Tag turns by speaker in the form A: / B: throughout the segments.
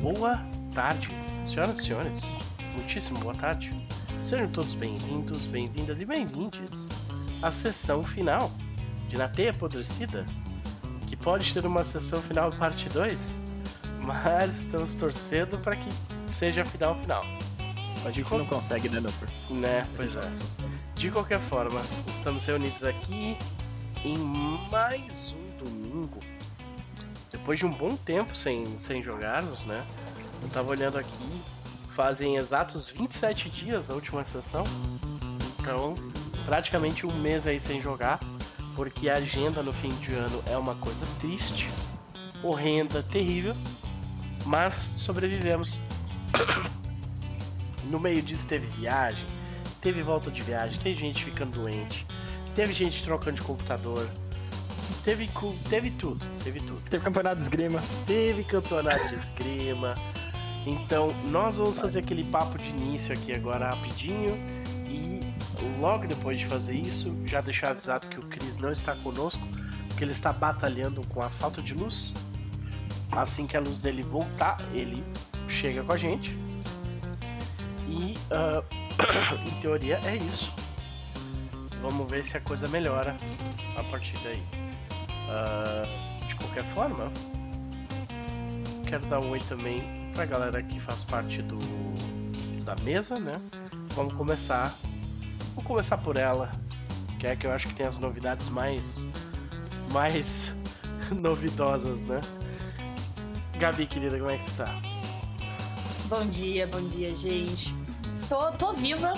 A: Boa tarde, senhoras e senhores. Muitíssimo boa tarde. Sejam todos bem-vindos, bem-vindas e bem-vindes à sessão final de Na Teia Apodrecida, que pode ter uma sessão final parte 2, mas estamos torcendo para que seja final final.
B: A gente não consegue, né, Nupper?
A: Né, pois é. De qualquer forma, estamos reunidos aqui em mais um domingo. Depois de um bom tempo sem, sem jogarmos, né? Eu tava olhando aqui, fazem exatos 27 dias a última sessão. Então, praticamente um mês aí sem jogar, porque a agenda no fim de ano é uma coisa triste, horrenda, terrível, mas sobrevivemos. No meio disso teve viagem, teve volta de viagem, teve gente ficando doente, teve gente trocando de computador, teve, teve tudo, teve tudo.
B: Teve campeonato de esgrima.
A: Teve campeonato de esgrima. Então, nós vamos fazer aquele papo de início aqui agora rapidinho. E logo depois de fazer isso, já deixar avisado que o Cris não está conosco, porque ele está batalhando com a falta de luz. Assim que a luz dele voltar, ele chega com a gente. E, ah, em teoria, é isso. Vamos ver se a coisa melhora a partir daí. Ah, de qualquer forma, quero dar um oi também pra galera que faz parte do da mesa, né? Vamos começar. Vamos começar por ela, que é que eu acho que tem as novidades mais mais novidosas, né? Gabi, querida, como é que tu tá?
C: Bom dia, bom dia, gente. Tô, tô viva.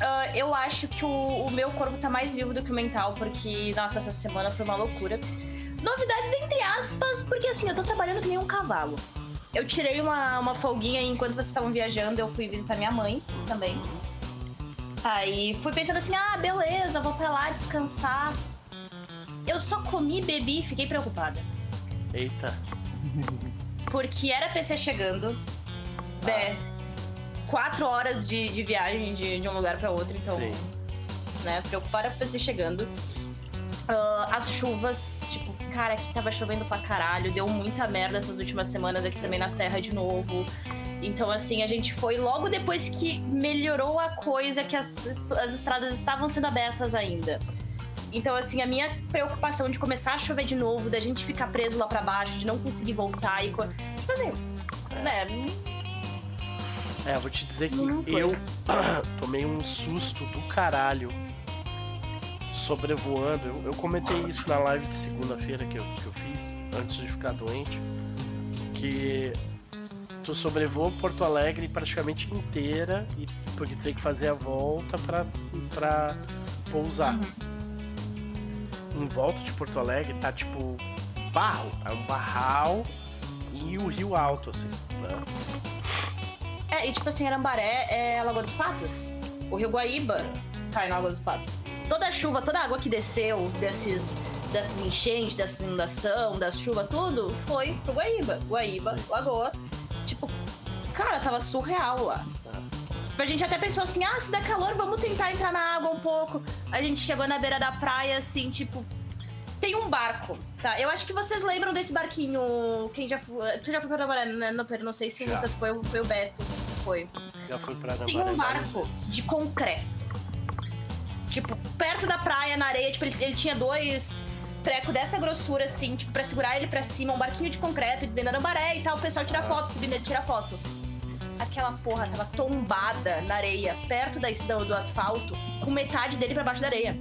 C: Ah, eu acho que o, o meu corpo tá mais vivo do que o mental, porque, nossa, essa semana foi uma loucura. Novidades entre aspas, porque assim, eu tô trabalhando que nem um cavalo. Eu tirei uma, uma folguinha enquanto vocês estavam viajando, eu fui visitar minha mãe também. Aí fui pensando assim, ah, beleza, vou pra lá descansar. Eu só comi, bebi e fiquei preocupada.
A: Eita.
C: Porque era PC chegando, né? Quatro horas de, de viagem de, de um lugar pra outro, então,
A: Sim.
C: né? Preocupada com PC chegando. Ah, as chuvas, tipo, cara, aqui tava chovendo pra caralho, deu muita merda essas últimas semanas aqui também na Serra de novo. Então, assim, a gente foi logo depois que melhorou a coisa, que as, as estradas estavam sendo abertas ainda. Então, assim, a minha preocupação de começar a chover de novo, da gente ficar preso lá pra baixo, de não conseguir voltar e. Tipo assim, né?
A: É, vou te dizer que
C: Não
A: eu tomei um susto do caralho sobrevoando. Eu, eu comentei isso na live de segunda-feira que eu, que eu fiz, antes de ficar doente. Que tu sobrevoa Porto Alegre praticamente inteira e porque tu tem que fazer a volta pra, pra pousar. Em volta de Porto Alegre tá tipo barro, é um barral e o rio alto, assim, né?
C: É, e tipo assim, Arambaré é a Lagoa dos Patos. O Rio Guaíba cai na Lagoa dos Patos. Toda a chuva, toda a água que desceu desses, dessas enchentes, dessa inundação, das chuvas, tudo, foi pro Guaíba. Guaíba,
A: Sim.
C: Lagoa. Tipo, cara, tava surreal lá. A gente até pensou assim, ah, se der calor, vamos tentar entrar na água um pouco. A gente chegou na beira da praia, assim, tipo... Tem um barco, tá? Eu acho que vocês lembram desse barquinho. Quem já foi. Tu já foi pra Arambaré, né? Não, não sei se o
A: Já.
C: Lucas foi, foi o Beto. Foi.
A: Já fui pra
C: Tem
A: Nambaré
C: um barco de concreto. Tipo, perto da praia, na areia, tipo, ele, ele tinha dois treco dessa grossura, assim, tipo, pra segurar ele pra cima, um barquinho de concreto, dizendo Arambaré e tal, o pessoal tira foto, subindo ele tira foto. Aquela porra tava tombada na areia, perto da, do, do asfalto, com metade dele pra baixo da areia,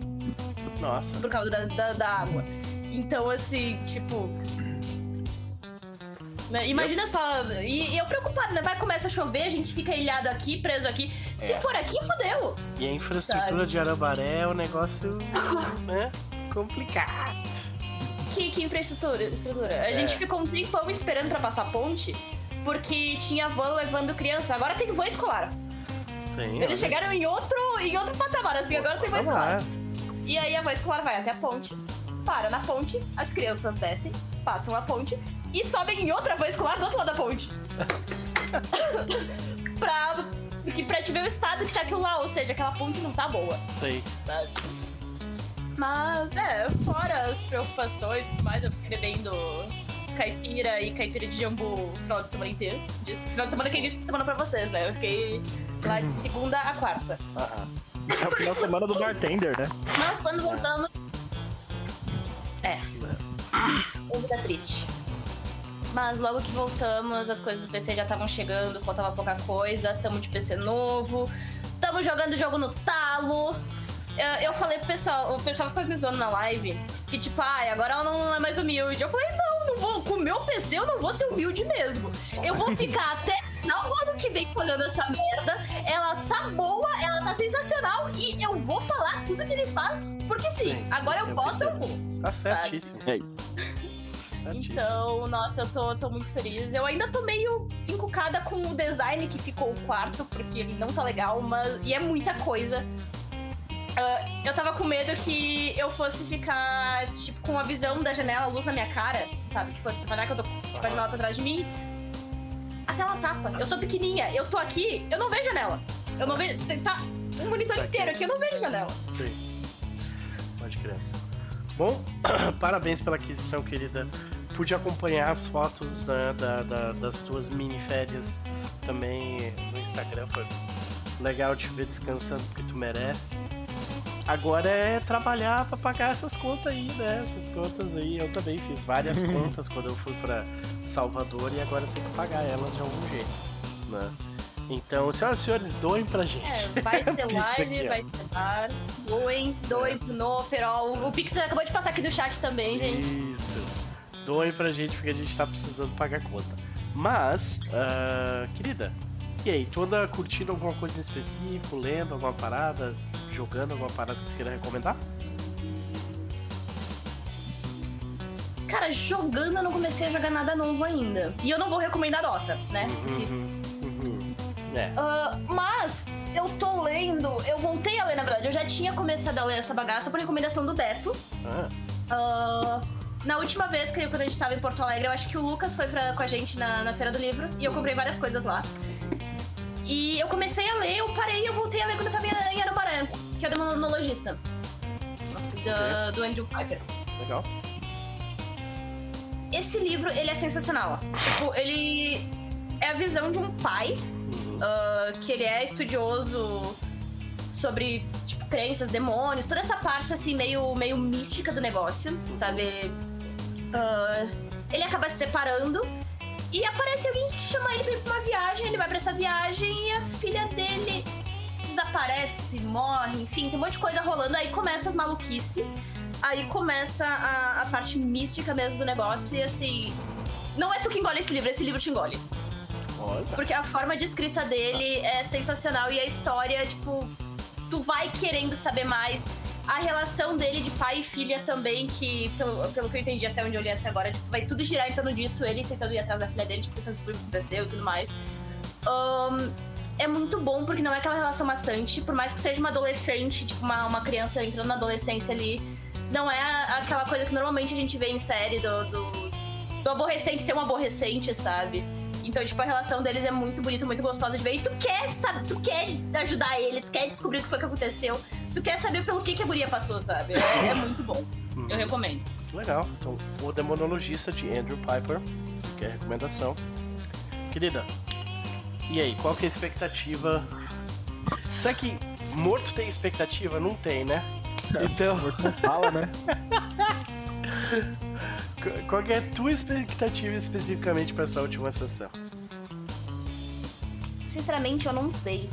A: Nossa,
C: por causa da, da, da água. Então, assim, tipo. né, Imagina só, e, e eu preocupada, né? Vai começa a chover, a gente fica ilhado aqui, preso aqui. Se
A: É.
C: for aqui, fodeu.
A: e a infraestrutura
C: Sabe?
A: de Arambaré é um negócio, né, complicado.
C: Que, que infraestrutura? estrutura? A gente ficou um tempão esperando pra passar ponte, porque tinha van levando criança. Agora tem van escolar.
A: Sim,
C: Eles chegaram em outro, em outro patamar, assim, agora tem van escolar. E aí a van escolar vai até a ponte, para na ponte, as crianças descem, passam a ponte e sobem em outra van escolar do outro lado da ponte. pra, que, pra te ver o estado que tá aquilo lá, ou seja, aquela ponte não tá boa.
A: Sei.
C: sabe? Mas, é, fora as preocupações e tudo mais, eu fiquei bebendo caipira e caipira de jambu o final de semana inteiro. Disso. Final de semana que é início de semana pra vocês, né? Eu fiquei lá de segunda a quarta.
A: Aham.
B: É o final de semana do bartender, né?
C: Mas quando voltamos. É. Um vida triste. Mas logo que voltamos, as coisas do PC já estavam chegando, faltava pouca coisa, tamo de PC novo, tamo jogando o jogo no talo. Eu, eu falei pro pessoal, o pessoal ficou me zoando na live, que tipo, ai, agora ela não é mais humilde. Eu falei, não, não vou, com o meu PC eu não vou ser humilde mesmo. Eu vou ficar até final do ano que vem olhando essa merda. Ela tá boa, ela tá sensacional e eu vou falar tudo que ele faz, porque sim,
A: Sim,
C: agora eu
A: eu
C: posso, eu vou.
A: Tá certíssimo.
B: É isso.
C: Então, nossa, eu tô, tô muito feliz. Eu ainda tô meio encucada com o design que ficou o quarto, porque ele não tá legal, mas. E é muita coisa. Ah, eu tava com medo que eu fosse ficar, tipo, com a visão da janela, a luz na minha cara, sabe? Que fosse trabalhar, que eu tô com a janela pra trás de mim. A tela tapa. Eu sou pequenininha, eu tô aqui, eu não vejo janela. Eu não vejo. Tá um monitor inteiro aqui, eu não vejo janela.
A: Sim. Pode crer. Bom, parabéns pela aquisição, querida. Pude acompanhar as fotos né, da- da- das tuas mini férias também no Instagram. Foi legal te ver descansando porque tu merece. Agora é trabalhar pra pagar essas contas aí, né? Essas contas aí. Eu também fiz várias contas quando eu fui pra Salvador e agora eu tenho que pagar elas de algum jeito, né? Então, senhoras e senhores, doem pra gente.
C: É, vai
A: aqui,
C: live, vai ter bar. Doem, doem pro Noperol. O Pix acabou de passar aqui no chat também, gente.
A: Isso. Doem pra gente porque a gente tá precisando pagar conta. Mas, ah, querida, e aí? Tu anda curtindo alguma coisa em específico, lendo alguma parada, jogando alguma parada que tu queira recomendar?
C: Cara, jogando eu não comecei a jogar nada novo ainda. E eu não vou recomendar Dota, né? Porque-
A: Uhum, uhum. É.
C: Ah, mas eu tô lendo, eu voltei a ler, na verdade. Eu já tinha começado a ler essa bagaça por recomendação do Beto.
A: Ah,
C: Ah, na última vez que quando a gente tava em Porto Alegre, eu acho que o Lucas foi pra, com a gente na, na Feira do Livro e eu comprei várias coisas lá. E eu comecei a ler, eu parei e eu voltei a ler quando eu tava em em Arambarã, que é o Demonologista. Nossa, da- do Andrew Piper.
A: legal.
C: Esse livro, ele é sensacional. Tipo, ele é a visão de um pai
A: Uhum.
C: ah, que ele é estudioso sobre, tipo, crenças, demônios, toda essa parte, assim, meio, meio mística do negócio, sabe? Ah, ele acaba se separando e aparece alguém que chama ele pra ir pra uma viagem, ele vai pra essa viagem e a filha dele desaparece, morre, enfim, tem um monte de coisa rolando, aí começa as maluquices, aí começa a, a parte mística mesmo do negócio e, assim... Não é tu que engole esse livro, esse livro te engole.
A: Olha.
C: Porque a forma de escrita dele é sensacional e a história, tipo, tu vai querendo saber mais. A relação dele de pai e filha também, que, pelo, pelo que eu entendi até onde eu li até agora, tipo, vai tudo girar em torno disso, ele tentando ir atrás da filha dele, tipo, tentando descobrir o que aconteceu e tudo mais. Ahn, é muito bom porque não é aquela relação maçante, por mais que seja uma adolescente, tipo, uma, uma criança entrando na adolescência ali, não é aquela coisa que normalmente a gente vê em série do, do, do aborrecente ser um aborrecente, sabe? Então, tipo, a relação deles é muito bonita, muito gostosa de ver. E tu quer, sabe? Tu quer ajudar ele, tu quer descobrir o que foi que aconteceu. Tu quer saber pelo que, que a guria passou, sabe? É, é muito bom.
A: Uhum.
C: Eu recomendo.
A: Legal. Então, o Demonologista de Andrew Piper, que é a recomendação. Querida, e aí, qual que é a expectativa? Será que morto tem expectativa? Não tem, né? Então,
B: Não fala, né?
A: qu- qual é a tua expectativa especificamente para essa última sessão?
C: Sinceramente, eu não sei.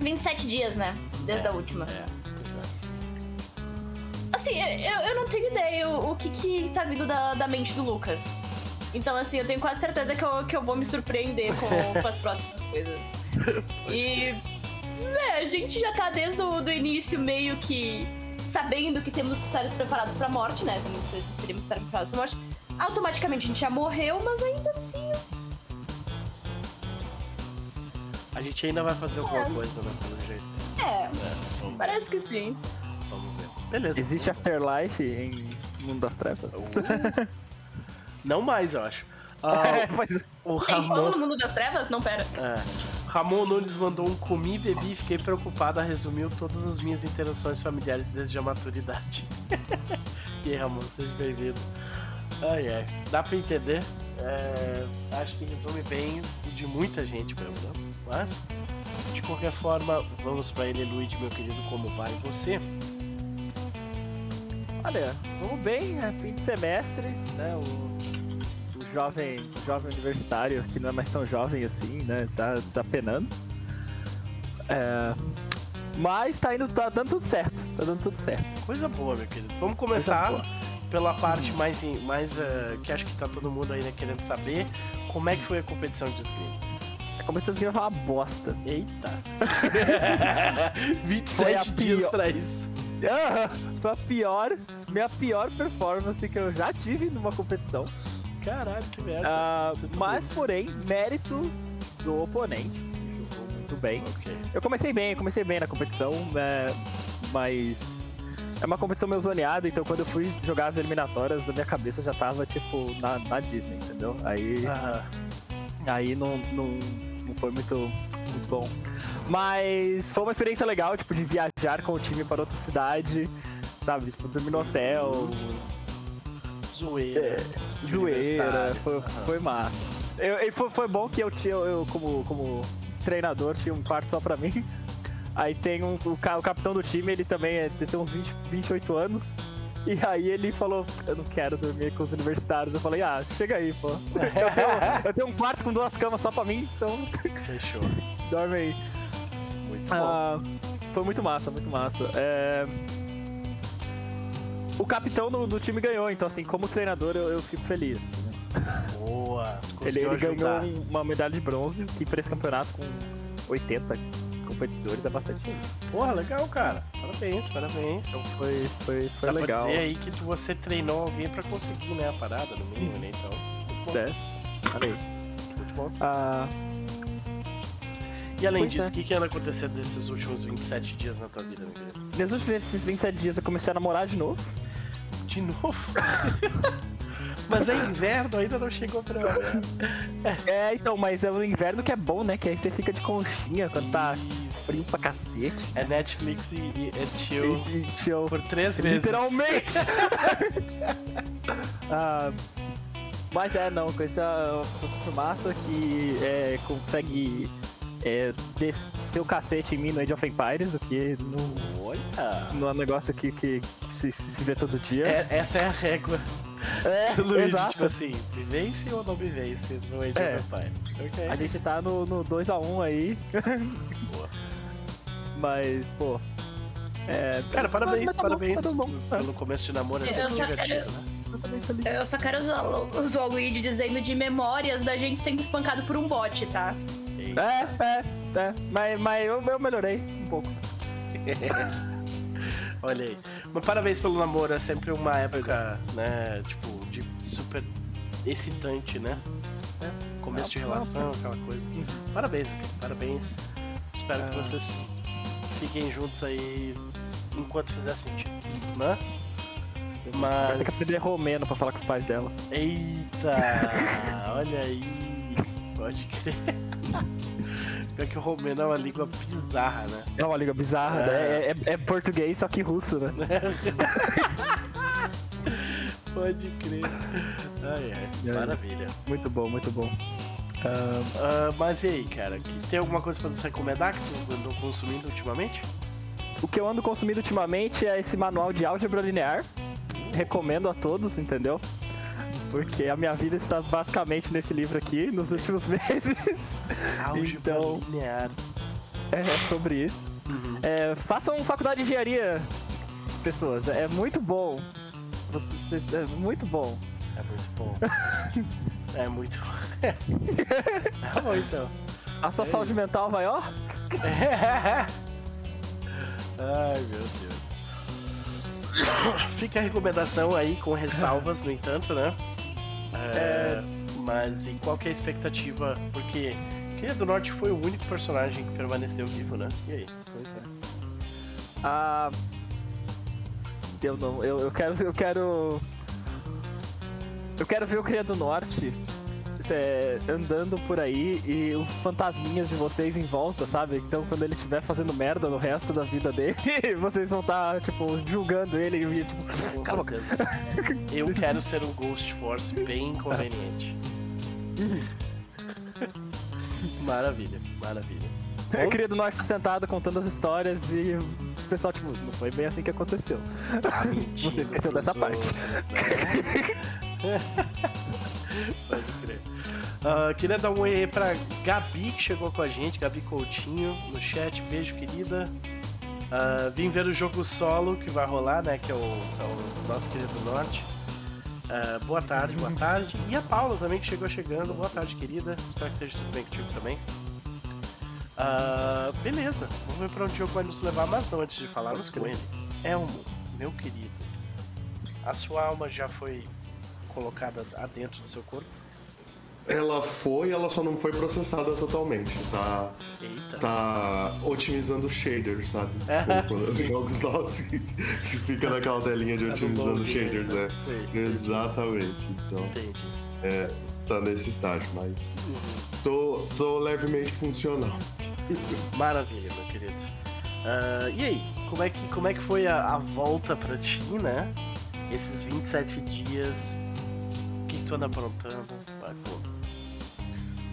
C: 27 dias, né? Desde
A: É,
C: a última.
A: É, é.
C: Assim, eu, eu não tenho ideia o, o que que tá vindo da, da mente do Lucas. Então, assim, eu tenho quase certeza que eu, que eu vou me surpreender com, com as próximas coisas. E. né, a gente já tá desde o do início meio que sabendo que temos que estar preparados pra morte, né? Teríamos que estar preparados pra morte. Automaticamente a gente já morreu, mas ainda assim.
A: A gente ainda vai fazer alguma
C: É.
A: coisa, né? Pelo jeito.
C: É,
A: É,
C: parece que sim.
A: vamos ver. Beleza.
B: Existe Afterlife em Mundo das Trevas?
A: Uh, Não mais, eu acho.
B: É.
A: o
C: Tem
A: Ramon.
C: no mundo das trevas? Não, pera.
A: É. Ramon Nunes mandou um comi, bebi e fiquei preocupada, resumiu todas as minhas interações familiares desde a maturidade. e aí, Ramon, seja bem-vindo. Ai, ai. Dá pra entender. É, acho que resume bem de muita gente mesmo, né? Mas, de qualquer forma, vamos pra ele, Luigi, meu querido, como vai você?
B: Olha, vamos bem, é fim de semestre, né? O jovem, jovem universitário, que não é mais tão jovem assim, né? Tá, tá penando. É, mas tá indo, tá dando tudo certo, tá dando tudo certo.
A: Coisa boa, meu querido. Vamos começar pela parte mais, mais eh, que acho que tá todo mundo ainda querendo saber. Como é que foi a competição de esgrima?
B: A competição de esgrima foi uma bosta.
A: Eita!
B: Foi
A: 27
B: a
A: dias
B: pior.
A: pra isso.
B: Foi a pior, minha pior performance que eu já tive numa competição.
A: Caralho, que merda. Tá
B: mas, porém, mérito do oponente, jogou muito bem.
A: Ok.
B: Eu comecei bem, eu comecei bem na competição, né, mas é uma competição meio zoneada, então quando eu fui jogar as eliminatórias, a minha cabeça já tava, tipo, na, na Disney, entendeu? Aí,
A: Ah,
B: aí não, não, não foi muito, muito bom. Mas foi uma experiência legal, tipo, de viajar com o time para outra cidade, sabe? Tipo, dormir no hotel,
A: zoeira.
B: zoeira,
A: universitário.
B: foi, foi massa. Eu, e foi, foi bom que eu tinha, eu como, como treinador, tinha um quarto só pra mim. Aí tem um, o, o capitão do time, ele também é, tem uns 20, 28 anos. E aí ele falou, eu não quero dormir com os universitários. Eu falei, ah, chega aí, pô. Eu tenho, eu tenho um quarto com duas camas só pra mim, então
A: Fechou.
B: dorme aí.
A: Muito bom.
B: Ah, foi muito massa, muito massa. É, O capitão do, do time ganhou, então assim, como treinador eu, eu fico feliz.
A: Boa.
B: Ele, ele ganhou um- uma medalha de bronze, que pra esse campeonato com 80 competidores é bastante.
A: Porra, legal, cara. Parabéns, parabéns.
B: Então foi, foi, foi
A: Dá pra
B: legal.
A: dizer aí que tu- você treinou alguém pra conseguir, né, a parada, no mínimo, né? Então, muito bom.
B: É, aí.
A: Muito bom.
B: Ah,
A: E além
B: Pois
A: disso,
B: é.
A: o que, que anda acontecendo nesses últimos 27 dias na tua vida, meu querido?
B: Nesses últimos esses 27 dias eu comecei a namorar de novo.
A: De novo? Mas é inverno, ainda não chegou a primavera.
B: É, então, mas é o inverno que é bom, né? Que aí você fica de conchinha quando tá
A: Isso.
B: frio pra cacete.
A: É Netflix e, e é chill
B: E- chill.
A: por três vezes.
B: Literalmente! Ah, mas é, não, super massa que é, consegue é, descer o cacete em mim no Age of Empires, o que não,
A: Olha!
B: não é um negócio que, que, que se, se vê todo dia.
A: É- essa é a régua
B: É,
A: do Luigi,
B: exato.
A: tipo assim, me vence ou não me vence no Age
B: É.
A: of Empires. Ok.
B: A gente tá no, no 2x1 aí,
A: Boa.
B: mas, pô. É,
A: Cara, parabéns,
B: mas tá bom,
A: parabéns
B: tá bom.
A: pelo começo de namoro, é
C: Eu
A: sempre
C: só
A: divertido,
C: quero-
A: né?
B: Eu
C: só quero usar, o- usar o Luigi dizendo de memórias da gente sendo espancado por um bot, tá?
A: Eita.
B: É, é, é. Mas, mas eu, eu melhorei um pouco.
A: Olha aí. Mas parabéns pelo namoro, é sempre uma época, né, tipo, de super excitante, né? Começo de relação, aquela coisa. Parabéns, meu querido, parabéns. Espero que
B: Ah.
A: vocês fiquem juntos aí enquanto fizer sentido, né?
B: Vai ter que
A: Mas.
B: aprender romeno pra falar com os pais dela.
A: Eita! Olha aí! Pode crer. Pior que o romeno é uma língua bizarra, né?
B: É uma língua bizarra,
A: É.
B: né? É, é- é português, só que russo, né?
A: Pode crer. Ai, ai. Maravilha.
B: Muito bom, muito bom. Ah,
A: Ah, mas e aí, cara? Tem alguma coisa pra nos recomendar que tu andou consumindo ultimamente?
B: o que eu ando consumindo ultimamente é esse manual de álgebra linear. Recomendo a todos, entendeu? Porque a minha vida está basicamente nesse livro aqui, nos últimos meses. Então-
A: linear.
B: É sobre isso.
A: Uhum.
B: É, façam faculdade de engenharia, pessoas. É muito bom. Vocês, é muito bom.
A: É muito bom. é muito bom. tá bom, então.
B: A sua
A: É
B: saúde
A: isso.
B: mental vai, ó.
A: Ai, meu Deus. Fica a recomendação aí com ressalvas, no entanto, né? É, Mas e qual é a expectativa? Porque Queria do Norte foi o único personagem que permaneceu vivo, né? E aí?
B: Pois é. Ah. Eu não. Eu, eu quero. Eu quero. Eu quero ver o Cria do Norte andando por aí e os fantasminhas de vocês em volta, sabe? Então quando ele estiver fazendo merda no resto da vida dele, vocês vão estar, tá, tipo, julgando ele e tipo.
A: Calma. Eu quero ser um Ghost Force bem inconveniente. maravilha, maravilha.
B: Eu queria do norte sentado contando as histórias e o pessoal, tipo, não foi bem assim que aconteceu.
A: Ah, mentira,
B: Você esqueceu dessa parte.
A: Né? Pode crer. Uh, queria dar um oi aí pra Gabi, que chegou com a gente, Gabi Coutinho, no chat. Beijo, querida. Uh, vim ver o jogo solo que vai rolar, né? Que é o, é o nosso querido Norte. Uh, boa tarde, boa tarde. E a Paula também, que chegou chegando. Boa tarde, querida. Espero que esteja tudo bem contigo também. Uh, beleza, vamos ver pra onde o jogo vai nos levar, mas não antes de falarmos com ele. Elmo, meu querido, a sua alma já foi colocada adentro do seu corpo?
D: Ela foi, ela só não foi processada totalmente. Tá,
A: Eita.
D: tá otimizando shaders, sabe? tipo, os jogos nossos que, que fica naquela telinha de tá otimizando shaders, né? é. Exatamente. Então,
A: Entendi.
D: É, tá nesse estágio, mas uhum. tô, tô levemente funcional.
A: Maravilha, meu querido. Uh, e aí, como é que, como é que foi a, a volta pra ti, né? Esses 27 dias, o que, que tu anda aprontando?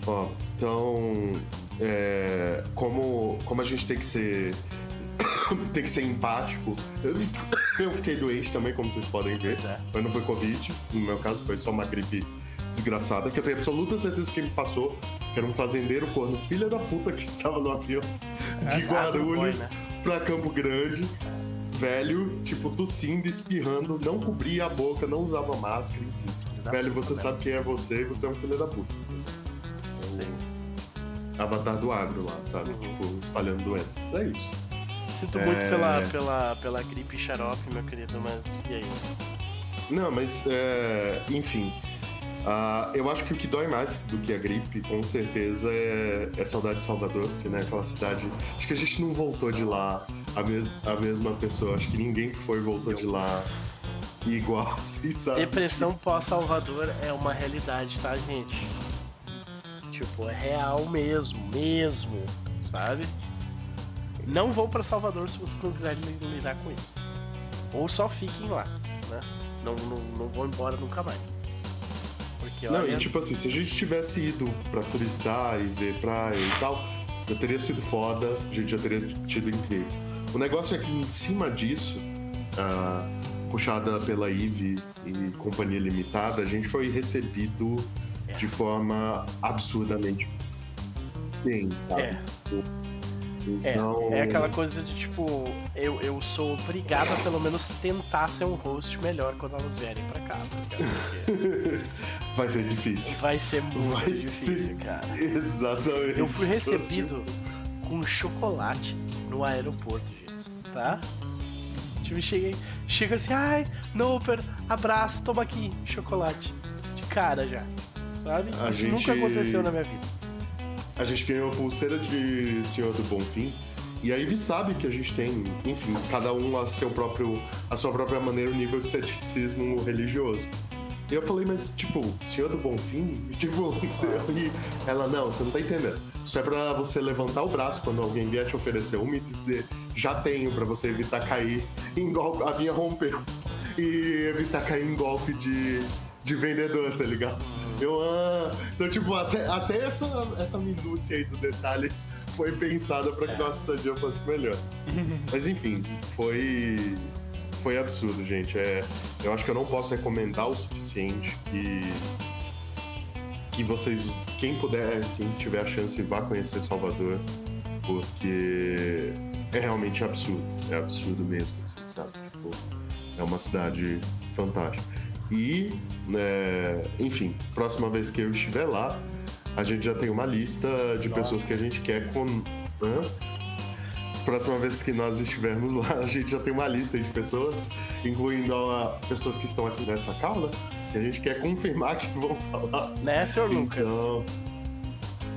D: Ó, então, é, como, como a gente tem que ser tem que ser empático. Eu fiquei doente também, como vocês podem ver.
A: É.
D: Mas não foi Covid, no meu caso foi só uma gripe desgraçada, que eu tenho absoluta certeza que me passou, que era um fazendeiro corno filha da puta que estava no avião de é, Guarulhos né? pra Campo Grande. Velho, tipo, tossindo, espirrando, não cobria a boca, não usava máscara, enfim. Velho, você sabe quem é você e você é um filho da puta.
A: Sim.
D: Avatar do agro lá, sabe? Uhum. Tipo, espalhando doenças. É isso.
A: Sinto é... muito pela, pela, pela gripe xarope, meu querido, mas e aí?
D: Não, mas, é... enfim. Uh, eu acho que o que dói mais do que a gripe, com certeza, é, é saudade de Salvador, porque né, aquela cidade. Acho que a gente não voltou de lá a, mes a mesma pessoa. Acho que ninguém que foi voltou de lá igual, assim, sabe?
A: Depressão pós-Salvador é uma realidade, tá, gente? Tipo, é real mesmo, mesmo, sabe? Não vão para Salvador se vocês não quiserem lidar com isso. Ou só fiquem lá, né? Não, não, não vão embora nunca mais.
D: Porque, não, e tipo assim, se a gente tivesse ido pra turistar e ver praia e tal, já teria sido foda, a gente já teria tido incrível. O negócio é que em cima disso, uh, puxada pela IVE e Companhia Limitada, a gente foi recebido. De forma absurdamente bem,
A: sabe? É. Então... É, é aquela coisa de tipo, eu, eu sou obrigado a pelo menos tentar ser um host melhor quando elas vierem pra cá. Tá Porque...
D: Vai ser difícil.
A: Vai ser muito Vai difícil, ser... cara.
D: Exatamente.
A: Eu fui recebido com chocolate no aeroporto, gente, tá? Tipo, cheguei, chega assim, ai, Noper, abraço, toma aqui, chocolate. De cara já. Sabe? A Isso gente... nunca aconteceu na minha vida
D: a gente ganhou a pulseira de Senhor do Bonfim. E a Ivy sabe que a gente tem, enfim, cada um a, seu próprio, a sua própria maneira, o nível de ceticismo religioso. E eu falei, mas, tipo, Senhor do Bonfim? Tipo, e ela, não, você não tá entendendo. Isso é pra você levantar o braço quando alguém vier te oferecer uma e dizer, já tenho, pra você evitar cair em golpe. A minha rompeu. E evitar cair em golpe de, de vendedor, tá ligado? Eu, ah, então, tipo, até, até essa, essa minúcia aí do detalhe foi pensada para que é. nossa estadia fosse melhor. Mas enfim, foi foi absurdo, gente. É, eu acho que eu não posso recomendar o suficiente que que vocês, quem puder, quem tiver a chance, vá conhecer Salvador, porque é realmente absurdo. É absurdo mesmo, assim, sabe? Tipo, é uma cidade fantástica. E, né, enfim, próxima vez que eu estiver lá, a gente já tem uma lista de Nossa. pessoas que a gente quer com. Hã? Próxima vez que nós estivermos lá, a gente já tem uma lista de pessoas, incluindo a, pessoas que estão aqui nessa cala, que a gente quer confirmar que vão estar lá.
A: Né, senhor Lucas?
D: Então,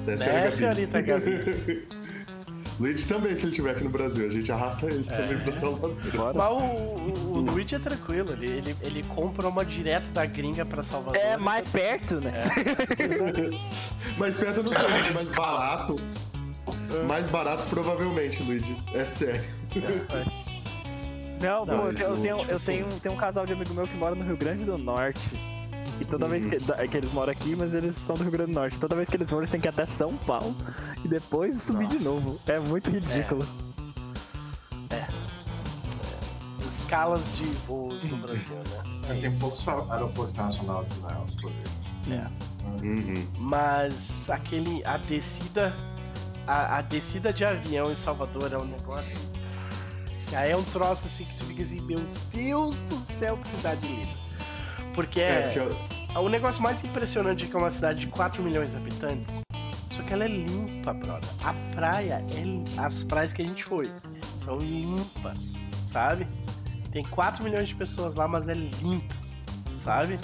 A: né, né senhorita Gabi?
D: Luigi também, se ele estiver aqui no Brasil, a gente arrasta ele também pra Salvador.
B: Bora.
A: Mas o, o, o Luigi é tranquilo, ele, ele, ele compra uma direto da gringa pra Salvador.
B: É mais perto, né?
D: mais perto eu não sei, mas mais barato. Mais barato, provavelmente, Luigi. É sério.
B: Não, pô,
D: Mas
B: eu,
D: o-
B: tenho, eu tenho, tenho um casal de amigo meu que mora no Rio Grande do Norte. E toda vez que, da- que eles moram aqui, mas eles são do Rio Grande do Norte. Toda vez que eles vão, eles têm que ir até São Paulo e depois subir de
A: Nossa.
B: novo. É muito ridículo.
A: Escalas de voos no Brasil, né?
E: É, Tem poucos aeroportos internacionais na Austrália.
A: É.
D: Uhum.
A: Mas aquele. A descida. A, a descida de avião em Salvador é um negócio. Aí é um troço assim que tu fica assim, meu Deus do céu, que cidade linda. Porque é.
D: É,
A: O negócio mais impressionante é que é uma cidade de 4 milhões de habitantes. Só que ela é limpa, brother. A praia, é, as praias que a gente foi, são limpas, sabe? Tem 4 milhões de pessoas lá, mas é limpo, sabe?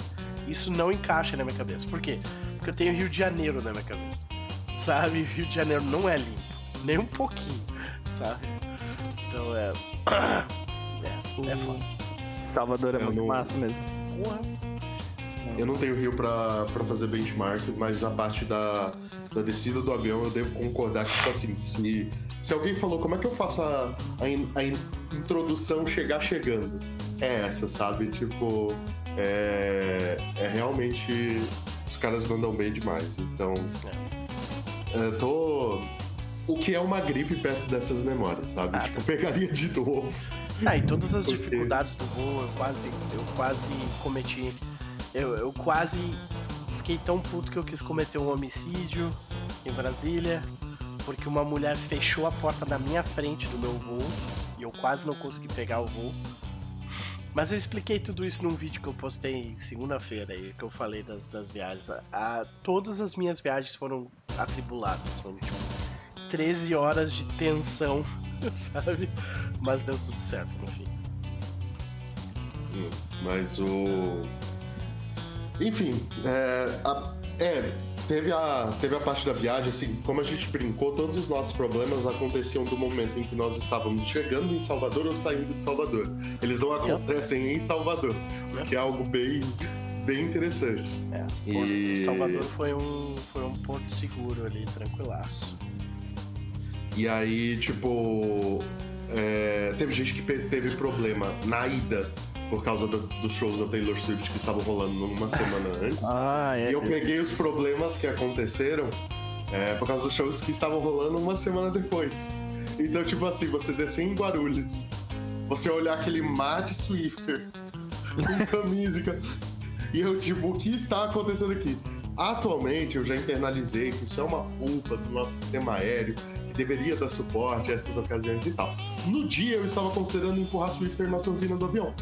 A: Isso não encaixa na minha cabeça. Por quê? Porque eu tenho Rio de Janeiro na minha cabeça. Sabe? Rio de Janeiro não é limpo. Nem um pouquinho, sabe? Então é. É, é foda.
B: Salvador é
D: Eu
B: muito
D: não-
B: massa mesmo.
A: Porra.
D: Eu não tenho rio pra, pra fazer benchmark, mas a parte da, da descida do avião eu devo concordar que, tipo assim, se, se alguém falou como é que eu faço a, a, in- a in- introdução chegar chegando, é essa, sabe? Tipo, é, é realmente. Os caras mandam bem demais. Então. Eu tô. O que é uma gripe perto dessas memórias, sabe?
A: Ah,
D: tipo, pegaria de novo.
A: Ah, e todas as
D: Porque-
A: dificuldades do voo, eu quase, eu quase cometi. Eu, eu quase fiquei tão puto que eu quis cometer um homicídio em Brasília, porque uma mulher fechou a porta na minha frente do meu voo e eu quase não consegui pegar o voo. Mas eu expliquei tudo isso num vídeo que eu postei segunda-feira aí, que eu falei das, das viagens. A- a- todas as minhas viagens foram atribuladas, foram tipo 13 horas de tensão, sabe? Mas deu tudo certo no fim.
D: Mas o. Enfim, é, a- é, teve, a, teve a parte da viagem, assim, como a gente brincou, todos os nossos problemas aconteciam do momento em que nós estávamos chegando em Salvador ou saindo de Salvador. Eles não acontecem em Salvador, o que é algo bem, bem interessante.
A: É,
D: E-
A: Salvador foi um, foi um porto seguro ali, tranquilaço.
D: E aí, tipo, é, teve gente que teve problema na ida por causa da- dos shows da Taylor Swift que estavam rolando uma semana antes.
B: Ah, é.
D: E eu peguei os problemas que aconteceram é, por causa dos shows que estavam rolando uma semana depois. Então, tipo assim, você descer em Guarulhos, você olhar aquele mar de Swifter com camisa e eu, tipo, o que está acontecendo aqui? Atualmente, eu já internalizei que isso é uma culpa do nosso sistema aéreo, deveria dar suporte a essas ocasiões e tal. No dia, eu estava considerando empurrar Swifter na turbina do avião.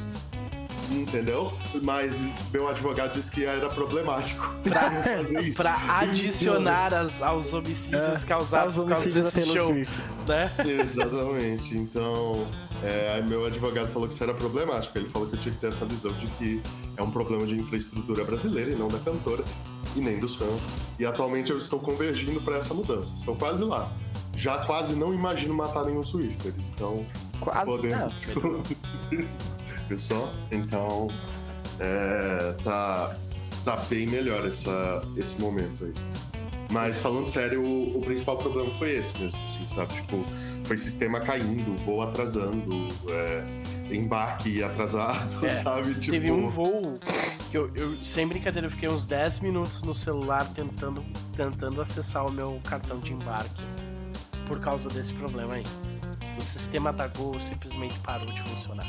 D: Entendeu? Mas meu advogado disse que era problemático
A: Pra-
D: eu fazer isso.
A: Pra adicionar as- aos homicídios causados
B: Os
A: por causa desse show,
B: Swift.
A: né?
D: Exatamente. Então, é, meu advogado falou que isso era problemático. Ele falou que eu tinha que ter essa visão de que é um problema de infraestrutura brasileira e não da cantora e nem dos fãs. E atualmente eu estou convergindo para essa mudança. Estou quase lá. Já quase não imagino matar nenhum Swifter. Então,
B: Quase.
D: podemos.
A: melhorou.
D: Viu só? Então, é, tá, tá bem melhor essa, esse momento aí. Mas falando sério, o, o principal problema foi esse mesmo, assim, sabe? Tipo, foi sistema caindo, voo atrasando, é, embarque atrasado,
A: É,
D: sabe? Tipo,
A: Teve um voo que eu, eu, sem brincadeira, eu fiquei uns 10 minutos no celular tentando, tentando acessar o meu cartão de embarque por causa desse problema aí. O sistema da Gol simplesmente parou de funcionar.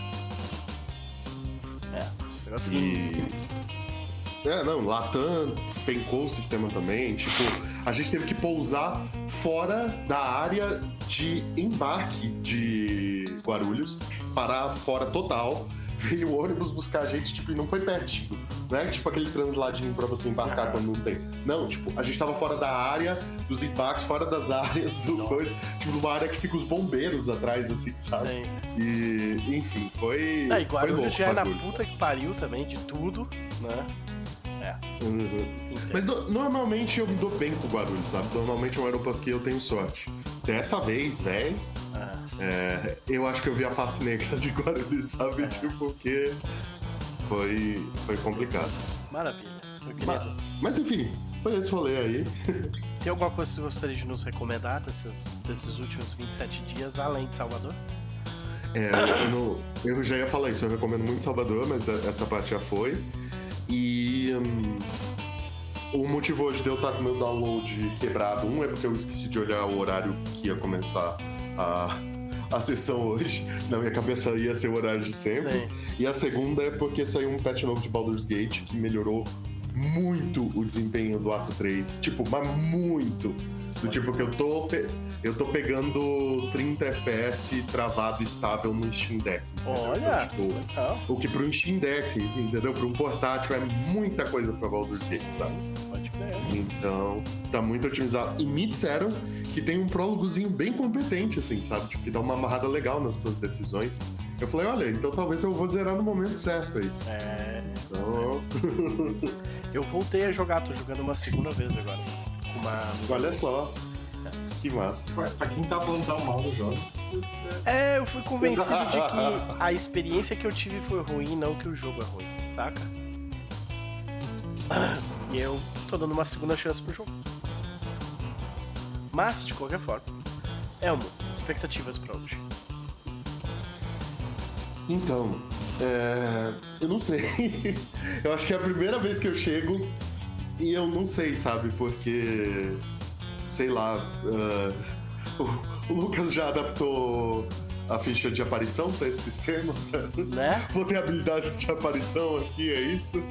A: É, assim.
D: E... É, não, Latam despencou o sistema também. Tipo, a gente teve que pousar fora da área de embarque de Guarulhos, parar fora total. Veio o ônibus buscar a gente, tipo, e não foi pertinho. Não é tipo aquele transladinho pra você embarcar quando não tem. Não, tipo, a gente tava fora da área dos embarques, fora das áreas do
A: Nossa.
D: coisa. Tipo, numa área que fica os bombeiros atrás, assim, sabe?
A: Sim.
D: E, enfim, foi.
A: Ah, e
D: foi
A: Guarulhos
D: louco
A: já
D: o
A: é na puta que pariu também, de tudo, né?
D: Uhum.
A: Entendo.
D: Mas no- normalmente eu me dou bem com o Guarulhos, sabe? Normalmente é um aeroporto que eu tenho sorte. Dessa vez, velho,
A: Ah,
D: é, eu acho que eu vi a face negra de Guarani, sabe? Tipo, porque foi, foi complicado.
A: maravilha.
D: Mas, mas enfim, foi esse rolê aí.
A: Tem alguma coisa que você gostaria de nos recomendar desses, desses últimos 27 dias, além de Salvador?
D: É, eu, não- eu já ia falar isso, eu recomendo muito Salvador, mas essa parte já foi. E hum, o motivo hoje de eu estar com meu download quebrado, um é porque eu esqueci de olhar o horário que ia começar a, a sessão hoje. Na minha cabeça ia ser o horário de sempre.
A: Sim.
D: E a segunda é porque saiu um patch novo de Baldur's Gate que melhorou muito o desempenho do ato 3. Tipo, mas muito. Do tipo que eu tô, eu tô pegando 30 FPS travado estável no Steam Deck. entendeu?
A: Olha!
D: Então, tipo,
A: Então,
D: o que pro Steam Deck, entendeu? Pra um portátil é muita coisa pra Baldur's Gate, sabe?
A: pode crer.
D: Então, tá muito otimizado. E me disseram que tem um prólogozinho bem competente, assim, sabe? Tipo, que dá uma amarrada legal nas tuas decisões. Eu falei, olha, então talvez eu vou zerar no momento certo aí.
A: É,
D: Então,
A: eu voltei a jogar, tô jogando uma segunda vez agora. Amiga.
D: olha só. Que massa.
E: Pra, pra quem tá falando tão mal do jogo,
A: É, eu fui convencido de que a experiência que eu tive foi ruim, não que o jogo é ruim, saca? E eu tô dando uma segunda chance pro jogo. Mas, de qualquer forma, Elmo, expectativas pra hoje.
D: Então, é, eu não sei. eu acho que é a primeira vez que eu chego e eu não sei, sabe? Porque, sei lá, ah, o, o Lucas já adaptou a ficha de aparição pra esse sistema.
A: Né?
D: Vou ter habilidades de aparição aqui, é isso?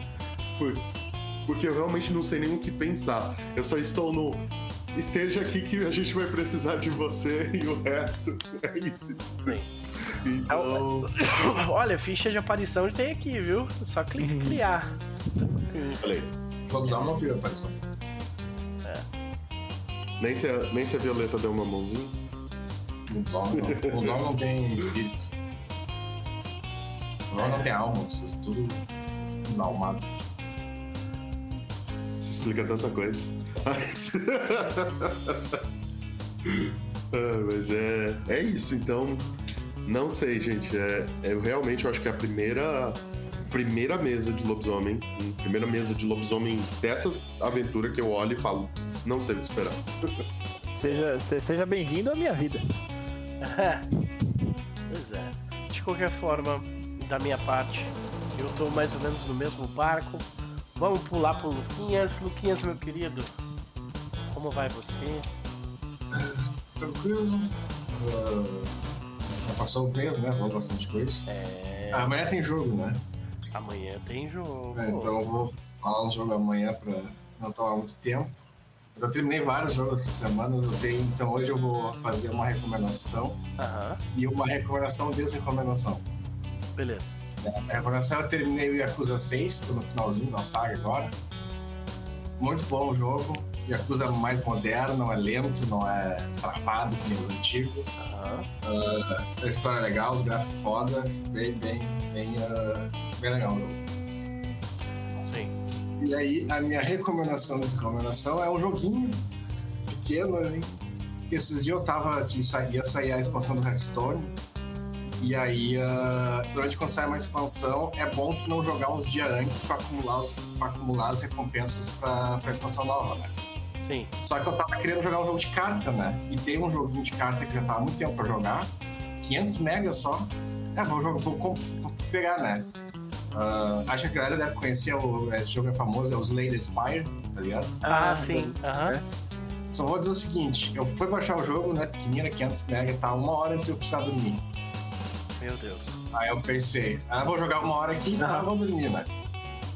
D: Por- porque eu realmente não sei nem o que pensar. Eu só estou no. Esteja aqui que a gente vai precisar de você e o resto é isso.
A: Sim.
D: Então.
A: Olha, ficha de aparição tem aqui, viu? É Só clicar em criar.
D: Falei.
E: Lockdown não viu a aparição.
D: Nem se, a, nem se a Violeta deu uma mãozinha.
E: O Dom não, o Dom não tem espírito. O Dom não tem alma, isso é tudo desalmado.
D: Isso explica tanta coisa. Ah, mas é, é isso, então. Não sei, gente. É, é- eu realmente acho que é a primeira, primeira mesa de lobisomem, primeira mesa de lobisomem dessa aventura que eu olho e falo, não sei o que esperar.
B: Seja, se- seja bem-vindo à minha vida.
A: pois é. De qualquer forma, da minha parte, eu tô mais ou menos no mesmo barco. Vamos pular pro Luquinhas. Luquinhas, meu querido, como vai você?
E: Tranquilo. Ah, já passou o peso, né? Vou bastante coisa.
A: É.
E: Amanhã tem jogo, né?
A: Amanhã tem jogo.
E: É, então eu vou falar um jogo amanhã pra não tomar muito tempo. Eu já terminei vários jogos essa semana, eu tenho, então hoje eu vou fazer uma recomendação
A: Aham,
E: e uma recomendação desrecomendação.
A: beleza.
E: A recomendação eu terminei o Yakuza 6, tô no finalzinho da saga agora. Muito bom o jogo. Yakuza mais moderno, não é lento, não é travado que nem os antigos.
A: Aham.
E: A história é legal, os gráficos foda, bem, bem, bem, ah, bem legal o jogo.
A: Sim.
E: E aí, a minha recomendação dessa recomendação é um joguinho pequeno, né? Que esses dias eu tava que ia sair a expansão do Hearthstone. E aí, ah, durante quando sai uma expansão, é bom tu não jogar uns dias antes pra acumular, os, acumular as recompensas pra, pra expansão nova, né?
A: Sim.
E: Só que eu tava querendo jogar um jogo de carta, né? E tem um joguinho de carta que já tava há muito tempo pra jogar. 500 megas só. É, vou, jogar, vou, vou pegar, né? Ah, acho que a galera deve conhecer, o, esse jogo é famoso, é o Slay the Spire, tá ligado?
A: Ah, sim. Aham.
E: Só vou dizer o seguinte, eu fui baixar o jogo, né, pequenininho, era 500 MB e tal, uma hora antes de eu precisar dormir.
A: Meu Deus.
E: Aí eu pensei, ah, vou jogar uma hora aqui e tá, vou dormir, né?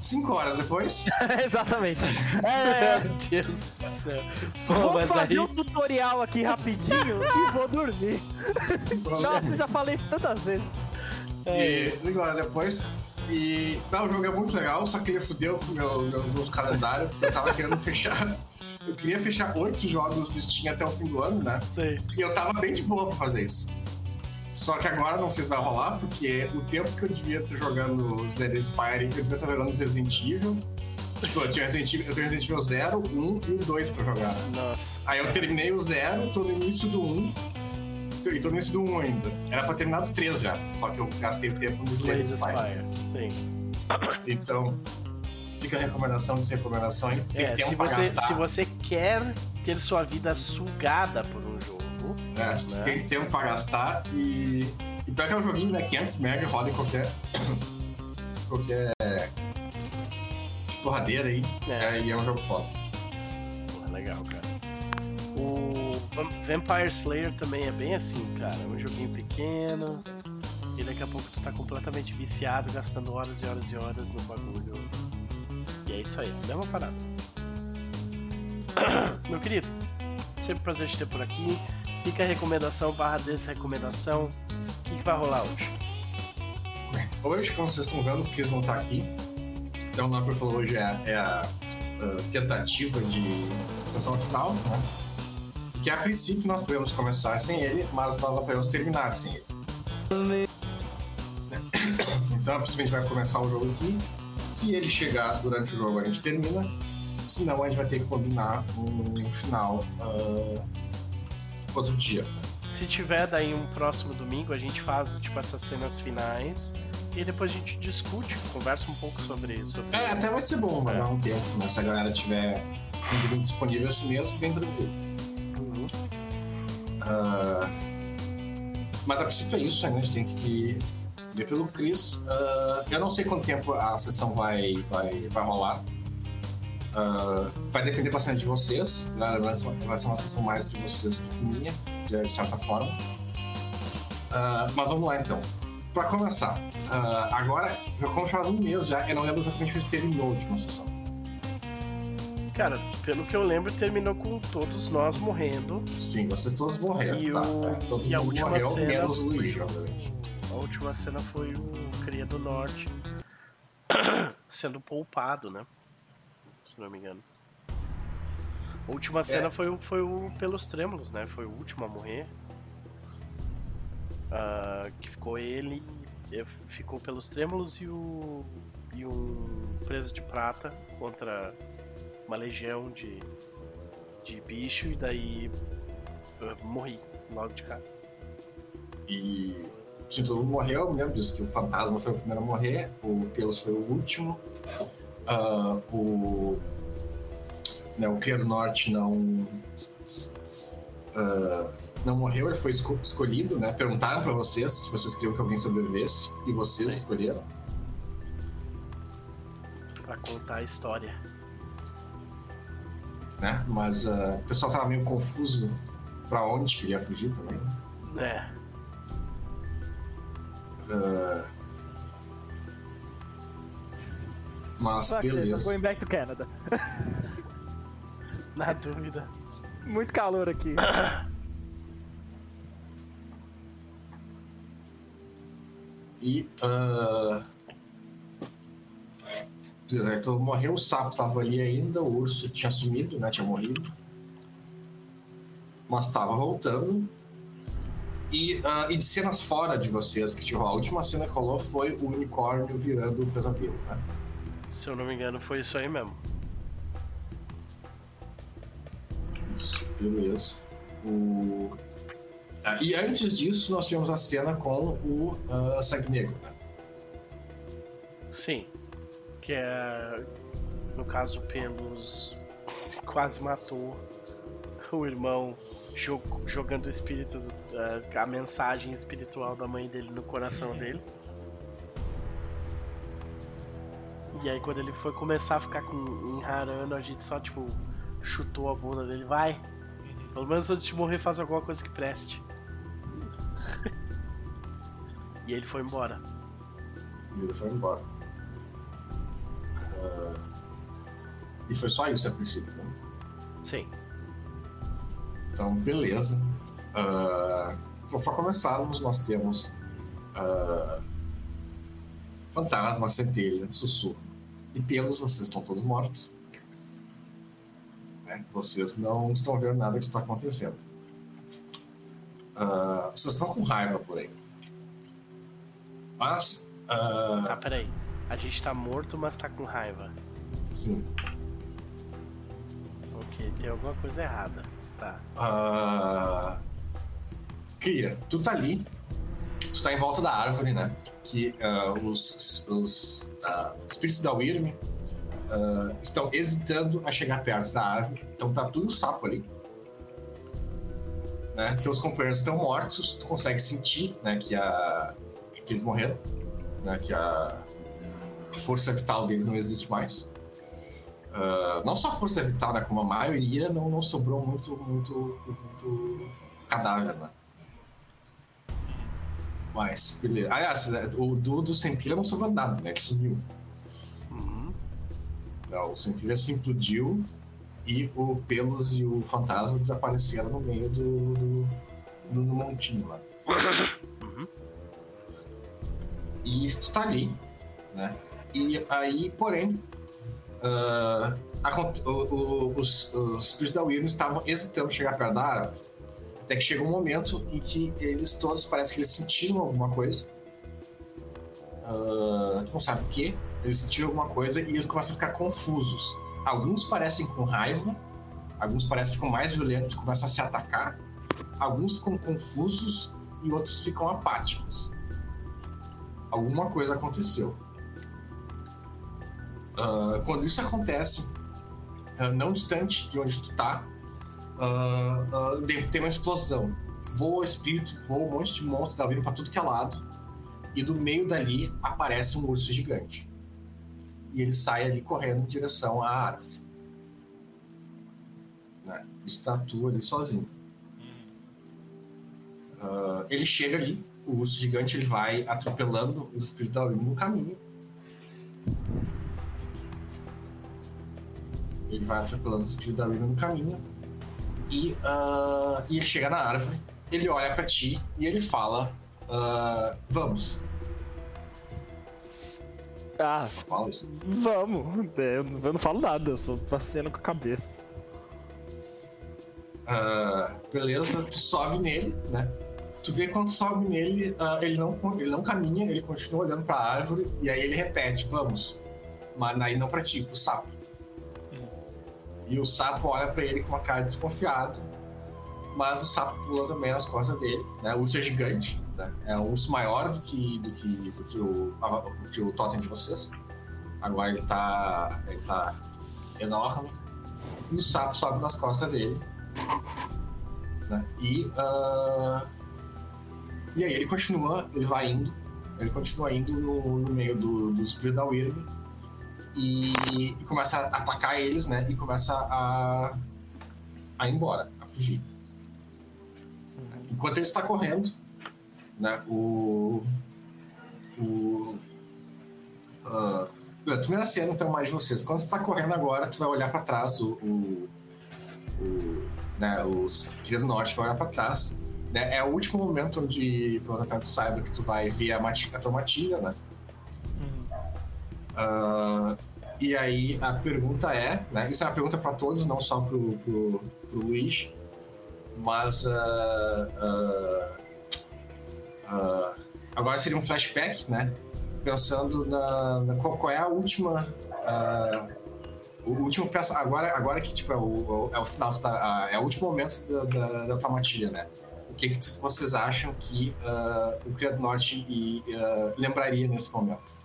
E: Cinco horas depois,
B: Exatamente. É,
A: Meu Deus do céu. Pô,
B: vou
A: mas
B: fazer
A: aí.
B: um tutorial aqui rapidinho e vou dormir. Nossa, já falei isso tantas vezes.
E: e cinco horas depois, e não, o jogo é muito legal, só que ele fudeu com o meu, meu, meus calendários, porque eu tava querendo fechar, eu queria fechar oito jogos do Steam até o fim do ano, né?
A: Sei.
E: E eu tava bem de boa pra fazer isso. Só que agora não sei se vai rolar, porque o tempo que eu devia estar jogando os Dead Spire, eu devia estar jogando os Resident Evil Tipo, eu, tinha Resident Evil, eu tenho Resident Evil 0, 1 e o 2 pra jogar.
A: Nossa.
E: Aí eu terminei o 0, tô no início do 1. E tô no início do 1 ainda. Era pra terminar os 3 já, só que eu gastei o tempo nos
A: the
E: Spire.
A: Sim.
E: Então, fica a recomendação das recomendações. Tem
A: É,
E: tempo
A: se você, se você quer ter sua vida sugada por um jogo,
E: É,
A: né?
E: tem tempo pra gastar e. E pega um joguinho, né? 500 mega, roda em qualquer. qualquer. porradeira aí.
A: É.
E: É, e é um jogo foda.
A: Pô, legal, cara. O Vam- Vampire Slayer também é bem assim, cara. É um joguinho pequeno. E daqui a pouco tu tá completamente viciado, gastando horas e horas e horas no bagulho. E é isso aí, dá uma parada. Meu querido, sempre um prazer te ter por aqui. Fica a recomendação barra desrecomendação. O que, que vai rolar hoje?
E: Hoje, como vocês estão vendo, o Chris não tá aqui. Então, o Nopper falou hoje é, é a, a tentativa de sessão final, né? Que a princípio nós podemos começar sem ele, mas nós não podemos terminar sem ele. Então, a princípio a gente vai começar o jogo aqui. Se ele chegar durante o jogo, a gente termina. Senão, a gente vai ter que combinar um final ah, outro dia.
A: Se tiver daí um próximo domingo, a gente faz tipo essas cenas finais e depois a gente discute, conversa um pouco sobre sobre
E: É, até vai ser bom, vai dar um tempo, né? Se a galera tiver um disponível assim mesmo, bem tranquilo.
A: Uhum.
E: Ah, mas a princípio é isso, né? A gente tem que ver pelo Chris. Ah, eu não sei quanto tempo a sessão vai, vai, vai rolar. Ah, vai depender bastante de vocês. Né? Vai ser uma- vai ser uma sessão mais de vocês do que minha, de certa forma. Ah, mas vamos lá então. Pra começar, ah, agora, já como faz um mês já, eu não lembro exatamente onde terminou a última sessão.
A: Cara, pelo que eu lembro, terminou com todos nós morrendo.
E: Sim, vocês todos morreram,
A: E
E: tá?
A: o-
E: É, Todo
A: e a última
E: morreu,
A: cena
E: menos o Luigi, obviamente.
A: A última cena foi o Cria do Norte sendo poupado, né? Se não me engano. A última cena foi, o- foi o Pelos Trêmulos, né? Foi o último a morrer. Ah, que ficou ele, ficou Pelos Trêmulos e o. e um Preso de Prata contra uma legião de, de bicho, e daí morri logo de cara.
E: E se todo mundo morreu, eu me lembro disso, que o fantasma foi o primeiro a morrer, o Pelos foi o último, ah, o. Né, o Cria do Norte não. ah, não morreu, ele foi esco- escolhido, né? Perguntaram pra vocês se vocês queriam que alguém sobrevivesse, e vocês
A: Sim.
E: escolheram.
A: Pra contar a história.
E: né? Mas ah, o pessoal tava meio confuso pra onde queria fugir também.
A: É.
E: Ah, mas
B: I'm
E: beleza.
B: going back to Canada.
A: Na dúvida.
B: Muito calor aqui.
E: E. ah, então, morreu, o sapo tava ali ainda, o urso tinha sumido, né? Tinha morrido. Mas tava voltando. E, ah, e de cenas fora de vocês que tipo, a última cena que rolou foi o unicórnio virando o pesadelo, né?
A: Se eu não me engano, foi isso aí mesmo.
E: Isso, beleza. O... Ah, e antes disso, nós tivemos a cena com o ah, Sangue Negro, né?
A: Sim. Que é. No caso, Pelos quase matou o irmão jo- jogando o espírito, do- a- a mensagem espiritual da mãe dele no coração dele. E aí quando ele foi começar a ficar com enrarando, a gente só tipo chutou a bunda dele, vai. Pelo menos antes de morrer faz alguma coisa que preste. e ele foi embora.
E: E ele foi embora. Ah, e foi só isso a princípio, né?
A: Sim.
E: Então, beleza. Ah, Bom, para começarmos, nós temos ah, Fantasma, Centelha, Sussurro e Pelos, vocês estão todos mortos. Né? Vocês não estão vendo nada que está acontecendo. Ah, vocês estão com raiva por aí. Mas. ah,
A: Tá, peraí. A gente tá morto, mas tá com raiva.
E: Sim.
A: Ok, tem alguma coisa errada. Tá.
E: Ah, Cria, tu tá ali, tu tá em volta da árvore, né? Que ah, os, os ah, espíritos da Wyrm ah, estão hesitando a chegar perto da árvore. Então tá tudo sapo ali. Né? Teus companheiros estão mortos, tu consegue sentir né, que, a, que eles morreram, né? Que a força vital deles não existe mais. Ah, não só a força vital, né? Como a maioria, não, não sobrou muito, muito, muito cadáver, né? Mas, beleza. Aliás, é, o do, do Centilha não sobrou nada, né? Ele sumiu.
A: Uhum.
E: Não, o Centilha se implodiu e o Pelos e o Fantasma desapareceram no meio do, do, do, do montinho lá. E tu tá ali, né? E aí, porém, ah, acon- o- o- os, os espíritos da Wyrm estavam hesitando em chegar perto da árvore. Até que chega um momento em que eles todos parece que eles sentiram alguma coisa. Tu não sabe o que. Eles sentiram alguma coisa e eles começam a ficar confusos. Alguns parecem com raiva, alguns parecem ficam mais violentos e começam a se atacar. Alguns ficam confusos e outros ficam apáticos. Alguma coisa aconteceu. Ah, quando isso acontece, ah, não distante de onde tu tá, ah, de- tem uma explosão. Voa espírito, voa um monte de monstro, tá vindo pra tudo que é lado. E do meio dali aparece um urso gigante. E ele sai ali correndo em direção à árvore. Né? Estatua ali sozinho. Ah, ele chega ali, o urso gigante ele vai atropelando os espíritos da Wyrm no caminho. Ele vai atropelando os espíritos da Wyrm no caminho. E, e ele chega na árvore, ele olha pra ti e ele fala: ah, Vamos.
B: Ah,
E: Só fala isso.
B: vamos. Eu não falo nada, eu só passeando com a cabeça.
E: Ah, beleza, tu sobe nele, né? Tu vê quando sobe nele, ah, ele, não, ele não caminha, ele continua olhando pra árvore e aí ele repete, vamos. Mas aí não pra ti, pro sapo. E o sapo olha pra ele com uma cara desconfiado, mas o sapo pula também nas costas dele, né? O urso é gigante, né? É um urso maior do que, do que, do que, o, do que o totem de vocês. Agora ele tá, ele tá enorme. E o sapo sobe nas costas dele né? E, ah, e aí ele continua, ele vai indo, ele continua indo no, no meio do, do espírito da e, e começa a atacar eles, né? E começa a, a ir embora, a fugir. Enquanto ele está correndo, né? O. O. ah, a primeira cena, então, mais de vocês. Quando você está correndo agora, tu vai olhar para trás, o, o, o né, os Querido Norte vai olhar pra trás. Né? É o último momento onde pelo tanto saiba que tu vai ver a, mati- a tua matilha, né? Ah, e aí a pergunta é, né? Isso é uma pergunta para todos, não só pro, pro, pro Luiz, mas ah, ah, agora seria um flashback, né? Pensando na, na- qual, qual é a última o último peça agora agora que tipo é o, é o final tu tá, é o último momento da, da, da tua matilha, né? O que, que vocês acham que o Criado Norte e, lembraria nesse momento?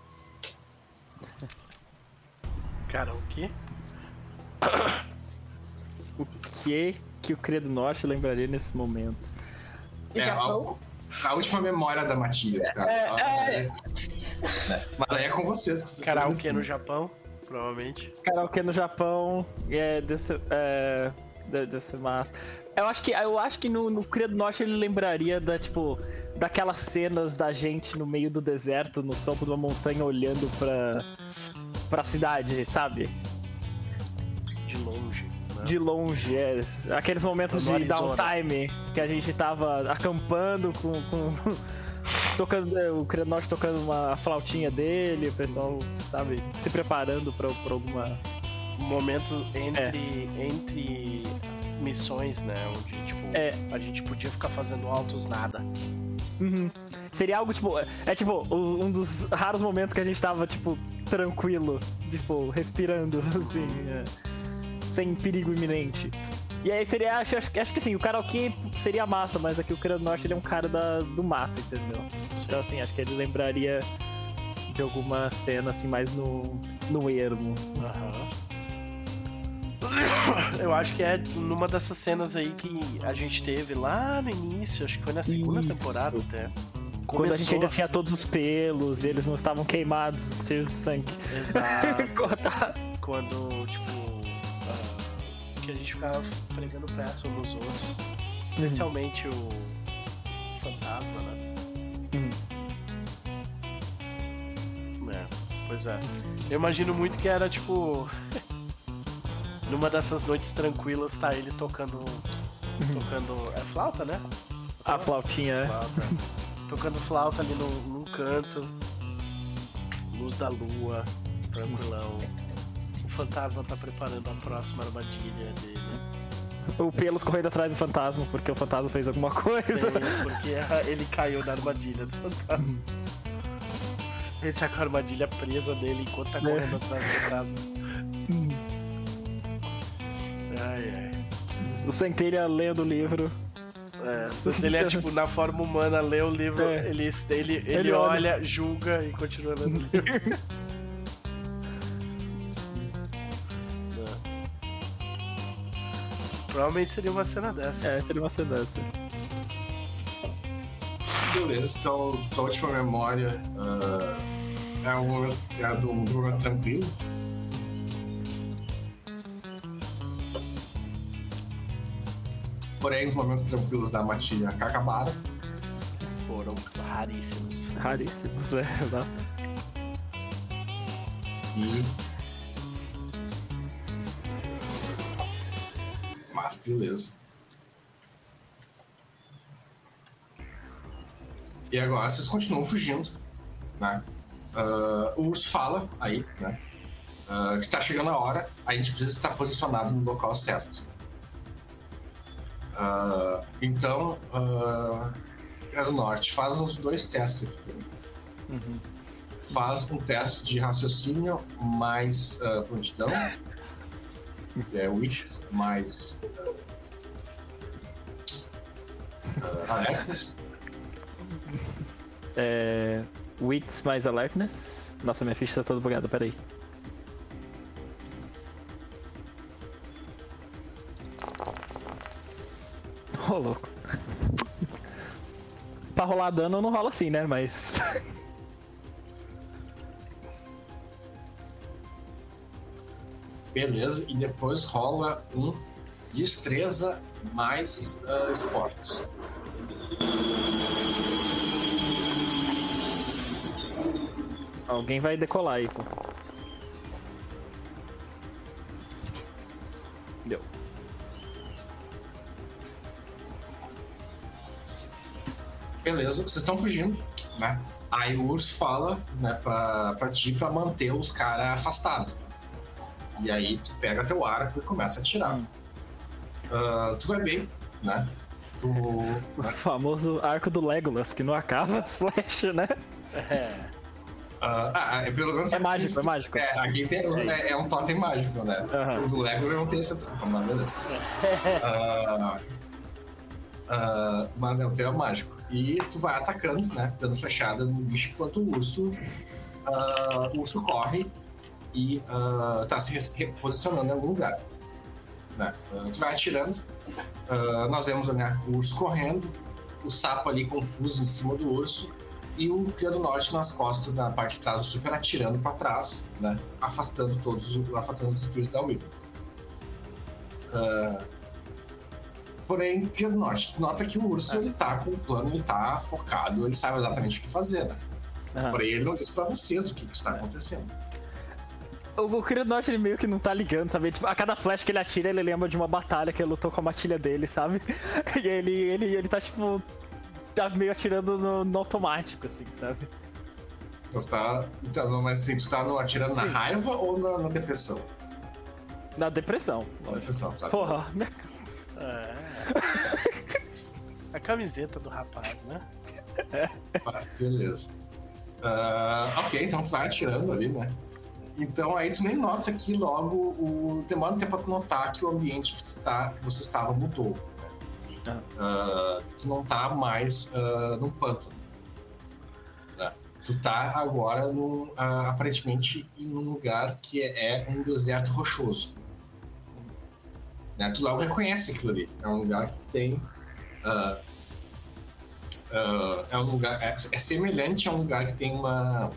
A: Cara, o quê?
B: O que que o Credo Norte lembraria nesse momento?
C: O Japão?
E: A, a última memória da matilha. cara.
C: É, é.
E: Mas aí é com vocês que vocês
A: Karaokê
E: decidem.
A: no Japão, provavelmente.
B: Karaokê no Japão, é, desse, é, de- desse massa. Eu acho que, eu acho que no, no Credo Norte ele lembraria da, tipo, daquelas cenas da gente no meio do deserto, no topo de uma montanha, olhando pra, pra cidade, sabe?
A: De longe. Né?
B: De longe, é. Aqueles momentos de
A: Arizona.
B: downtime que a gente tava acampando com. com tocando, o Credo Norte tocando uma flautinha dele, o pessoal, sabe, se preparando pra, pra alguma.
A: Momento entre, entre missões, né? Onde, tipo,
B: É.
A: a gente podia ficar fazendo altos nada.
B: Uhum. Seria algo tipo. É tipo o- um dos raros momentos que a gente tava, tipo, tranquilo, tipo, respirando, assim, é, sem perigo iminente. E aí seria. Acho, acho, acho que assim, o karaokê seria massa, mas aqui o do Norte ele é um cara da, do mato, entendeu? Então assim, acho que ele lembraria de alguma cena assim mais no, no ermo.
A: Aham. Eu acho que é numa dessas cenas aí que a gente teve lá no início, acho que foi na segunda
B: Isso.
A: temporada até.
B: Quando a gente
A: Começou-
B: ainda tinha todos os pelos, e eles não estavam queimados, cheios de sangue.
A: Exato. Quando, tipo, ah, que a gente ficava pregando peça uns nos outros. Especialmente o fantasma, né? É, pois é. Eu imagino muito que era, tipo, numa dessas noites tranquilas, tá ele tocando. Tocando. É flauta, né?
B: A flautinha, né?
A: Flauta. tocando flauta ali num, num canto. Luz da lua, tranquilão. O fantasma tá preparando a próxima armadilha dele.
B: O pelos correndo atrás do fantasma, porque o fantasma fez alguma coisa.
A: Sim, porque ele caiu na armadilha do fantasma. Ele tá com a armadilha presa nele enquanto tá correndo atrás do fantasma. Ai, ai.
B: O Centelha lendo o livro.
A: É, ele é tipo na forma humana, lê o livro,
B: É.
A: ele, ele, ele,
B: Ele olha.
A: olha, julga e continua lendo o livro. É. Provavelmente seria uma cena dessa.
B: É, seria uma cena dessa.
E: Beleza, então tua última memória ah, é, um, é de um momento tranquilo. Porém, os momentos tranquilos da matilha acabaram.
A: Foram raríssimos.
B: Raríssimos, é, exato.
E: E. Mas beleza. E agora vocês continuam fugindo, né? Ah, o urso fala aí, né? Ah, que está chegando a hora, a gente precisa estar posicionado no local certo. Ah, então, uh, do Norte, faz uns dois testes aqui faz um teste de raciocínio mais ah, prontidão. É wits mais ah, alertas.
B: É. Wits mais alertness. Nossa, minha ficha tá toda bugada, peraí. Ô, louco. pra rolar dano não rola assim, né? Mas.
E: Beleza, e depois rola um destreza mais ah, esportes.
B: Alguém vai decolar aí, pô.
E: Beleza, vocês estão fugindo, né? Aí o urso fala, né, pra, pra ti pra manter os caras afastados. E aí tu pega teu arco e começa a atirar.
B: Hum.
E: Ah, tu vai bem, né? Tu.
B: O famoso arco do Legolas, que não acaba as flechas, né?
A: É.
E: ah, ah, é, pelo menos.
B: É mágico, é mágico.
E: É, aqui tem, é, é um totem mágico, né?
B: Aham.
E: O do Lego não tem essa desculpa, mas beleza. Ah, ah, mas não, tem o mágico. E tu vai atacando, né? Dando flechada no bicho enquanto o urso. ah, o urso corre e ah, tá se reposicionando em algum lugar. Né? Ah, tu vai atirando. Ah, nós vemos né, o urso correndo, o sapo ali confuso em cima do urso e o Cria do Norte nas costas, na parte de trás, super atirando para trás, né? Afastando todos, os- afastando os espíritos da Weaver. Ah, porém, Norte, tu nota que o urso ele tá com o plano, ele tá focado, ele sabe exatamente o que fazer, né?
B: Aham.
E: Porém, ele não diz pra vocês o que, que está acontecendo.
B: O, o Norte ele meio que não tá ligando, sabe? Tipo, a cada flash que ele atira, ele lembra de uma batalha que ele lutou com a matilha dele, sabe? E ele, ele, ele tá tipo. Tá meio atirando no, no automático, assim, sabe?
E: Então, tu tá, então, mas assim, tu tá no- atirando na raiva ou na, na depressão?
B: Na depressão.
E: Na depressão, tá?
B: Porra, minha...
A: É. A camiseta do rapaz, né?
E: Tá, beleza. Uh, ok, então tu vai atirando ali, né? Então aí tu nem nota que logo o. Demora um tempo pra tu notar que o ambiente que, tu tá, que você estava mudou. Né? Uh, tu não tá mais uh, num pântano. Né? Tu tá agora num, uh, aparentemente em um lugar que é, é um deserto rochoso. Né? Tu logo reconhece aquilo ali. É um lugar que tem. Uh, uh, é um lugar. É, é, semelhante a um lugar que tem uma.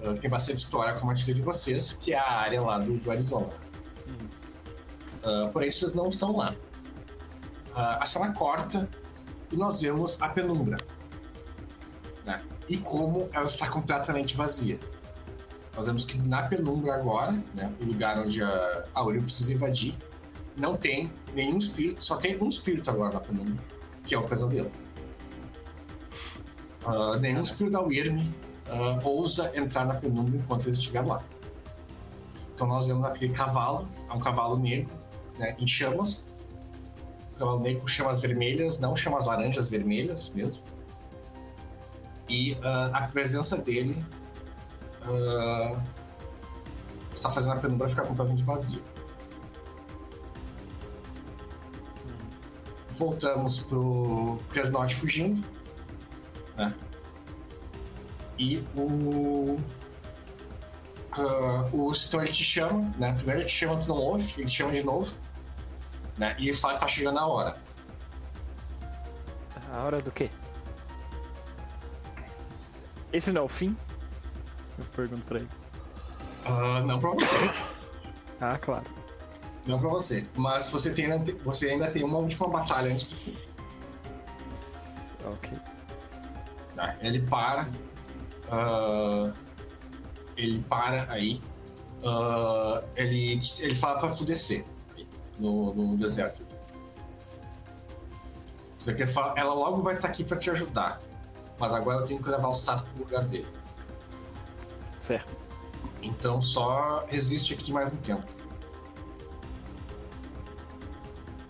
E: Uh, tem bastante história como a de vocês, que é a área lá do, do Arizona. porém, vocês não estão lá. a cena corta e nós vemos a penumbra. Né? E como ela está completamente vazia. Nós vemos que na penumbra agora, né, o lugar onde a Aureo precisa invadir, não tem nenhum espírito, só tem um espírito agora na penumbra, que é o pesadelo. Uh, nenhum espírito da Wyrm uh, ousa entrar na penumbra enquanto ele estiver lá. Então nós vemos aquele cavalo, é um cavalo negro, né, em chamas. Um cavalo negro com chamas vermelhas, não chamas laranjas, vermelhas mesmo. E uh, a presença dele está fazendo a penumbra ficar completamente vazia. Voltamos pro Cresnot fugindo. Né? E o. Uh, o ele te chama, né? Primeiro ele te chama, tu não ouve, ele te chama de novo. Né? E ele fala que tá chegando a hora.
B: A hora do quê? Esse não é o fim? Eu pergunto pra ele.
E: Uh, não pra você.
B: ah, claro.
E: Não pra você. Mas você, tem, você ainda tem uma última batalha antes do fim.
B: Ok.
E: Tá, ele para. Uh, ele para aí. Uh, ele, ele fala pra tu descer no, no deserto. Ela logo vai estar tá aqui pra te ajudar. Mas agora eu tenho que levar o sapo pro lugar dele.
B: Certo.
E: Então só resiste aqui mais um tempo.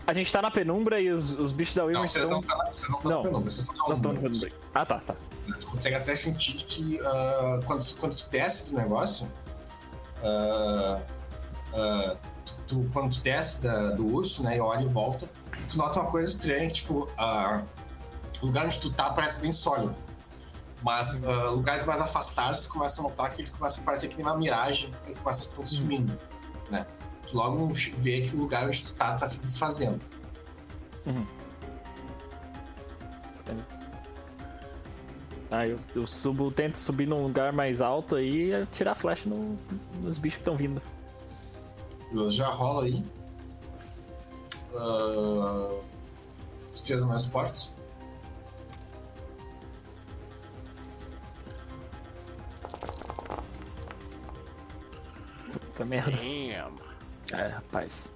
B: A gente tá na penumbra e os, os bichos da Wilma
E: estão... Não, vocês não estão na, na penumbra, vocês estão na penumbra.
B: Ah, tá, tá.
E: Tu consegue até sentir que uh, quando, quando tu desce do negócio, uh, uh, tu, tu, quando tu desce da, do urso, né, e olha e volta, tu nota uma coisa estranha, tipo, o lugar onde tu tá parece bem sólido. Mas lugares mais afastados, tu começa a notar que eles começam a parecer que nem uma miragem, eles começam a estar sumindo, né? Tu logo vê que o lugar onde tu tá está se desfazendo.
B: Uhum. Ah, eu, eu subo, tento subir num lugar mais alto aí e tirar flecha no, nos bichos que estão vindo.
E: Já rola aí. Uh, os mais fortes.
B: Puta merda. Damn. É, rapaz.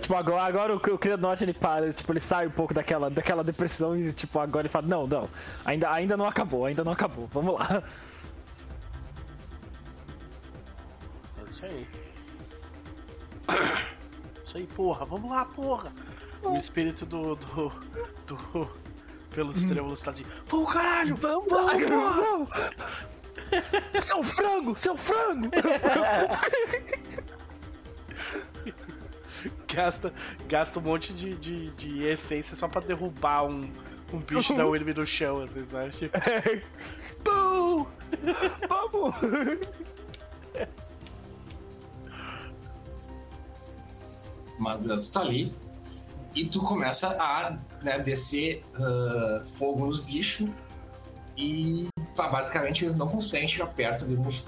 B: Tipo, agora, agora o, o Criadote ele para, tipo, ele sai um pouco daquela, daquela depressão e, tipo, agora ele fala, não, não, ainda, ainda não acabou, ainda não acabou, vamos lá.
A: É isso aí. Isso aí, porra, vamos lá, porra! O espírito do. do. do pelos hum. trêmulos tá assim: Vamos, caralho! Vamos, vamos! vamos.
B: seu frango! Seu frango!
A: gasta, gasta um monte de, de, de essência só pra derrubar um, um bicho da Wilmy no chão, assim, sabe? Tipo, Pum!
B: Vamos!
E: Mas tu tá ali, e tu começa a né, descer uh, fogo nos bichos e pá, basicamente eles não conseguem chegar perto de onde tu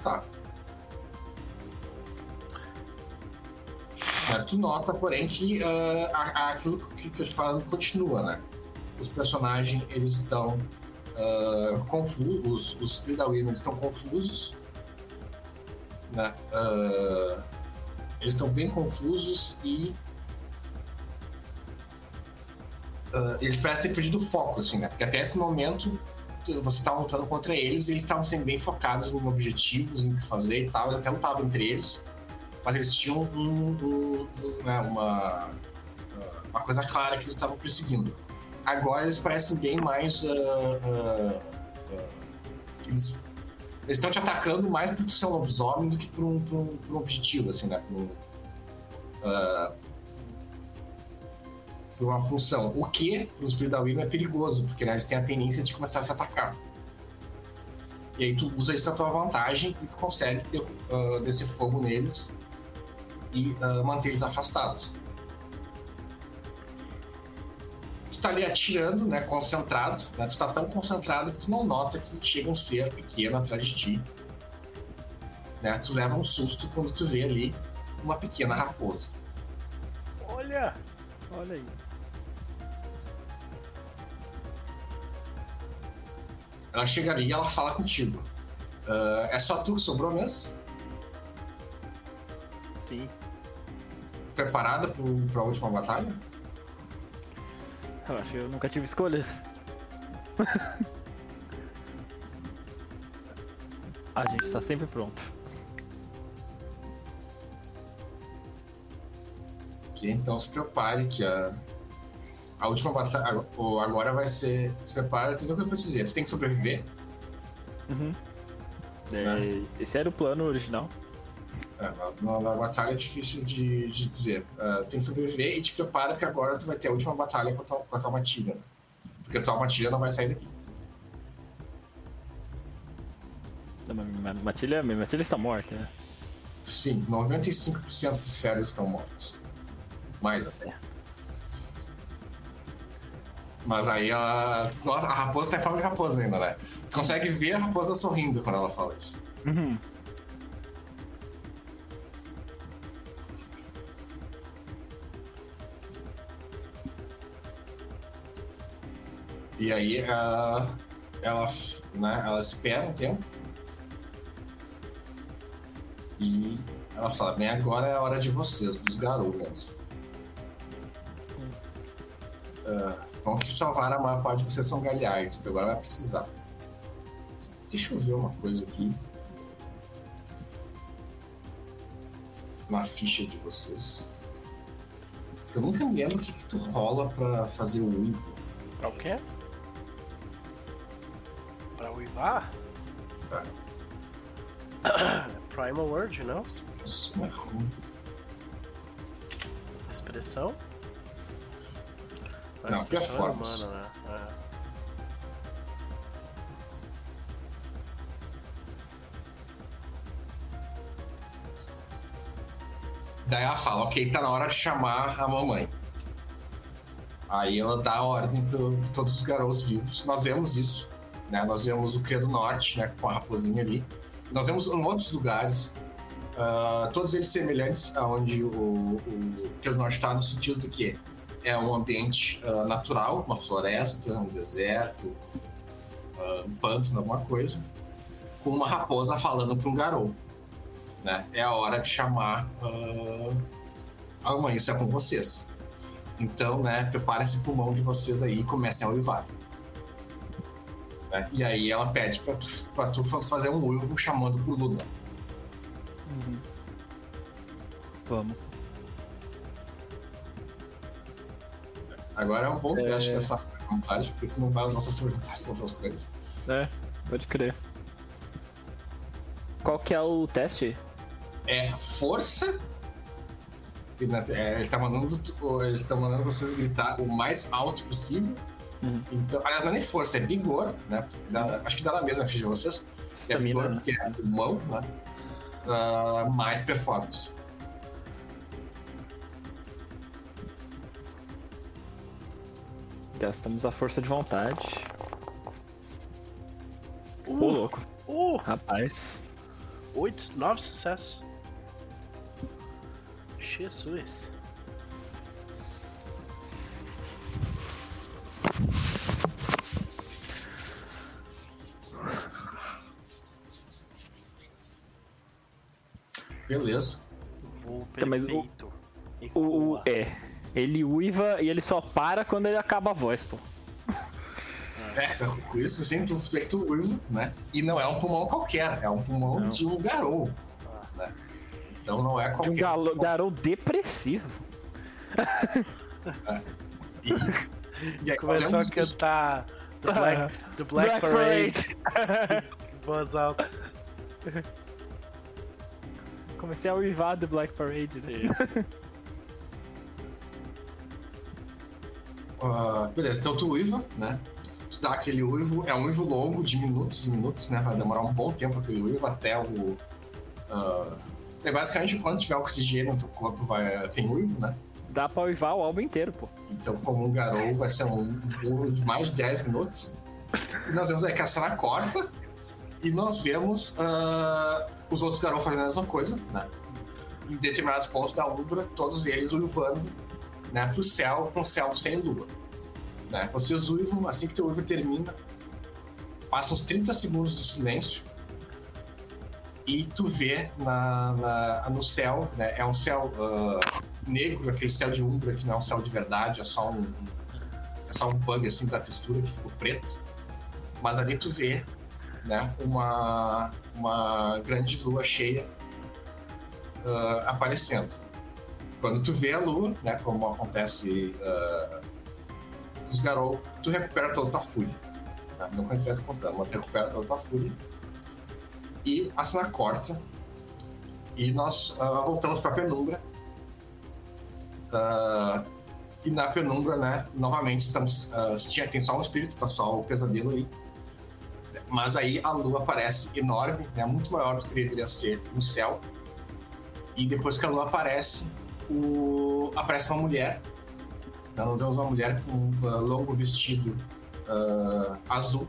E: tu nota, porém, que uh, aquilo que, que eu te falando continua, né? Os personagens, eles estão uh, confusos, os, Women estão confusos, né? Uh, eles estão bem confusos e uh, eles parecem ter perdido foco, assim, né? Porque até esse momento você estava lutando contra eles e eles estavam sendo bem focados em objetivos, em o que fazer e tal, eles até lutavam entre eles. mas eles tinham um, um, né, uma, uma coisa clara que eles estavam perseguindo. Agora eles parecem bem mais. Uh, uh, eles estão te atacando mais por ser um lobisomem do que por um, por um, por um objetivo, assim, né? Por, por uma função. O que, para os William, é perigoso, porque né, eles têm a tendência de começar a se atacar. E aí tu usa isso a tua vantagem e tu consegue descer fogo neles e manter eles afastados. tu tá ali atirando, né, concentrado, né, tu tá tão concentrado que tu não nota que chega um ser pequeno atrás de ti. Né, tu leva um susto quando tu vê ali uma pequena raposa.
B: Olha! Olha aí.
E: Ela chega ali e ela fala contigo. Uh, é só tu que sobrou mesmo?
B: Sim.
E: Preparada pro, pra última batalha?
B: Eu acho que eu nunca tive escolhas. A gente está sempre pronto.
E: Ok, então se prepare que a, a última batalha agora vai ser. Se prepara, tudo o que eu preciso dizer. Você tem que sobreviver.
B: Uhum. É, né? Esse era o plano original.
E: É, mas na, na, batalha é difícil de, de dizer. Uh, tem que sobreviver e te prepara que agora tu vai ter a última batalha com a tua, com a tua matilha. Porque a tua matilha não vai sair daqui.
B: Matilha, minha matilha está morta, né?
E: Sim, 95% dos férias estão mortos. Mais até. Mas aí ela. A raposa tá em forma de raposa ainda, né? Tu consegue ver a raposa sorrindo quando ela fala isso.
B: Uhum.
E: E aí ela, ela, né, ela espera um tempo. E ela fala, bem, agora é a hora de vocês, dos garotos. Uh, vão que salvar a maior parte de vocês são galhardos, porque agora vai precisar. Deixa eu ver uma coisa aqui. Na ficha de vocês. Eu nunca me lembro o que, que tu rola pra fazer o uivo.
A: Pra o quê? uivar? Ah. Primal Word, não? Expressão?
E: Não, performance. É humana, né? É. Daí ela fala, ok, tá na hora de chamar a mamãe. Aí ela dá a ordem para todos os garotos vivos. Nós vemos isso né? Nós vemos o Cria do Norte, né, com a raposinha ali. Nós vemos em outros lugares, uh, todos eles semelhantes aonde o, o Cria do Norte está no sentido do que é um ambiente uh, natural, uma floresta, um deserto, uh, um pântano, alguma coisa, com uma raposa falando para um garoto. Né? É a hora de chamar uh, amanhã isso é com vocês. Então, né, prepare esse pulmão de vocês aí e comecem a uivar. Né? E aí ela pede pra tu, pra tu fazer um uivo chamando por Luna.
B: Uhum. Vamos.
E: Agora é um bom é... teste dessa vontade, porque tu não vai usar essa vontade pra outras coisas.
B: É, pode crer. Qual que é o teste?
E: É força. É, ele tá mandando, eles estão mandando vocês gritar o mais alto possível Uhum. Então, aliás, não é nem força, é vigor, né? Dá, acho que dá na mesma ficha de vocês. É vigor, né? porque é mão, né? Uh, mais performance.
B: Gastamos a força de vontade. Ô, uh, louco.
A: Uh,
B: Rapaz.
A: Oito, nove sucessos. Jesus.
E: Beleza.
A: Voo perfeito. Mas o,
B: o, o, é, ele uiva e ele só para quando ele acaba a voz, pô.
E: É, com isso sim, tu vê que tu uiva, né? E não é um pulmão qualquer, é um pulmão não. de um garou. Né? Então não é
B: De um
E: qualquer.
B: galo- Garou depressivo.
E: E, e aí
A: Começou
E: fazemos
A: a cantar The Black, the Black,
B: Black
A: Parade. Voz alta.
B: Comecei a uivar do Black Parade, né?
A: Isso.
E: Ah, beleza, então tu uiva, né? Tu dá aquele uivo, é um uivo longo de minutos e minutos, né? Vai demorar um bom tempo aquele uivo até o. ah, é basicamente quando tiver oxigênio no teu corpo vai, tem uivo, né?
B: Dá pra uivar o álbum inteiro, pô.
E: Então, como um garou, vai ser um uivo de mais de 10 minutos. E nós vemos aí que a cena corta e nós vemos ah, os outros garou fazendo a mesma coisa, né? Em determinados pontos da Umbra, todos eles uivando né, pro céu, com o céu sem lua. Né? Vocês uivam, assim que teu uivo termina, passa uns 30 segundos de silêncio e tu vê na, na- no céu, né, é um céu ah, negro, aquele céu de Umbra que não é um céu de verdade, é só um, é só um bug assim da textura que ficou preto. Mas ali tu vê né, uma, uma grande lua cheia ah, aparecendo. Quando tu vê a lua, né, como acontece uh, nos Garou, tu recupera toda a tua fúria. Tá? Não estivesse contando, mas tu recupera toda a tua fúria. E a cena corta. E nós ah, voltamos pra penumbra. Ah, e na penumbra, né, novamente estamos. ah, tinha, tem só um espírito, tá só o pesadelo aí. Mas aí a lua aparece enorme, né, muito maior do que deveria ser no céu. E depois que a lua aparece, o- aparece uma mulher. Nós vemos uma mulher com um ah, longo vestido ah, azul.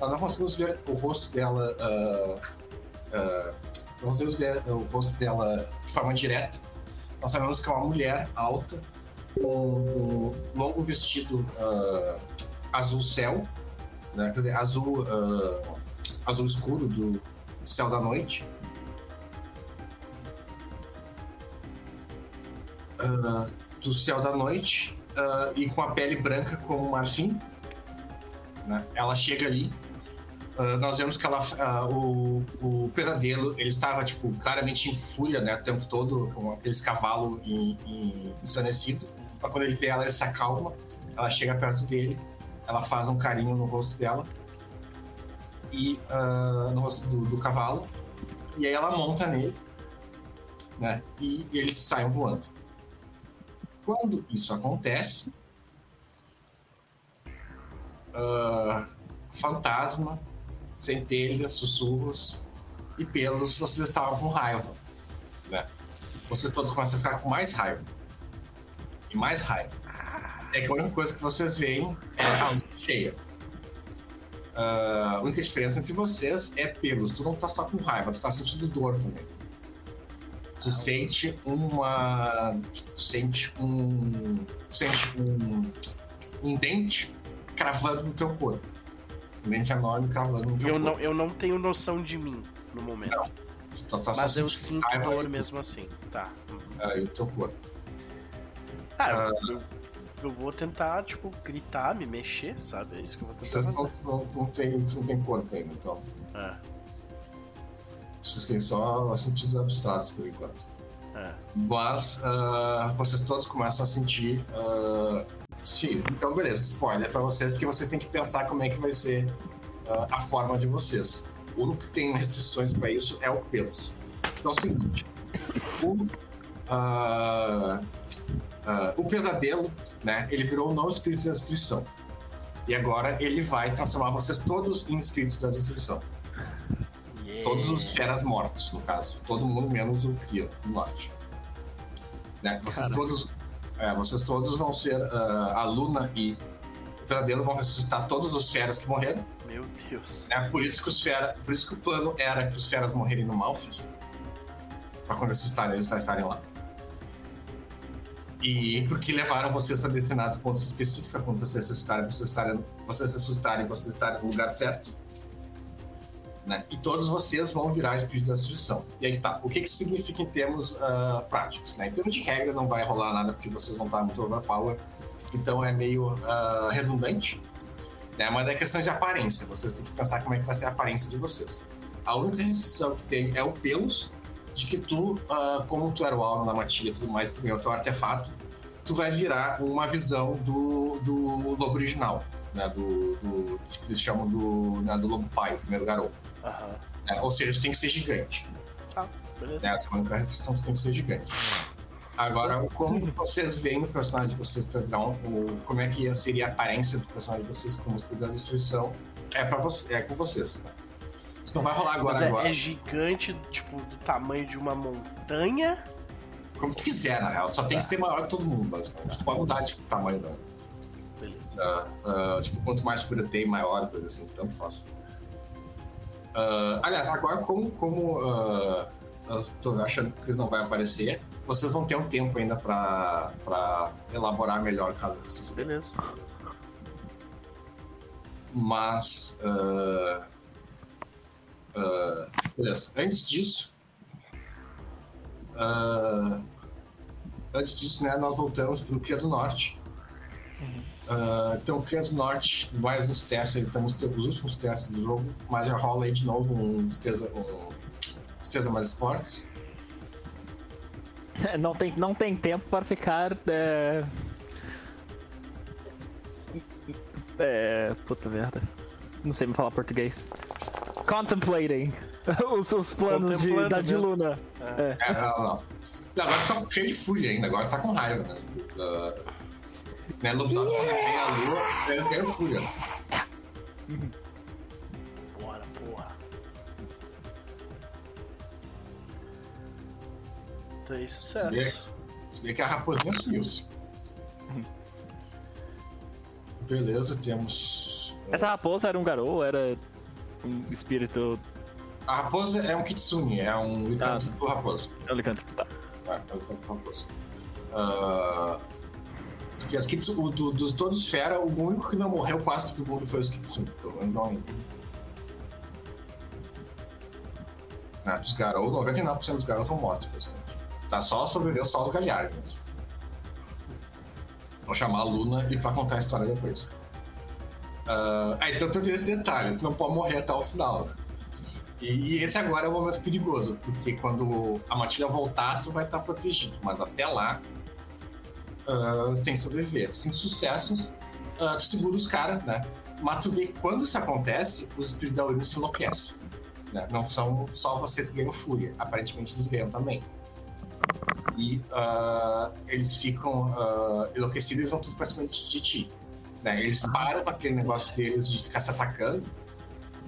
E: Nós não conseguimos ver o rosto dela. ah, não conseguimos ver o rosto dela de forma direta. Nós sabemos que é uma mulher alta, com um longo vestido azul céu, né? quer dizer, azul, azul escuro do céu da noite. Do céu da noite ah, e com a pele branca como marfim. né? Ela chega ali. ah, nós vemos que ela, ah, o, o pesadelo ele estava tipo claramente em fúria, né, o tempo todo com aqueles cavalos em, ensandecido. Mas quando ele vê ela, ele se acalma. Ela chega perto dele, ela faz um carinho no rosto dela e no rosto do, do cavalo. E aí ela monta nele, né? E eles saem voando. Quando isso acontece, ah, fantasma, centelha, sussurros e pelos, vocês estavam com raiva, né? Vocês todos começam a ficar com mais raiva. E mais raiva. É que a única coisa que vocês veem é a lua cheia. Ah, a única diferença entre vocês é pelos. Tu não tá só com raiva, tu tá sentindo dor também. Tu sente uma. Tu sente um. Tu sente um. Um dente cravando no teu corpo. Um dente enorme cravando no teu
A: Eu
E: corpo.
A: não, eu não tenho noção de mim no momento.
E: Tu tá só
A: Mas eu sinto dor mesmo assim. Tá. Uhum.
E: ah, o teu corpo.
A: Ah, eu, eu vou tentar, tipo, gritar, me mexer, sabe? É isso que eu vou tentar
E: Vocês não, não, não, tem, não tem corpo ainda, então.
A: É,
E: Vocês têm só sentidos abstratos por enquanto.
A: é.
E: Mas ah, vocês todos começam a sentir. ah, sim, então beleza, spoiler pra vocês, porque vocês têm que pensar como é que vai ser ah, a forma de vocês. O único que tem restrições pra isso é o pelos. Então é o seguinte: o, o pesadelo, né? Ele virou um não espírito da destruição. E agora ele vai transformar vocês todos em espíritos da destruição. Todos os feras mortos, no caso. Todo mundo menos o Krio, do norte. Né? Vocês, todos, é, vocês todos vão ser. ah, a Luna e o Pesadelo vão ressuscitar todos os feras que morreram.
A: Meu Deus.
E: Né? Por, isso que os fera, por isso que o plano era que os feras morrerem no Malfis. Pra quando ressuscitarem, eles estarem lá. E porque levaram vocês para determinados pontos específicos, quando vocês ressuscitarem, vocês estarem, vocês ressuscitarem, vocês estarem no lugar certo. Né? E todos vocês vão virar espírito da destruição. E aí que tá. O que, que significa em termos ah, práticos? Né? Em termos de regra, não vai rolar nada porque vocês vão estar muito overpower. Então é meio ah, redundante. Né? Mas é questão de aparência. Vocês têm que pensar como é que vai ser a aparência de vocês. A única restrição que tem é o pelos. de que tu, ah, como tu era o alvo na matilha e tudo mais, tu ganhou teu artefato, tu vai virar uma visão do, do lobo original, né? Do, do, que eles chamam do, né, do lobo pai, o primeiro garoto.
A: Aham.
E: né? Ou seja, tu tem que ser gigante.
A: Tá, beleza.
E: Né? Essa é a única restrição, tu tem que ser gigante. Agora, como vocês veem no personagem de vocês pra virar um, o- como é que seria a aparência do personagem de vocês como espírito da destruição, é, pra você, é com vocês. Né? Isso não vai rolar agora,
A: Mas é,
E: agora.
A: é gigante, tipo, do tamanho de uma montanha.
E: Como tu quiser, na real. Só tem que ser maior que todo mundo, basicamente. Tu pode mudar de tamanho, né?
A: Beleza.
E: Ah, ah, tipo, quanto mais fúria tem, maior, coisa assim, tanto faz. Ah, aliás, agora como, como ah, eu tô achando que eles não vai aparecer, vocês vão ter um tempo ainda pra, pra elaborar melhor caso vocês
A: Beleza.
E: Mas. ah, ah, beleza. Antes disso. ah, antes disso, né, nós voltamos pro Cria do Norte. Ah, então, do Norte, mais nos testes, ele estamos tendo os últimos testes do jogo, mas já rola aí de novo um Destreza, um destreza mais esportes.
B: Não tem, não tem tempo para ficar. É... é... Puta merda. Não sei me falar português. Contemplating os, os planos de, da de. Luna. É.
E: É, não, não. Não, Agora você tá cheio de fúria ainda, agora você tá com raiva, né? Uh, né, lobisomem quando vem a lua, eles ganham fúria. né?
A: Bora, porra. Três sucessos.
E: Você vê que a raposinha sumiu-se. Beleza, temos.
B: Essa raposa era um garou, era um espírito.
E: A raposa é um kitsune, é um licântropo raposa.
B: É um licântropo, tá.
E: É, é um licântropo raposa. Ah, porque as kitsune, do- dos todos fera, o único que não morreu quase todo mundo foi os kitsune, pelo menos não ainda. Ah, dos garou, 99% dos garou estão mortos, basicamente. Tá só sobreviveu só os galhardos. Vou chamar a Luna e pra contar a história depois. Ah, ah, então tem esse detalhe, tu não pode morrer até o final, né? E, e esse agora é o momento perigoso, porque quando a matilha voltar, tu vai estar protegido, mas até lá ah, tem que sobreviver. Cinco sucessos, ah, tu segura os caras, né? Mas tu vê que quando isso acontece, os espíritos da Urina se enlouquecem. Né? Não são só vocês que ganham fúria, aparentemente eles ganham também. E ah, eles ficam ah, enlouquecidos e vão tudo pra cima de, ti. Né? Eles param com aquele negócio deles de ficar se atacando.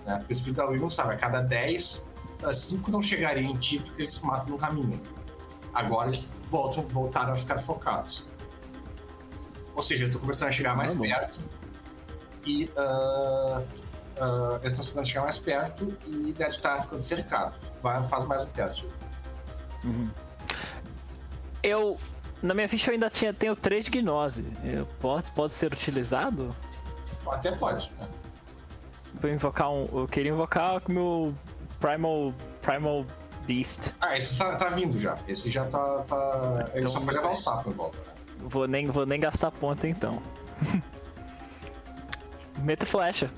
E: Né? Espírito da não sabe, a cada 10, 5 não chegariam em ti porque eles se matam no caminho. Agora eles voltam, voltaram a ficar focados. Ou seja, eles estão começando a chegar mais
B: Ah,
E: perto. E ah, ah, eles estão ficando a chegar mais perto e deve estar ficando cercado. Vai, faz mais um teste.
B: Eu. Na minha ficha eu ainda tinha, tenho 3 de gnose. Eu, pode, pode ser utilizado?
E: Até pode. Né?
B: Vou invocar um. Eu queria invocar o meu Primal. Primal Beast.
E: Ah, esse tá, tá vindo já. Esse já tá. tá... Ele
B: Então,
E: só foi levar o sapo em volta. Né?
B: Vou nem, vou nem gastar ponta então. Meto flecha.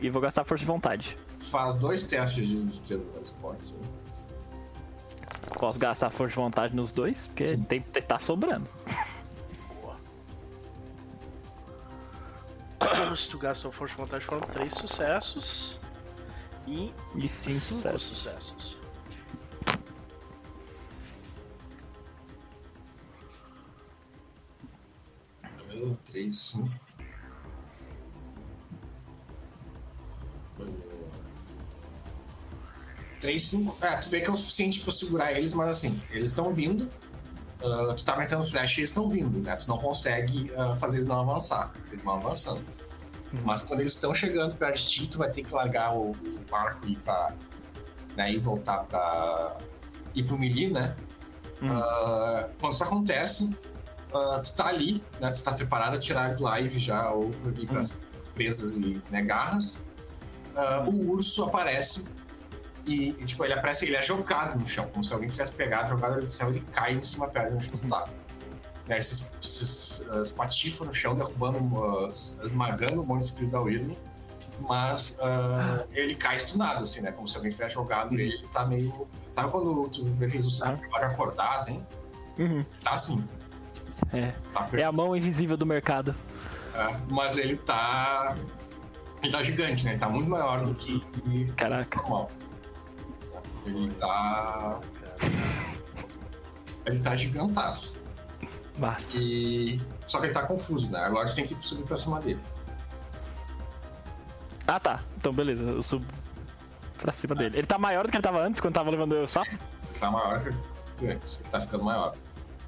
B: E vou gastar força de vontade.
E: Faz dois testes de destreza do esporte. né?
B: Posso gastar força de vontade nos dois? Porque tem, tem- tá sobrando.
A: Se tu gastou força de vontade, foram três sucessos. E
B: E cinco
A: cinco
B: sucessos.
A: sucessos.
E: Um, três, cinco. Três, cinco. É, tu vê que é o suficiente pra segurar eles, mas assim, eles estão vindo. ah, tu tá metendo flash e eles estão vindo, né? Tu não consegue ah, fazer eles não avançar. Eles vão avançando. Mas quando eles estão chegando perto de ti, tu vai ter que largar o, o arco e ir pra. Né, e voltar pra. ir pro melee, né?
B: Hum.
E: Ah, quando isso acontece, ah, tu tá ali, né? Tu tá preparado a tirar live já ou ir pras presas e né, garras. Ah, o urso aparece e, e, tipo, ele aparece, ele é jogado no chão, como se alguém tivesse pegado, jogado ele do céu, ele cai em cima perto onde tu tá. Né, esses, esses uh, no chão, derrubando, uh, esmagando o monte de espírito da Wyrm. mas ah, ele cai estunado, assim, né? Como se alguém tivesse jogado ele, ele tá meio. Sabe quando tu vê que
B: Ah.
E: pode acordar, assim?
B: Uhum.
E: Tá assim.
B: É.
E: Tá
B: É a mão invisível do mercado.
E: É, mas ele tá. Ele tá gigante, né? Ele tá muito maior do que
B: Caraca.
E: normal. Ele tá. Ele tá gigantaço.
B: Massa.
E: E. Só que ele tá confuso, né? Agora gente tem que subir pra cima dele.
B: Ah tá. Então beleza, eu subo pra cima dele. Ele tá maior do que ele tava antes, quando tava levando o sapo?
E: Ele tá maior que antes. Ele tá ficando maior.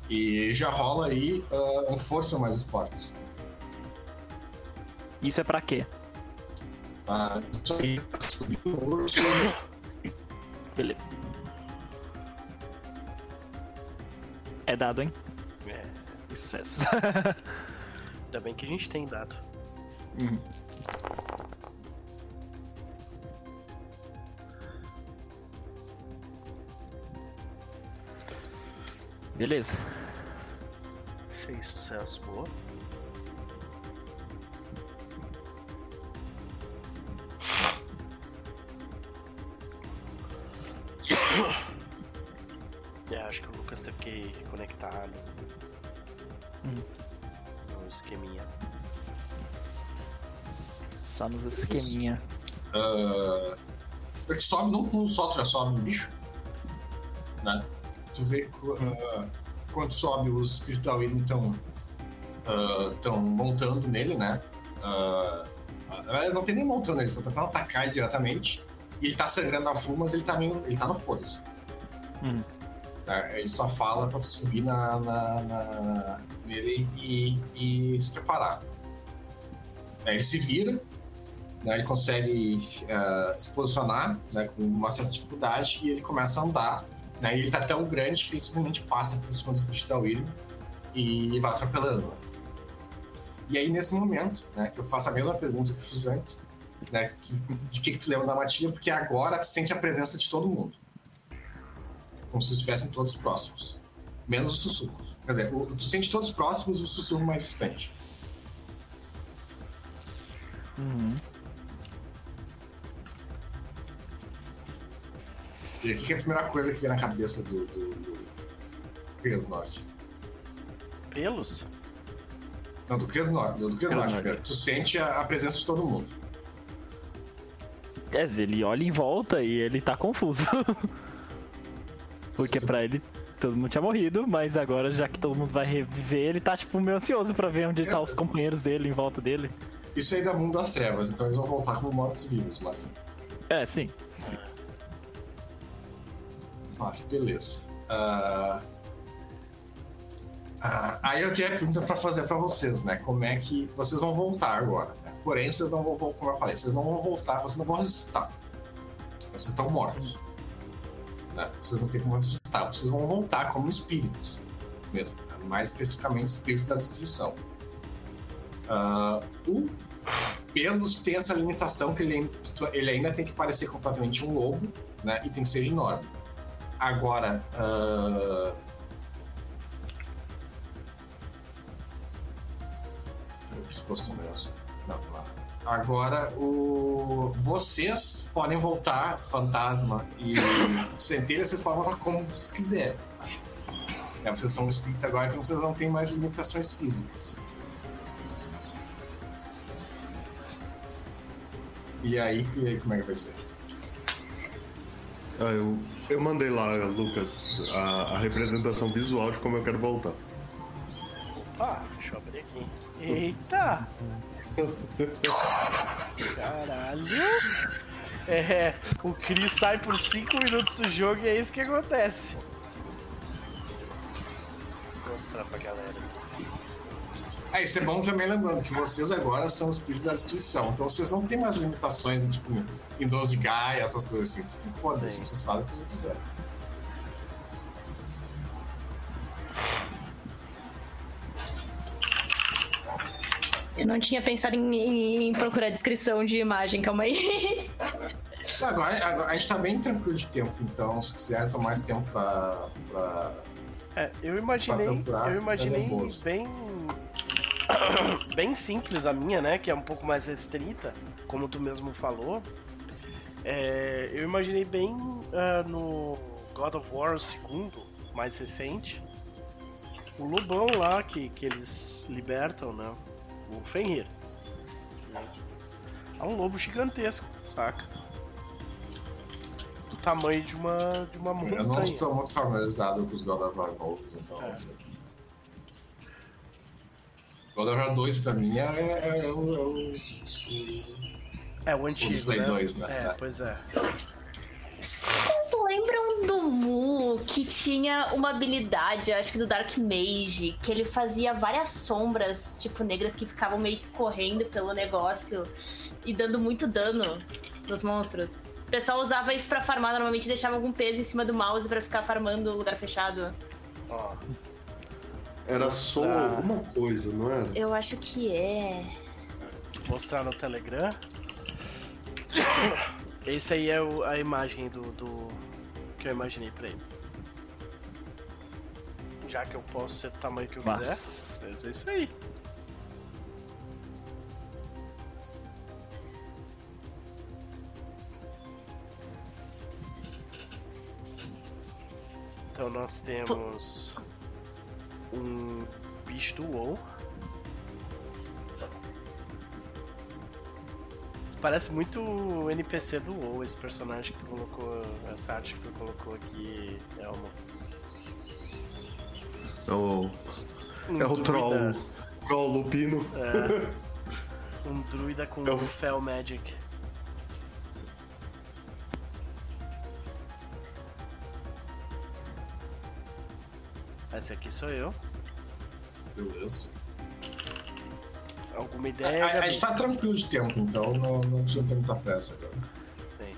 E: E já rola aí ah, um força mais esportes.
B: Isso é pra quê?
E: Tá? Isso aí. subir no urso.
B: Beleza. É dado, hein?
A: É,
B: Sucesso.
A: ainda bem que a gente tem dado.
B: Uhum. Beleza.
A: Seis sucessos, boa. É, acho que o Lucas teve que reconectar no,
B: Hum.
A: no esqueminha.
B: Só nos esqueminha.
E: Ah, ele sobe num pulo só, tu já sobe no bicho. Né? Tu vê ah, quando sobe, os da estão estão montando nele, né? Ah, Aliás, não tem nem montando, eles estão tentando atacar ele diretamente. E ele tá sangrando a full, mas ele tá meio. ele tá no foda-se.
B: Hum.
E: É, ele só fala pra subir na, na- na- nele e, e se preparar. Ele se vira, né, ele consegue eh, se posicionar né, com uma certa dificuldade e ele começa a andar. Né, e ele tá tão grande que ele simplesmente passa por cima dos bichos da William e vai atropelando. E aí, nesse momento, né, que eu faço a mesma pergunta que eu fiz antes, né, que- de que, que tu lembra da matilha, porque agora tu sente a presença de todo mundo. Como se estivessem todos próximos. Menos o sussurro. Quer dizer, o- tu sente todos próximos e o sussurro mais distante.
B: Uhum.
E: E o que é a primeira coisa que vem na cabeça do, do, do Cria do Norte?
A: Pelos?
E: Não, do Cria do Norte. Do, do Cria Norte, primeiro. Tu sente a, a presença de todo mundo.
B: Dizer, ele olha em volta e ele tá confuso. Porque pra ele todo mundo tinha morrido, mas agora já que todo mundo vai reviver, ele tá tipo meio ansioso pra ver onde estão os companheiros dele em volta dele.
E: Isso aí dá mundo das trevas, então eles vão voltar como mortos-vivos, mas...
B: É, sim.
E: Beleza. Ah, ah, aí eu tenho a pergunta pra fazer pra vocês, né? Como é que... Vocês vão voltar agora, né? Porém, vocês não vão, como eu falei, vocês não vão voltar, vocês não vão ressuscitar. Vocês estão mortos. Né? Vocês não têm como ressuscitar. Vocês vão voltar como espíritos. Mesmo. né? Mais especificamente, espíritos da destruição. Ah, o Pelos tem essa limitação que ele, ele ainda tem que parecer completamente um lobo, né? E tem que ser enorme. Agora, ah, postar um negócio. Não, lá. Agora, o... vocês podem voltar, fantasma e centelha, vocês podem voltar como vocês quiserem. É, vocês são espíritos agora, então vocês não têm mais limitações físicas. E aí, e aí, como é que vai ser?
D: Ah, eu, eu mandei lá, Lucas, a, a representação visual de como eu quero voltar.
A: Opa, deixa eu abrir aqui. Eita! Caralho! É, o Chris sai por 5 minutos do jogo e é isso que acontece. Vou mostrar pra galera.
E: É, isso é bom também lembrando que vocês agora são os espíritos da destruição. Então vocês não têm mais limitações, tipo, em dons de Gaia, essas coisas assim. Tipo, foda-se, vocês fazem o que vocês quiserem.
C: Eu não tinha pensado em, em- em procurar descrição de imagem, calma aí.
E: Agora, agora a gente tá bem tranquilo de tempo, então se quiser tomar mais tempo pra. pra...
A: É, eu imaginei,
E: Pra procurar,
A: eu imaginei bem bem simples a minha, né, que é um pouco mais restrita, como tu mesmo falou, é, eu imaginei bem uh, no God of War, segundo, mais recente, o lobão lá que, que eles libertam, né? O Fenrir. É um lobo gigantesco, saca? Do tamanho de uma, de uma montanha.
E: Eu não estou muito familiarizado com os God of War novos, então.
A: É.
E: God of War 2 pra mim é, é, é. É o,
A: É o antigo,
E: Play
A: né?
E: 2, né?
A: É, pois é.
C: Vocês lembram do Mu que tinha uma habilidade, acho que do Dark Mage, que ele fazia várias sombras, tipo, negras que ficavam meio que correndo pelo negócio e dando muito dano nos monstros? O pessoal usava isso pra farmar, normalmente deixava algum peso em cima do mouse pra ficar farmando o lugar fechado.
A: Ó,
D: Era só
A: Tá.
D: alguma coisa, não era?
C: Eu acho que é.
A: mostrar no Telegram. Esse aí é o- a imagem do, do que eu imaginei pra ele. Já que eu posso ser do tamanho que eu
B: Mas-
A: quiser, mas é isso aí. Então nós temos um bicho do WoW. Parece muito o NPC do WoW, esse personagem que tu colocou, essa arte que tu colocou aqui, Elmo.
D: É o,
A: Um
D: é o troll. Troll lupino.
A: É, um druida com
D: É o-
A: Fel Magic. Esse aqui sou eu.
E: Beleza.
A: Alguma
E: A,
A: ideia?
E: a, a
A: Gabi?
E: gente tá tranquilo de tempo, então não, não precisa ter muita pressa agora.
A: Tem.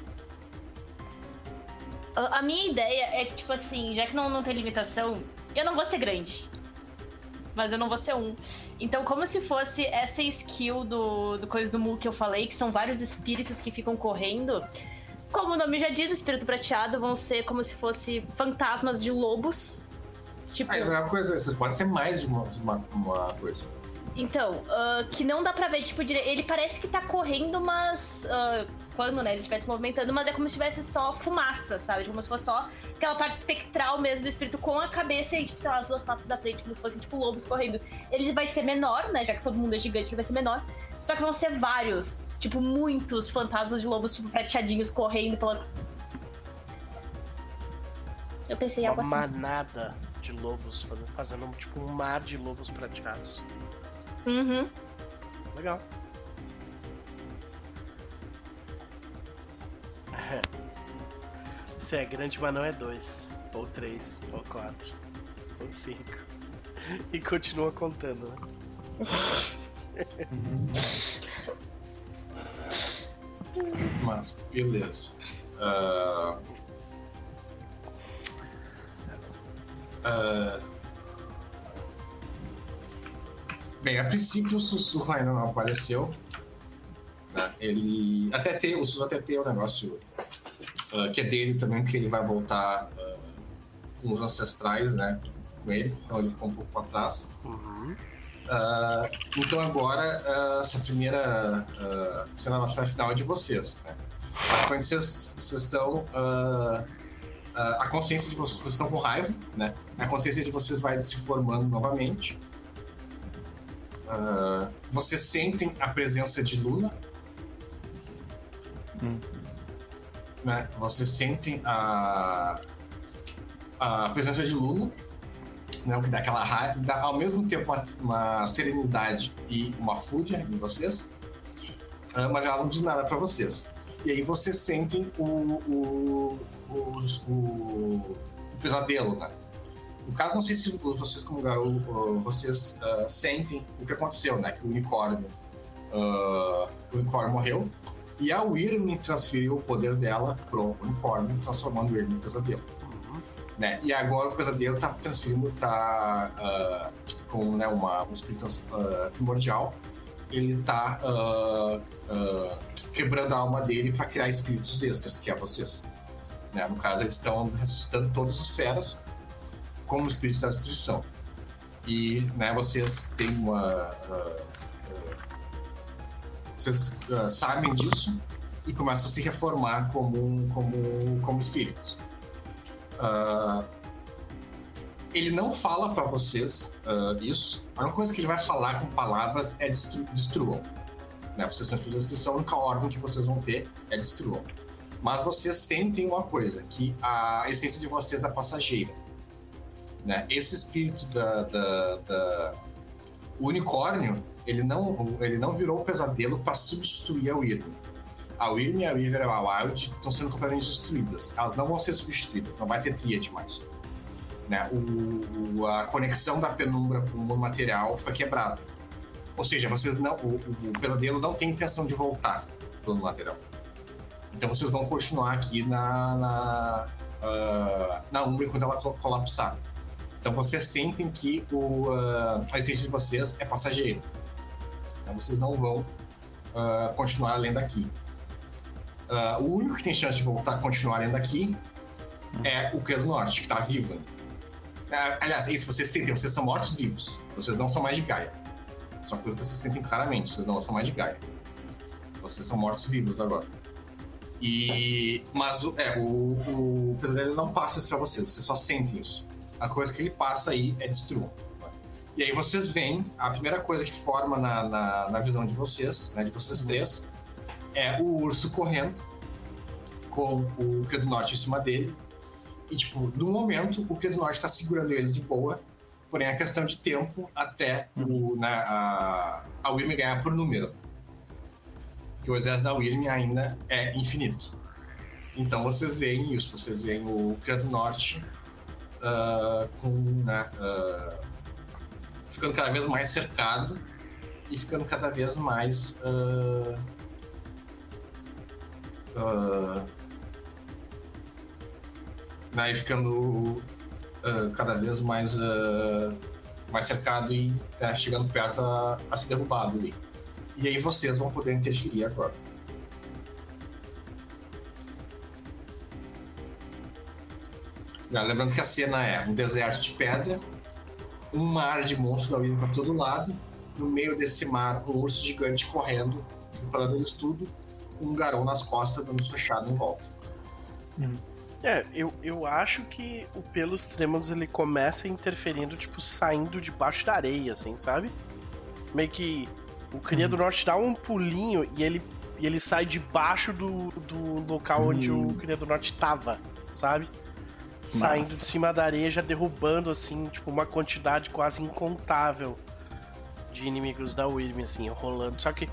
C: A a minha ideia é que, tipo assim, já que não, não tem limitação, eu não vou ser grande. Mas eu não vou ser um. Então, como se fosse essa skill do, do coisa do Mu que eu falei, que são vários espíritos que ficam correndo. Como o nome já diz, espírito prateado vão ser como se fosse fantasmas de lobos. Tipo,
E: Mas é uma coisa, vocês podem ser mais de uma, uma, uma coisa.
C: Então, ah, que não dá pra ver, tipo, dire... ele parece que tá correndo, mas. ah, quando, né, ele estivesse movimentando, mas é como se tivesse só fumaça, sabe? Como se fosse só aquela parte espectral mesmo do espírito com a cabeça e, tipo, sei lá, as duas patas da frente, como se fossem, tipo, lobos correndo. Ele vai ser menor, né? Já que todo mundo é gigante, ele vai ser menor. Só que vão ser vários, tipo, muitos fantasmas de lobos, tipo, prateadinhos correndo pela. Eu pensei em
A: Uma
C: algo assim.
A: manada de lobos, fazendo, fazendo tipo um mar de lobos prateados.
C: Uhum.
A: Legal. Você é grande, mas não é dois, ou três, ou quatro, ou cinco. E continua contando, né?
E: Mas, beleza. Ah, ah, Bem, a princípio o sussurro ainda não apareceu. né? Ele. Até tem, o sussurro até tem o negócio ah, que é dele também, que ele vai voltar ah, com os ancestrais, né? Com ele. Então ele ficou um pouco atrás.
A: Uhum.
E: Ah, então agora essa primeira cena na final é de vocês, né? Basicamente vocês, vocês estão a consciência de vocês, vocês estão com raiva, né? A consciência de vocês vai se formando novamente. Ah, vocês sentem a presença de Luna.
B: Hum.
E: Né? Vocês sentem a, a presença de Luna né, o que dá aquela raiva, dá ao mesmo tempo uma, uma serenidade e uma fúria em vocês, ah, mas ela não diz nada pra vocês. E aí vocês sentem o, o, o, o- o pesadelo, né? No caso, não sei se vocês como garoto, vocês ah, sentem o que aconteceu, né? Que o unicórnio, ah, o unicórnio morreu e a Wyrm transferiu o poder dela pro unicórnio, transformando ele no pesadelo
A: Uhum.
E: né? E agora o pesadelo tá transferindo, tá ah, com né, uma, um espírito primordial. Ele tá quebrando a alma dele para criar espíritos extras, que é vocês. Né? No caso, eles estão ressuscitando todas as feras como espíritos da destruição. E né, vocês têm uma. ah, vocês uh, sabem disso e começam a se reformar como, como, como espíritos. Uh, ele não fala para vocês uh, isso. A única coisa que ele vai falar com palavras é destru destruam. Né? Vocês são de destruição, a única ordem que vocês vão ter é destruam. Mas vocês sentem uma coisa, que a essência de vocês é passageira. Né? Esse espírito da, da, da... O unicórnio, ele não, ele não virou um pesadelo para substituir a Wyrm. A Wyrm e a Weaver e a Wild estão sendo completamente destruídas. Elas não vão ser substituídas, não vai ter tríade mais. Né? O, a conexão da penumbra com o mundo material foi quebrada. Ou seja, vocês não, o, o pesadelo não tem intenção de voltar para o mundo material. Então vocês vão continuar aqui na, na, uh, na Umbra quando ela colapsar. Então vocês sentem que o, uh, a essência de vocês é passageiro. Então vocês não vão uh, continuar além daqui. Uh, o único que tem chance de voltar continuar além daqui é o Credo Norte, que está vivo. Uh, aliás, é isso, vocês sentem, vocês são mortos-vivos. Vocês não são mais de Gaia. Só que vocês sentem claramente, vocês não são mais de Gaia. Vocês são mortos-vivos agora. E, mas é, o, o pesadelo não passa isso pra vocês, vocês só sentem isso. A coisa que ele passa aí é destruir. E aí vocês veem, a primeira coisa que forma na, na, na visão de vocês, né, de vocês uhum. três, é o urso correndo com o Q do Norte em cima dele. E, tipo, no momento, o Q do Norte tá segurando ele de boa, porém é questão de tempo até o, uhum. né, a, a ganhar por número que o exército da Wyrm ainda é infinito. Então vocês veem isso, vocês veem o Criado Norte uh, com, né, uh, ficando cada vez mais cercado e ficando cada vez mais uh, né, ficando cada vez mais mais cercado e né, chegando perto a, a ser derrubado ali. E aí vocês vão poder interferir agora. Lembrando que a cena é um deserto de pedra, um mar de monstros da para todo lado, no meio desse mar, um urso gigante correndo, preparando eles tudo, um garão nas costas dando fechado em volta.
A: Hum. É, eu, eu acho que o Pelos Tremos ele começa interferindo, tipo, saindo debaixo da areia, assim, sabe? Meio que o Cria do Norte dá um pulinho e ele, e ele sai debaixo do, do local hum. onde o Cria do Norte tava, sabe? Nossa. Saindo de cima da areia, já derrubando, assim, tipo, uma quantidade quase incontável de inimigos da Wyrm, assim, rolando. Só que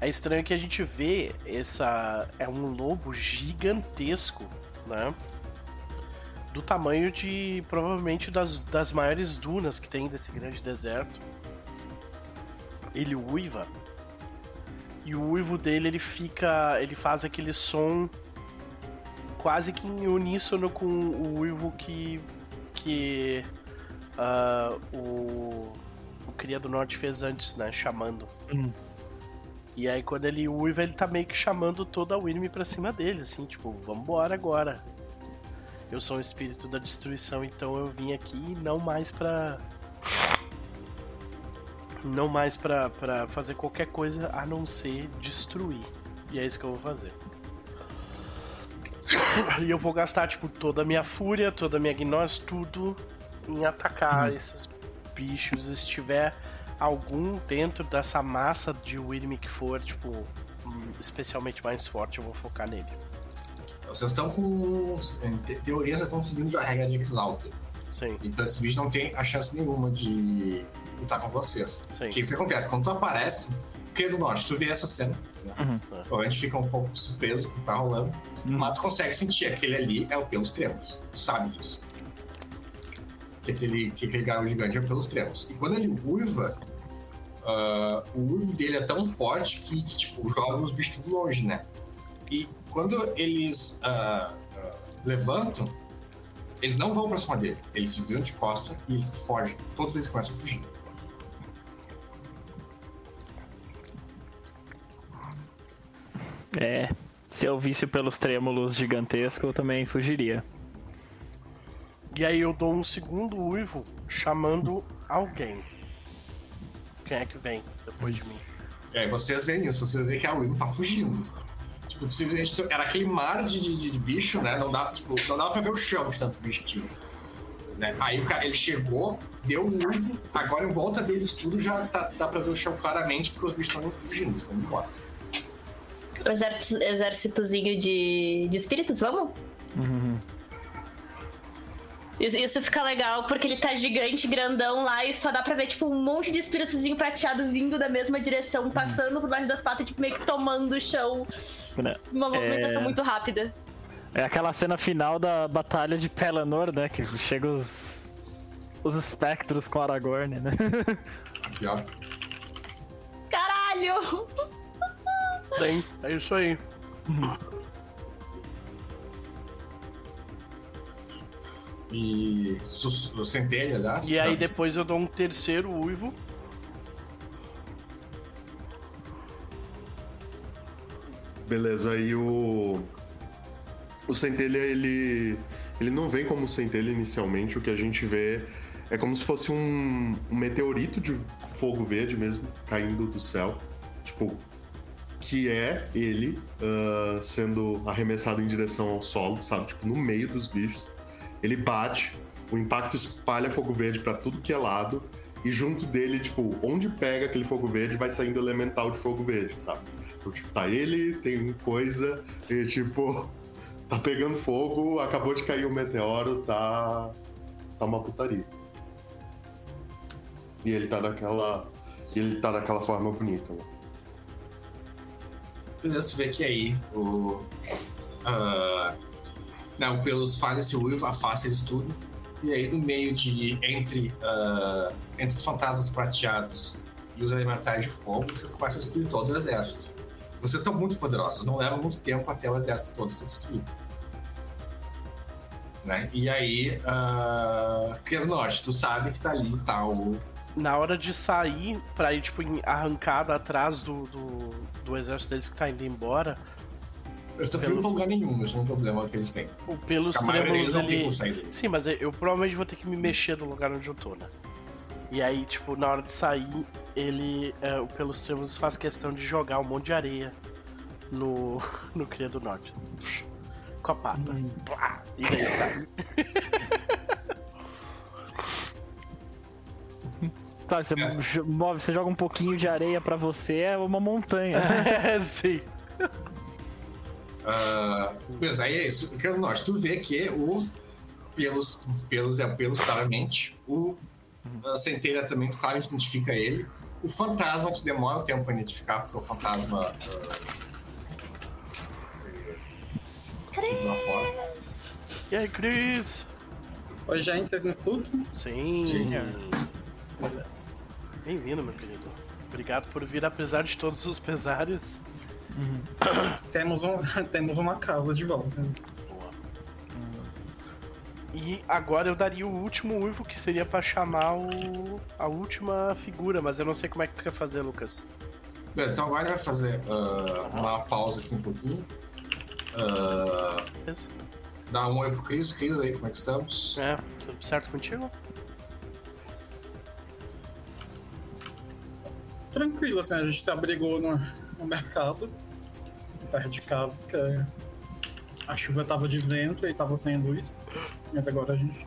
A: é estranho que a gente vê essa. É um lobo gigantesco, né? Do tamanho de provavelmente das, das maiores dunas que tem desse grande deserto ele uiva. E o uivo dele, ele fica. Ele faz aquele som quase que em uníssono com o uivo que. que. Uh, o. O Cria do Norte fez antes, né? Chamando. Hum. E aí quando ele uiva, ele tá meio que chamando toda a Wyrm pra cima dele, assim, tipo, vambora agora. Eu sou um espírito da destruição, então eu vim aqui não mais pra não mais para fazer qualquer coisa a não ser destruir. E é isso que eu vou fazer. E eu vou gastar, tipo, toda a minha fúria, toda a minha gnose, tudo em atacar hum. esses bichos. Se tiver algum dentro dessa massa de Wyrm que for, tipo, especialmente mais forte, eu vou focar nele.
E: Vocês estão com. Em teoria, vocês estão seguindo a regra de Exalted.
A: Sim.
E: Então esse bicho não tem a chance nenhuma de lutar com vocês. Sim. O que, que acontece? Quando tu aparece, que do norte, tu vê essa cena. Né? Uhum. A gente fica um pouco surpreso com o que tá rolando. Uhum. Mas tu consegue sentir aquele ali é o pelos tremos. Tu sabe disso. Que aquele, que aquele garoto gigante é o pelos tremos. E quando ele uiva, uh, o uivo dele é tão forte que, que, tipo, joga os bichos tudo longe, né? E quando eles uh, uh, levantam, eles não vão pra cima dele. Eles se viram de costa e eles fogem. Todos eles começam a fugir.
B: É, se eu visse pelos trêmulos gigantescos, eu também fugiria.
A: E aí eu dou um segundo uivo chamando alguém. Quem é que vem depois de mim?
E: E aí vocês veem isso, vocês veem que a Will tá fugindo. Tipo, simplesmente era aquele mar de, de, de bicho, né? Não dá, tipo, não dava pra ver o chão de tanto bicho tinha. Né? Aí o cara, ele chegou, deu um uso, agora em volta deles tudo já tá, dá pra ver o chão claramente, porque os bichos estão fugindo, estão indo embora.
C: Exército, exércitozinho de, de espíritos, vamos? Isso, isso fica legal porque ele tá gigante, grandão lá e só dá pra ver, tipo, um monte de espíritozinho prateado vindo da mesma direção, passando por baixo das patas, tipo, meio que tomando o chão.
B: Né?
C: Uma movimentação
B: É.
C: muito rápida.
B: É aquela cena final da batalha de Pelennor, né? Que chega os. Os espectros com Aragorn, né?
C: Caralho!
A: Tem, é isso aí.
E: E centelha, aliás.
A: E aí depois eu dou um terceiro uivo.
D: Beleza, aí o. O centelha, ele. Ele não vem como centelha inicialmente, o que a gente vê é como se fosse um, um meteorito de fogo verde mesmo, caindo do céu. Tipo, que é ele ah, sendo arremessado em direção ao solo, sabe? Tipo, no meio dos bichos. Ele bate, o impacto espalha fogo verde pra tudo que é lado, e junto dele, tipo, onde pega aquele fogo verde, vai saindo elemental de fogo verde, sabe? Então, tipo, tá ele, tem coisa, e tipo, tá pegando fogo, acabou de cair um meteoro, tá. tá uma putaria. E ele tá naquela. Ele tá naquela forma bonita, né?
E: Beleza, tu vê que aí o. ah, não, pelos faz esse uivo, afasta isso tudo. E aí no meio de. Entre, ah, entre os fantasmas prateados e os elementais de fogo, vocês começam a destruir todo o exército. Vocês estão muito poderosos, não leva muito tempo até o exército todo ser destruído. Né? E aí, uh, Norte, tu sabe que tá ali, tá o.
A: Na hora de sair pra ir, tipo, em arrancada atrás do, do, do exército deles que tá indo embora,
E: Eu só fui pra lugar nenhum, mas não é um problema que eles têm.
A: o pelos trêmulos
E: não
A: ele. Sim, mas eu, eu provavelmente vou ter que me mexer do lugar onde eu tô, né? E aí, tipo, na hora de sair, ele. é, o pelos trêmulos faz questão de jogar um monte de areia no, no Cria do Norte. Com a pata. Plá! E daí sai.
B: Claro, você, jo- move, você joga um pouquinho de areia pra você, é uma montanha.
A: É, sim.
E: Ah, beleza, aí é isso. Norte, tu vê que o. Pelos, pelos, é, pelos claramente, o a centelha também, tu claramente identifica ele. O fantasma te demora um tempo pra identificar, porque o fantasma. ah, tudo lá fora.
A: E aí, Cris?
F: Oi, gente, vocês me escutam?
A: Sim.
E: Sim.
F: Beleza.
A: Bem-vindo, meu querido. Obrigado por vir, apesar de todos os pesares.
F: Temos, um, temos uma casa de volta.
A: Boa. E agora eu daria o último uivo, que seria pra chamar o... a última figura, mas eu não sei como é que tu quer fazer, Lucas.
E: Beleza, então agora vai fazer ah, uma pausa aqui um pouquinho.
A: Beleza?
E: dá um oi pro Cris. Cris, aí, como é que estamos?
A: É, tudo certo contigo?
F: Tranquilo, assim, a gente se abrigou no, no mercado, perto de casa, porque a chuva tava de vento e tava sem luz. Mas agora a gente.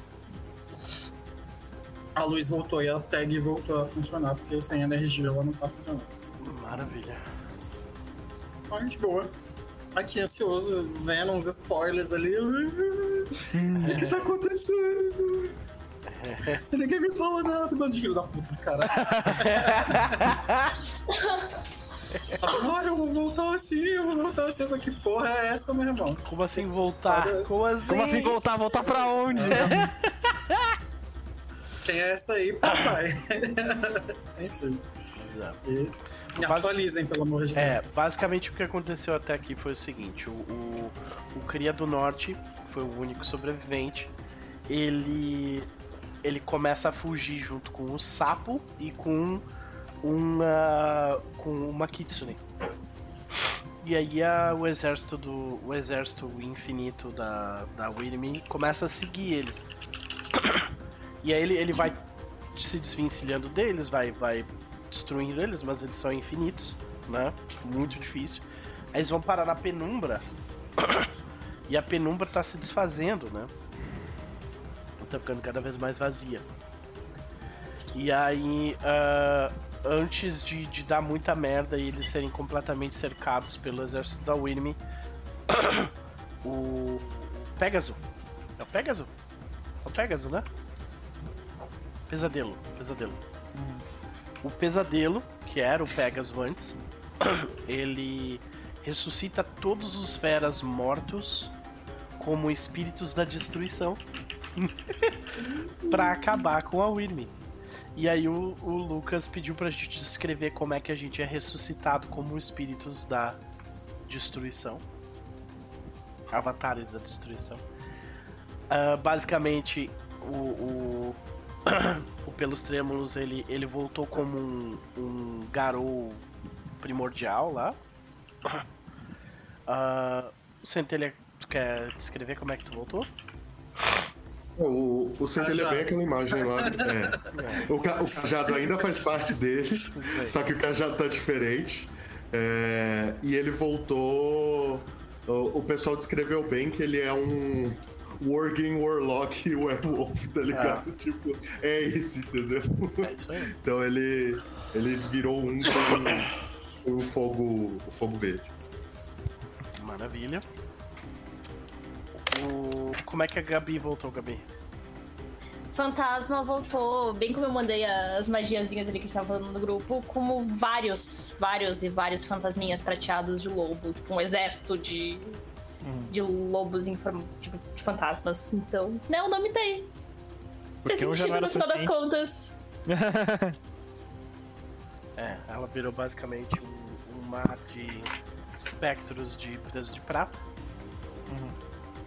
F: A luz voltou e a tag voltou a funcionar, porque sem energia ela não tá funcionando.
A: Maravilha.
F: Mas de boa. Aqui ansioso, vendo uns spoilers ali. O que tá acontecendo? Ninguém me fala nada, mano, filho da puta do caralho. Fala, Ah, eu vou voltar assim, eu vou voltar assim. Falei, Que porra é essa, meu irmão?
A: Como assim voltar?
F: História-
A: Como assim?
B: Como assim voltar? Voltar pra onde?
F: Quem é essa aí, papai? Enfim.
A: Exato.
F: E me
A: Basi-
F: atualizem, pelo amor de Deus.
A: É, basicamente o que aconteceu até aqui foi o seguinte: o, o, o Cria do Norte que foi o único sobrevivente. Ele ele começa a fugir junto com o sapo e com uma com uma kitsune. E aí a, o exército do o exército infinito da da Wyrm começa a seguir eles. E aí ele, ele vai se desvencilhando deles, vai vai destruindo eles, mas eles são infinitos. né? Muito difícil. Aí eles vão parar na penumbra. e a penumbra tá se desfazendo, né? Tá ficando cada vez mais vazia. E aí, uh, antes de, de, dar muita merda e eles serem completamente cercados pelo exército da Winnie, o Pegasus. É o Pegasus? É o Pegasus, né? Pesadelo, pesadelo. O pesadelo, que era o Pegasus antes, ele ressuscita todos os feras mortos como espíritos da destruição para acabar com a Winnie. E aí o, o, Lucas pediu pra gente descrever como é que a gente é ressuscitado como espíritos da destruição. Avatares da destruição. Uh, basicamente, o, o, o Pelos Trêmulos ele, ele voltou como um, um garou primordial lá. Uh, Centelha, tu quer descrever como é que tu voltou?
D: O, o Centelha é bem aquela imagem lá. É. O, ca, o cajado ainda faz parte dele, só que o cajado tá diferente. É, e ele voltou. O, o, pessoal descreveu bem que ele é um Working Warlock Werewolf, tá ligado? Ah. Tipo, é isso, entendeu? É isso aí. Então ele, ele virou um com o fogo, o fogo verde.
A: Maravilha. Como é que a Gabi voltou, Gabi?
C: Fantasma voltou, bem como eu mandei as magiazinhas ali que estava falando no grupo, como vários, vários e vários fantasminhas prateados de lobo, tipo um exército de, hum. de lobos em forma tipo, de fantasmas. Então, né, o nome tem. Porque tem sentido no final das contas.
A: é, ela virou basicamente um, um mar de espectros de preso de prata. Uhum.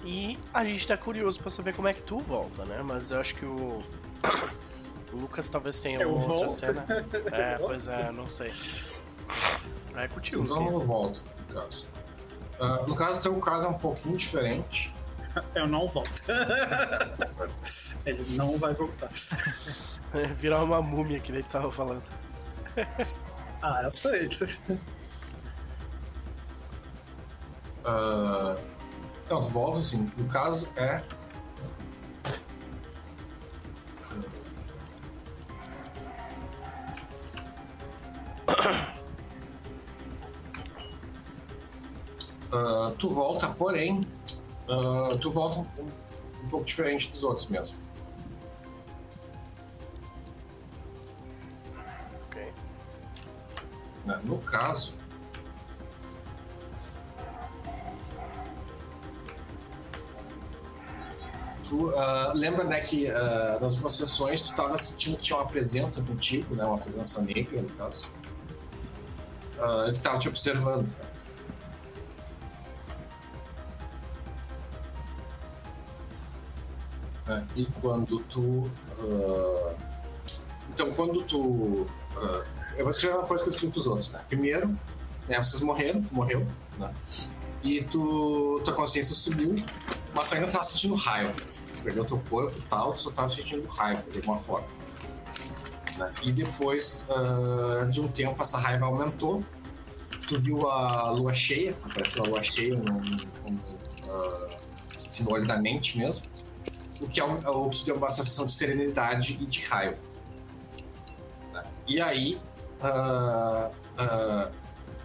A: E a gente tá curioso pra saber como é que tu volta, né? Mas eu acho que o. o Lucas talvez tenha
F: eu
A: outra
F: volto?
A: cena. É, pois é, não sei. É contigo.
E: Então eu não volto, no caso. Uh, no caso, teu caso é um pouquinho diferente.
F: Eu não volto. Ele não vai voltar.
A: Virar uma múmia que ele tava falando.
F: ah, eu sei.
E: Uh, não, volta assim. No caso é. Uh, tu volta, porém, uh, tu volta um, um, pouco diferente dos outros mesmo.
A: Ok.
E: No caso, tu uh, lembra, né, que uh, nas últimas sessões tu estava sentindo que tinha uma presença contigo, né, uma presença negra, no caso, uh, que estava te observando. É, e quando tu. então, quando tu. eu vou escrever uma coisa que eu escrevi pros outros, né? Primeiro, né, vocês morreram, tu morreu, né? E tu, tua consciência subiu, mas tu ainda tá sentindo raiva perdeu teu corpo e tal, tu só tava sentindo raiva de alguma forma. Né? E depois uh, de um tempo essa raiva aumentou. Tu viu a lua cheia, apareceu a lua cheia no, no, uh, simbolo da mente mesmo. O que, é o que deu uma sensação de serenidade e de raiva. Né? E aí. Uh,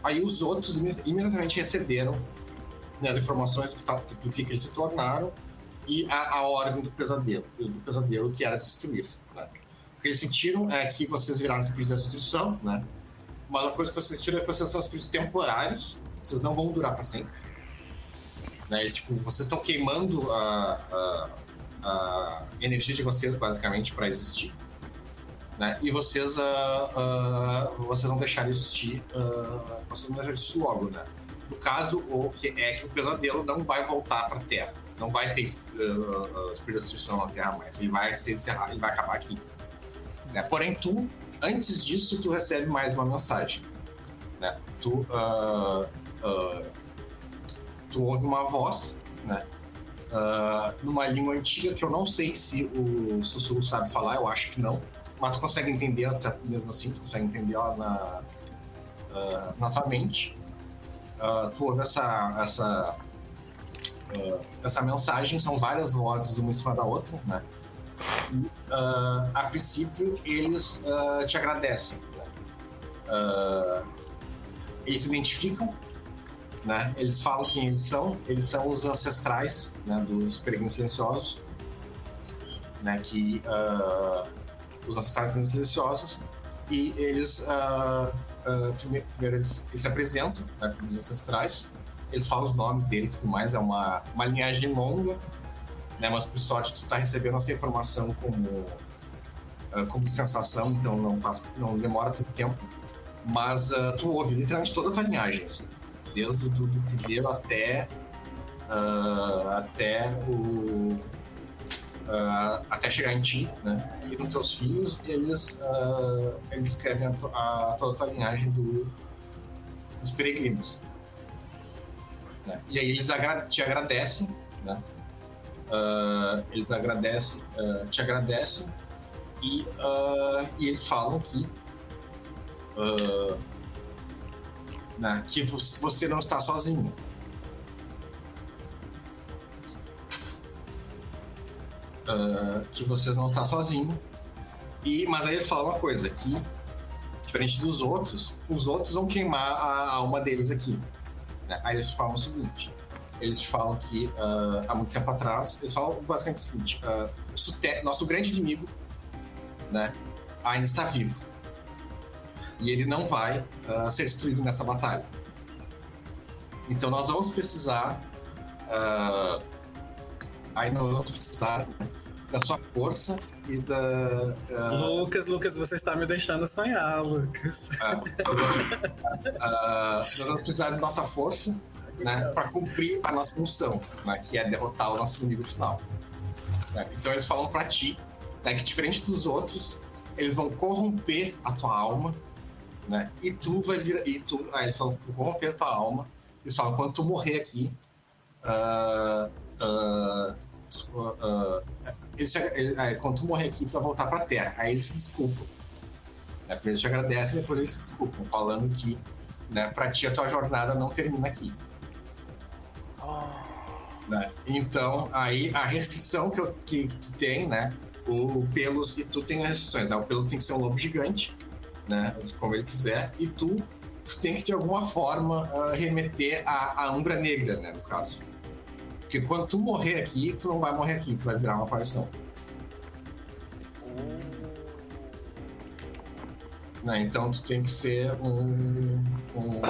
E: aí os outros imediatamente receberam né, as informações do que, do que eles se tornaram e a, a ordem do pesadelo, do pesadelo que era destruir. Né? O que eles sentiram é que vocês viraram espíritos da destruição, né? Mas uma coisa que vocês sentiram é que vocês são espíritos temporários, vocês não vão durar para sempre. Né? E, tipo, vocês estão queimando a, a, a, energia de vocês, basicamente, para existir. Né? E vocês, uh, uh, vocês vão deixar de existir, uh, vocês vão deixar de existir logo, né? No caso, o que é que o pesadelo não vai voltar para Terra não vai ter uh, Espírito da Destruição na Terra mais. Ele vai ser encerrado, ele vai acabar aqui. Né? Porém, tu, antes disso, tu recebe mais uma mensagem. Né? Tu, uh, uh, tu ouve uma voz, né? Uh, numa língua antiga que eu não sei se o sussurro sabe falar, eu acho que não. Mas tu consegue entender ela, mesmo assim, tu consegue entender ela na, ah, na tua mente. Ah, tu ouve essa, essa, ah, essa mensagem, são várias vozes uma em cima da outra, né? Ah, a princípio, eles ah, te agradecem. né? Ah, eles se identificam, né? Eles falam quem eles são. Eles são os ancestrais né, dos peregrinos silenciosos, né? Que os ancestrais peregrinos silenciosos e eles prime- primeiro eles se apresentam né, como os ancestrais. Eles falam os nomes deles, e tudo mais. É uma, uma linhagem longa, né? Mas por sorte tu tá recebendo essa informação como ah, como sensação, então não passa, não demora tanto tempo. Mas ah, tu ouve literalmente toda a tua linhagem, assim, desde do, do primeiro até ah, até o ah, até chegar em ti, né? E nos teus filhos eles eles escrevem a, a- toda a tua linhagem do, dos peregrinos. Né? E aí eles agra- te agradecem, né? Ah, eles agradecem, ah, te agradecem e, ah, e eles falam que né, que vo- você não está sozinho. Que vocês não estão sozinho. E, mas aí eles falam uma coisa, que diferente dos outros, os outros vão queimar a alma deles aqui. Né? Aí eles falam o seguinte: eles falam que ah, há muito tempo atrás, eles falam basicamente o seguinte: ah, nosso, grande inimigo né, ainda está vivo. E ele não vai ah, ser destruído nessa batalha. Então nós vamos precisar. aí nós vamos precisar da sua força e da. ah,
F: Lucas, Lucas, você está me deixando sonhar, Lucas.
E: ah, nós vamos- ah, nós vamos precisar da nossa força né, para cumprir a nossa missão, né, que é derrotar o nosso inimigo final. né? Então eles falam para ti né, que diferente dos outros, eles vão corromper a tua alma, né? E tu vai vir e tu, ah, eles falam corromper a tua alma. Eles falam quando tu morrer aqui, ah, ah, ah, eles te- ele- ah, quando tu morrer aqui, tu vai voltar pra Terra. Aí eles se desculpam. Né? Primeiro eles te agradecem, depois eles se desculpam, falando que, né, pra ti a tua jornada não termina aqui. né? Então, aí a restrição que, eu, que, que tu tem, né? O Pelos e tu tem as restrições, né? O Pelos tem que ser um lobo gigante, né? Como ele quiser, e tu, tu tem que de alguma forma ah, remeter à, à Umbra Negra, né? No caso. Porque quando tu morrer aqui, tu não vai morrer aqui, tu vai virar uma aparição. Né? Então tu tem que ser um. um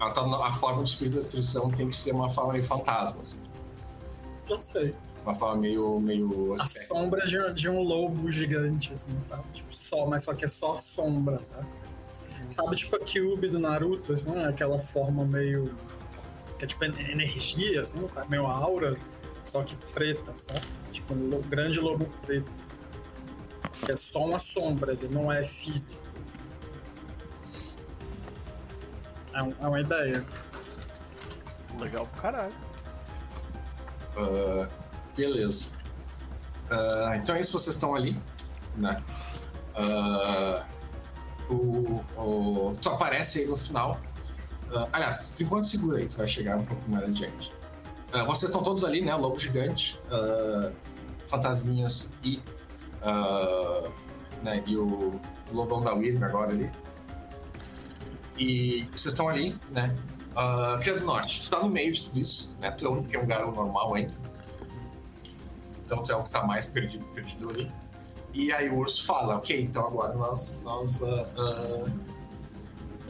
E: a, a forma de espírito da destruição tem que ser uma forma meio fantasma, assim.
F: Já sei.
E: Uma forma meio. meio
F: A
E: aspecto.
F: sombra de, de um lobo gigante, assim, sabe? Tipo, só, mas só que é só sombra, sabe? Sabe, tipo a Cube do Naruto, assim, aquela forma meio. Que é tipo en- energia, assim, sabe? Meio aura, só que preta, sabe? Tipo um lo- grande lobo preto. assim. Que é só uma sombra, ele não é físico. É, um- é uma ideia.
A: Legal pro caralho.
E: Ah, beleza. Ah, então é isso, vocês estão ali, né? Ah, o, o- tu aparece aí no final. Ah, aliás, por enquanto segura aí, tu vai chegar um pouco mais adiante. Ah, vocês estão todos ali, né? Lobo gigante, ah, fantasminhas e, né, e o, lobão da Wyrm agora ali. E vocês estão ali, né? Uh, Cria do Norte, tu tá no meio de tudo isso, né? Tu é o único que é um garo normal ainda. Então tu é o que tá mais perdido, perdido ali. E aí o urso fala, ok, então agora nós. nós ah,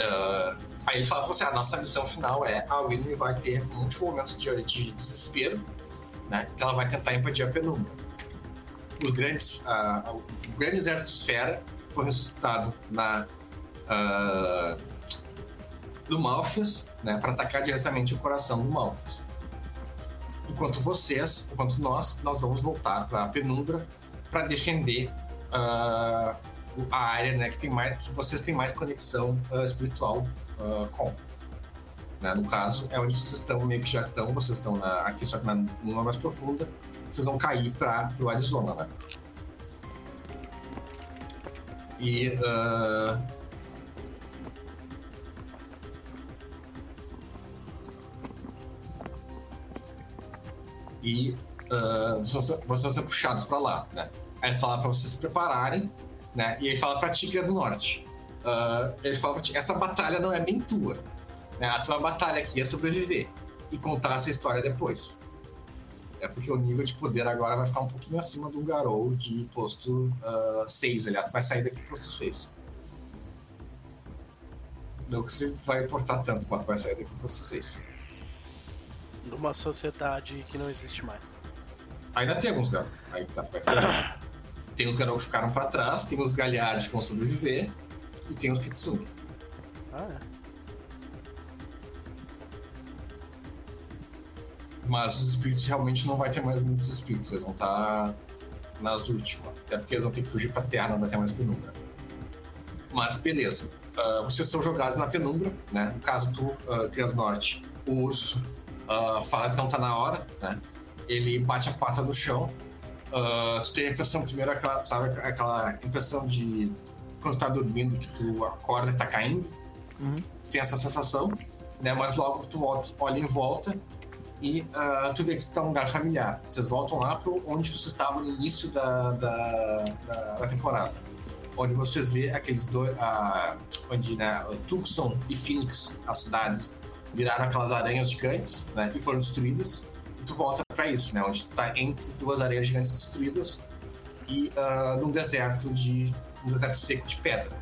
E: ah, aí ele fala pra você, a nossa missão final é a Winnie vai ter um último momento de, de desespero, né? Que ela vai tentar impedir a penumbra. Os grandes, ah, o grande exército Esfera foi ressuscitado na. ah, do Malfias, né, para atacar diretamente o coração do Malfias. Enquanto vocês, enquanto nós, nós vamos voltar para a penumbra para defender ah, o- a área, né, que tem mais, que vocês têm mais conexão ah, espiritual uh, com. Né? No caso, é onde vocês estão, meio que já estão, vocês estão na, aqui, só que na lua mais profunda, vocês vão cair para o Arizona, né? E. Uh, e uh, vocês, vocês são puxados para lá, né? Aí fala para vocês se prepararem, né? E aí fala para Tigre do Norte. Uh, ele fala pra ti, essa batalha não é bem tua. Né? A tua batalha aqui é sobreviver e contar essa história depois. É porque o nível de poder agora vai ficar um pouquinho acima do Garou de posto 6, uh, aliás, vai sair daqui posto 6. Não que você vai importar tanto quanto vai sair daqui posto 6.
A: Numa sociedade que não existe mais.
E: Ainda tem alguns Garou. Tá, tem os Garou que ficaram pra trás, tem os Galhards que vão sobreviver e tem os Kitsune.
A: Ah, é.
E: Mas os espíritos realmente não vai ter mais muitos espíritos, eles vão estar nas últimas. Até porque eles vão ter que fugir pra terra, não vai ter mais penumbra. Mas beleza. Uh, vocês são jogados na penumbra, né? No caso do uh, Criado Norte, o urso uh, fala então tá na hora, né? Ele bate a pata no chão. Uh, tu tem a impressão, primeiro, aquela, sabe, aquela impressão de quando tá dormindo, que tu acorda e tá caindo.
B: Uhum.
E: Tu tem essa sensação, né? Mas logo tu volta, olha em volta e uh, tu vê que está num lugar familiar. Vocês voltam lá para onde vocês estavam no início da, da, da, da temporada. Onde vocês vê aqueles dois. Uh, onde né, Tucson e Phoenix, as cidades, viraram aquelas aranhas gigantes né, e foram destruídas. E tu volta para isso, né? Onde tu tá entre duas areias gigantes destruídas e uh, num deserto de. Um deserto seco de pedra.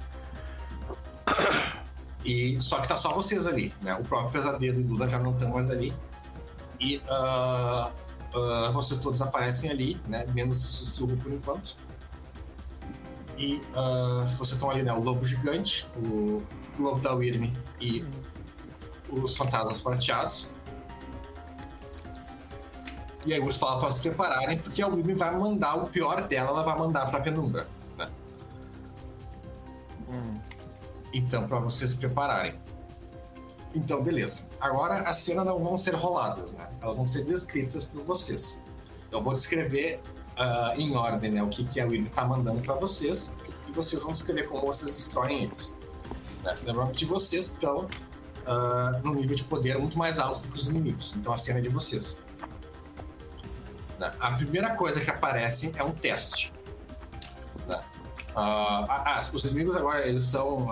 E: E, só que tá só vocês ali, né? O próprio pesadelo e Lula já não estão mais ali e uh, uh, vocês todos aparecem ali, né? Menos Suzugu por enquanto. E uh, vocês estão ali, né? O lobo gigante, o lobo da Wyrm e os fantasmas prateados. E aí o Urso fala para se prepararem, porque a Wyrm vai mandar o pior dela, ela vai mandar pra penumbra, né?
B: Hum.
E: Então, para vocês se prepararem. Então, beleza. Agora as cenas não vão ser roladas, né? Elas vão ser descritas por vocês. Eu vou descrever uh, em ordem né, o que, que a Willy tá mandando para vocês e vocês vão descrever como vocês destroem eles. Né? Lembrando que vocês estão uh, num nível de poder muito mais alto do que os inimigos. Então a cena é de vocês. Né? A primeira coisa que aparece é um teste. Né? Uh, ah, os inimigos agora eles são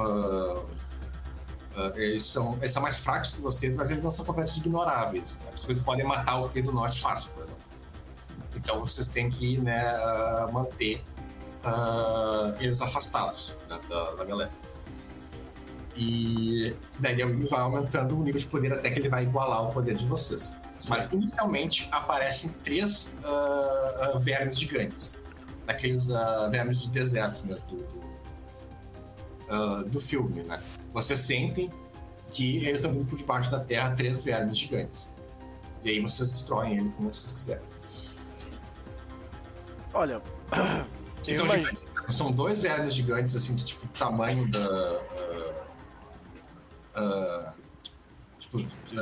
E: Uh, eles, são, eles são mais fracos que vocês, mas eles não são completamente ignoráveis. Né? Vocês podem matar o Rei do Norte fácil, exemplo. Então vocês têm que né, uh, manter uh, eles afastados né, da, da galera. E daí ele vai aumentando o nível de poder até que ele vai igualar o poder de vocês. Mas inicialmente aparecem três vermes gigantes. Daqueles vermes do deserto né, do, do, do filme, né? vocês sentem que eles estão por debaixo da terra três vermes gigantes. E aí vocês destroem ele como vocês quiserem.
A: Olha.
E: São, gigantes, são, dois vermes gigantes, assim, do tipo tamanho da. Uh, uh, uh,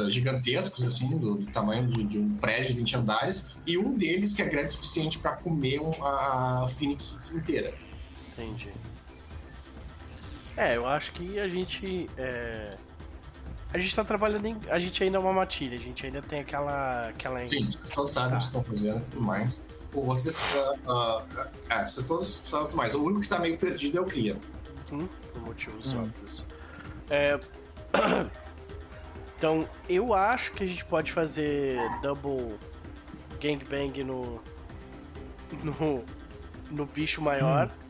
E: gigantescos, assim, do, do tamanho de, de, um prédio de 20 andares, e um deles que é grande o suficiente para comer um, a Phoenix inteira.
A: Entendi. É, eu acho que a gente. É... A gente tá trabalhando em. A gente ainda é uma matilha, a gente ainda tem aquela. aquela...
E: Sim, vocês todos sabem o que estão fazendo e tudo mais. Pô, vocês. Uh, uh, é, vocês todos sabem mais. O único que tá meio perdido é o Cria.
A: Hum, por motivos hum. óbvios. É... então, eu acho que a gente pode fazer double gangbang no. no. no bicho maior. Hum.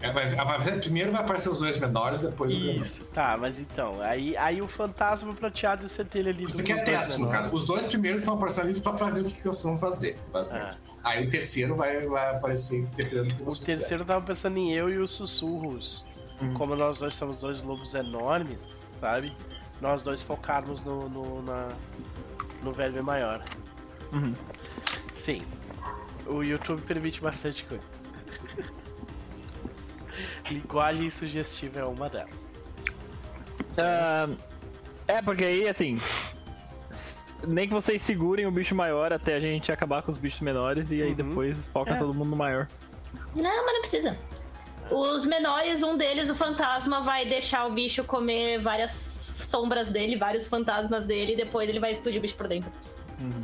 E: É, vai, vai, primeiro vai aparecer os dois menores, depois
A: Isso, tá, mas então. Aí, aí o fantasma prateado e o centelha ali.
E: Você quer teste, no caso. Os dois primeiros estão aparecendo ali pra, pra ver o que, que vocês vão fazer, basicamente. Ah. Aí o terceiro vai, vai aparecer dependendo do que você
A: O terceiro
E: quiser.
A: tava pensando em eu e os sussurros. Uhum. Como nós dois somos dois lobos enormes, sabe? Nós dois focarmos no, no, na, no verme maior.
B: Uhum.
A: Sim. O YouTube permite bastante coisa. Linguagem sugestiva é uma delas.
B: Uh, é, porque aí, assim. Nem que vocês segurem o bicho maior até a gente acabar com os bichos menores e aí uhum. depois foca é. todo mundo no maior.
C: Não, mas não precisa. Os menores, um deles, o fantasma, vai deixar o bicho comer várias sombras dele, vários fantasmas dele, e depois ele vai explodir o bicho por dentro.
B: Uhum.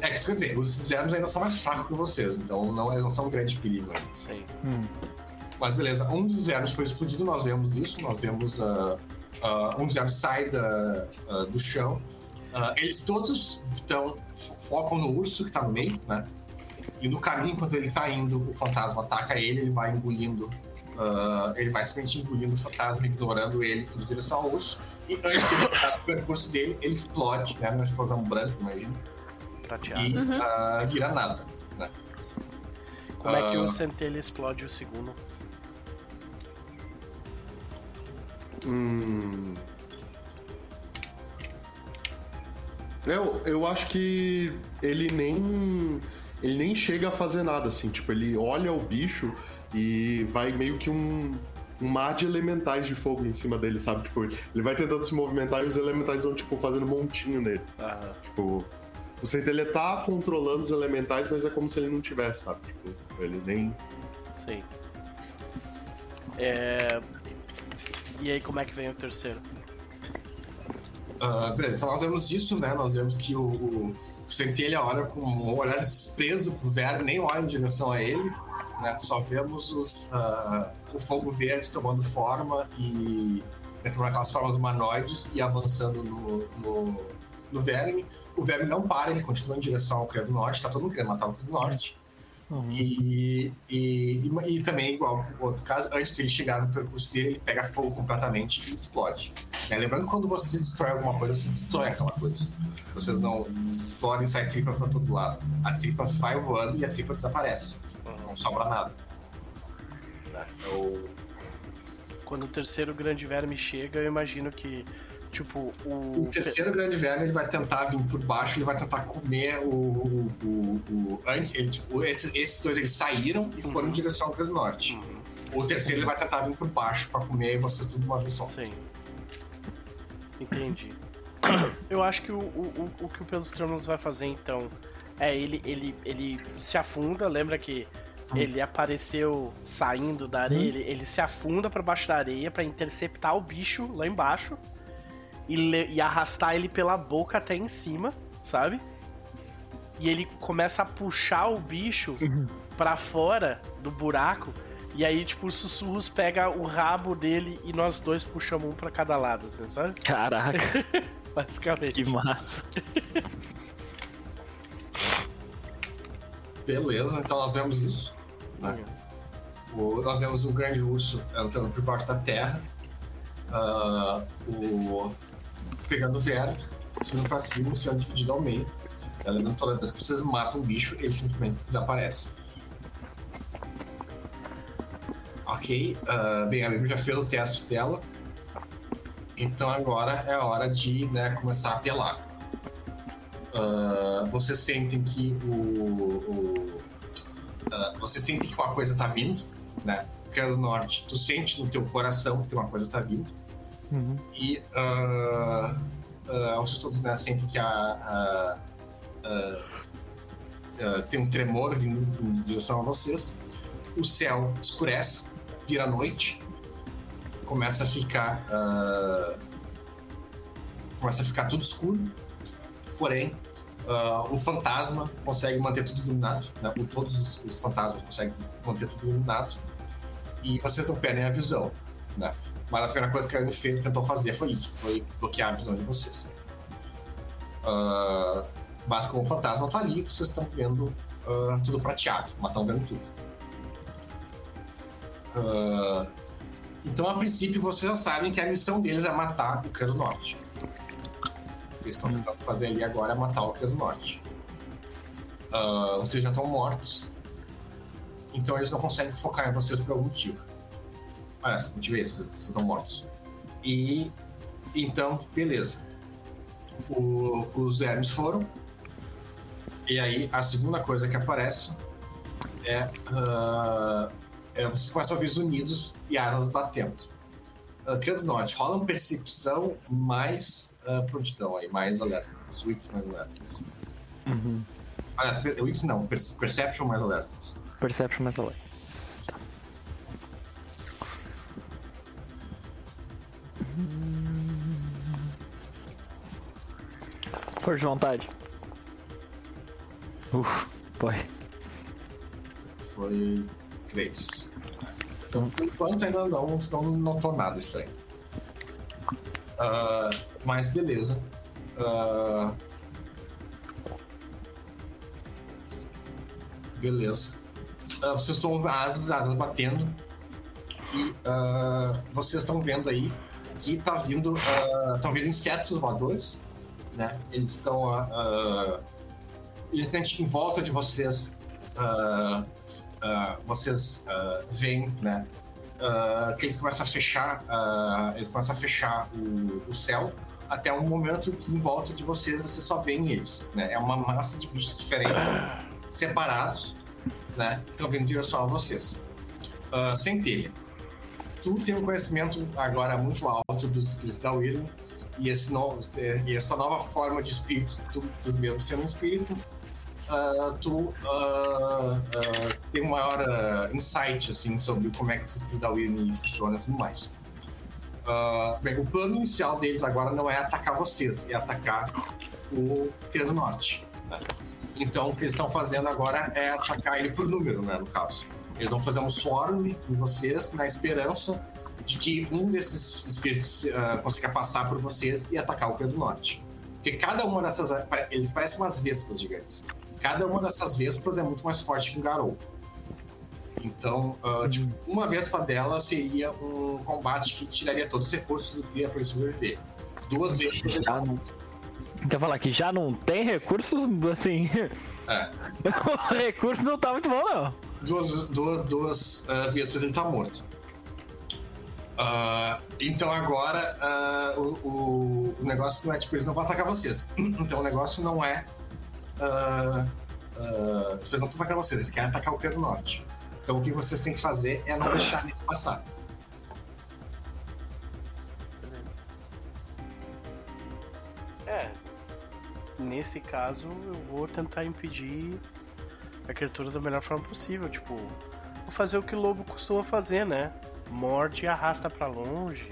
E: É, isso quer dizer, os vermes ainda são mais fracos que vocês, então não, eles não são um grande perigo. Né?
A: Sim.
E: Mas beleza, um dos vermes foi explodido, nós vemos isso, nós vemos ah, ah, um dos vermes sai da, ah, do chão. Eles todos tão, fo- focam no urso que tá no meio, né? E no caminho, enquanto ele tá indo, o fantasma ataca ele, ele vai engolindo. Ah, ele vai simplesmente engolindo o fantasma, ignorando ele em direção ao urso. E antes de ele no percurso dele, ele explode, né? Uma explosão branca, imagina.
A: Prateado.
E: E ah, vira nada. Né?
A: Como é que
E: Ah.
A: o centelha explode o segundo?
D: Hum. Eu, eu acho que ele nem. Ele nem chega a fazer nada, assim. Tipo, ele olha o bicho e vai meio que um. Um mar de elementais de fogo em cima dele, sabe? Tipo, ele vai tentando se movimentar e os elementais vão, tipo, fazendo montinho nele. Tipo, o centelha tá controlando os elementais, mas é como se ele não tivesse, sabe? Tipo, ele nem.
A: sim. É... E aí, como é que vem o terceiro?
E: Ah, beleza, então nós vemos isso, né? Nós vemos que o, o Centelha olha com um olhar desprezo pro verme, nem olha em direção a ele, né? Só vemos os, ah, o fogo verde tomando forma e né, tomando aquelas formas humanoides e avançando no, no, no verme. O verme não para, ele continua em direção ao Criado Norte, tá todo mundo querendo matar o Criado Norte. E, e, e, e também, igual no outro caso, antes de ele chegar no percurso dele, ele pega fogo completamente e explode. Né? Lembrando que quando você destrói alguma coisa, você destrói aquela coisa. Vocês não explodem e sai tripa pra todo lado. A tripa vai voando e a tripa desaparece. Não sobra nada. Né? Eu-
A: Quando o terceiro grande verme chega, eu imagino que, tipo, o.
E: O terceiro grande verme ele vai tentar vir por baixo, ele vai tentar comer o. o, o- o- antes, ele, tipo, esses, esses dois eles saíram e foram em direção ao Grande Norte.
A: Uhum,
E: O terceiro ele vai tentar vir por baixo pra comer vocês tudo uma vez só.
A: sim. Entendi. Eu acho que o, o, o- que o Pelos Tramos vai fazer então é ele, ele, ele se afunda, lembra que ele apareceu saindo da areia, ele, ele se afunda pra baixo da areia pra interceptar o bicho lá embaixo e, le- e arrastar ele pela boca até em cima, sabe? E ele começa a puxar o bicho pra fora do buraco. E aí, tipo, os sussurros pega o rabo dele e nós dois puxamos um pra cada lado, assim, sabe?
B: Caraca,
A: Basicamente.
B: que massa.
E: Beleza, então nós vemos isso. né? O- nós vemos um grande urso entrando por baixo da terra. ah, o, pegando o verme, subindo pra cima, sendo dividido ao meio. Tá Lembrando toda vez que vocês matam um bicho, ele simplesmente desaparece. Ok, ah, bem, a Bíblia já fez o teste dela. Então agora é a hora de né, começar a apelar. Ah, vocês sentem que o. o ah, vocês sentem que uma coisa tá vindo, né? Porque é do norte, tu sente no teu coração que uma coisa tá vindo. E ah, ah, vocês todos né, sentem que a, a- tem um tremor vindo em direção a vocês. O céu escurece, vira noite, começa a ficar. ah, começa a ficar tudo escuro. Porém, ah, o fantasma consegue manter tudo iluminado. Né? O- Todos os, os fantasmas conseguem manter tudo iluminado. E vocês não perdem a visão. Né? Mas a primeira coisa que a Anifeira tentou fazer foi isso: foi bloquear a visão de vocês. Ah, mas como o fantasma tá ali, vocês estão vendo ah, tudo prateado, mas estão vendo tudo. Ah, então, a princípio, vocês já sabem que a missão deles é matar o Credo Norte. O que eles estão tentando fazer ali agora é matar o Credo Norte. Ah, vocês já estão mortos. Então eles não conseguem focar em vocês por algum motivo. Aliás, o motivo é esse, vocês, vocês estão mortos. E então, beleza. O- os vermes foram. E aí a segunda coisa que aparece é, ah, é vocês começam a ver os unidos e asas batendo. Uh, Criado Norte, rola uma percepção mais uh, prontidão aí, mais alerta. Os wits mais alertas.
B: Uhum.
E: Aliás, wits não, per- perception mais alertas.
B: Perception mais além. Força de vontade. Uf, foi.
E: Foi 3. Então, por enquanto ainda não, não notou nada estranho. Ah, mas beleza. Ah, beleza. Ah, vocês estão ouvindo asas, asas batendo. E vocês estão vendo aí que tá vindo. Estão vindo insetos voadores. Né? Eles estão. ah, eles em volta de vocês. ah, ah, vocês ah, veem, né? que eles começam a fechar, eles começam a fechar o, o céu até um momento que em volta de vocês você só veem eles, né? É uma massa de bichos diferentes, separados, né? Que estão vindo em direção a vocês. Ah, Centelha, tu tem um conhecimento agora muito alto dos skills da Wyrm e, esse no, e essa nova forma de espírito, tu, tu mesmo sendo espírito, ah, tu ah, ah, tem um maior ah, insight assim, sobre como é que esse Wyrm funciona e tudo mais. Ah, bem, o plano inicial deles agora não é atacar vocês, é atacar o Cria do Norte. Então, o que eles estão fazendo agora é atacar ele por número, né, no caso. Eles vão fazer um swarm em vocês na esperança de que um desses espíritos ah, consiga passar por vocês e atacar o Cria do Norte. Porque cada uma dessas. Eles parecem umas vespas gigantes. Cada uma dessas vespas é muito mais forte que um Garou. Então, ah, tipo, uma vespa dela seria um combate que tiraria todos os recursos do Cria para ele sobreviver. Duas vespas.
B: Já não. Quer falar que já não tem recursos, assim.
E: É.
B: o recurso não tá muito bom, não.
E: duas, duas, duas ah, vespas ele tá morto. Ah, então agora ah, o, o- negócio não é tipo, eles não vão atacar vocês. Então o negócio não é. ah, tipo, eles não vão atacar vocês, eles querem atacar o do Norte. Então o que vocês têm que fazer é não deixar ele passar.
A: É. Nesse caso, eu vou tentar impedir a criatura da melhor forma possível. Tipo, vou fazer o que o lobo costuma fazer, né? Morde e arrasta pra longe.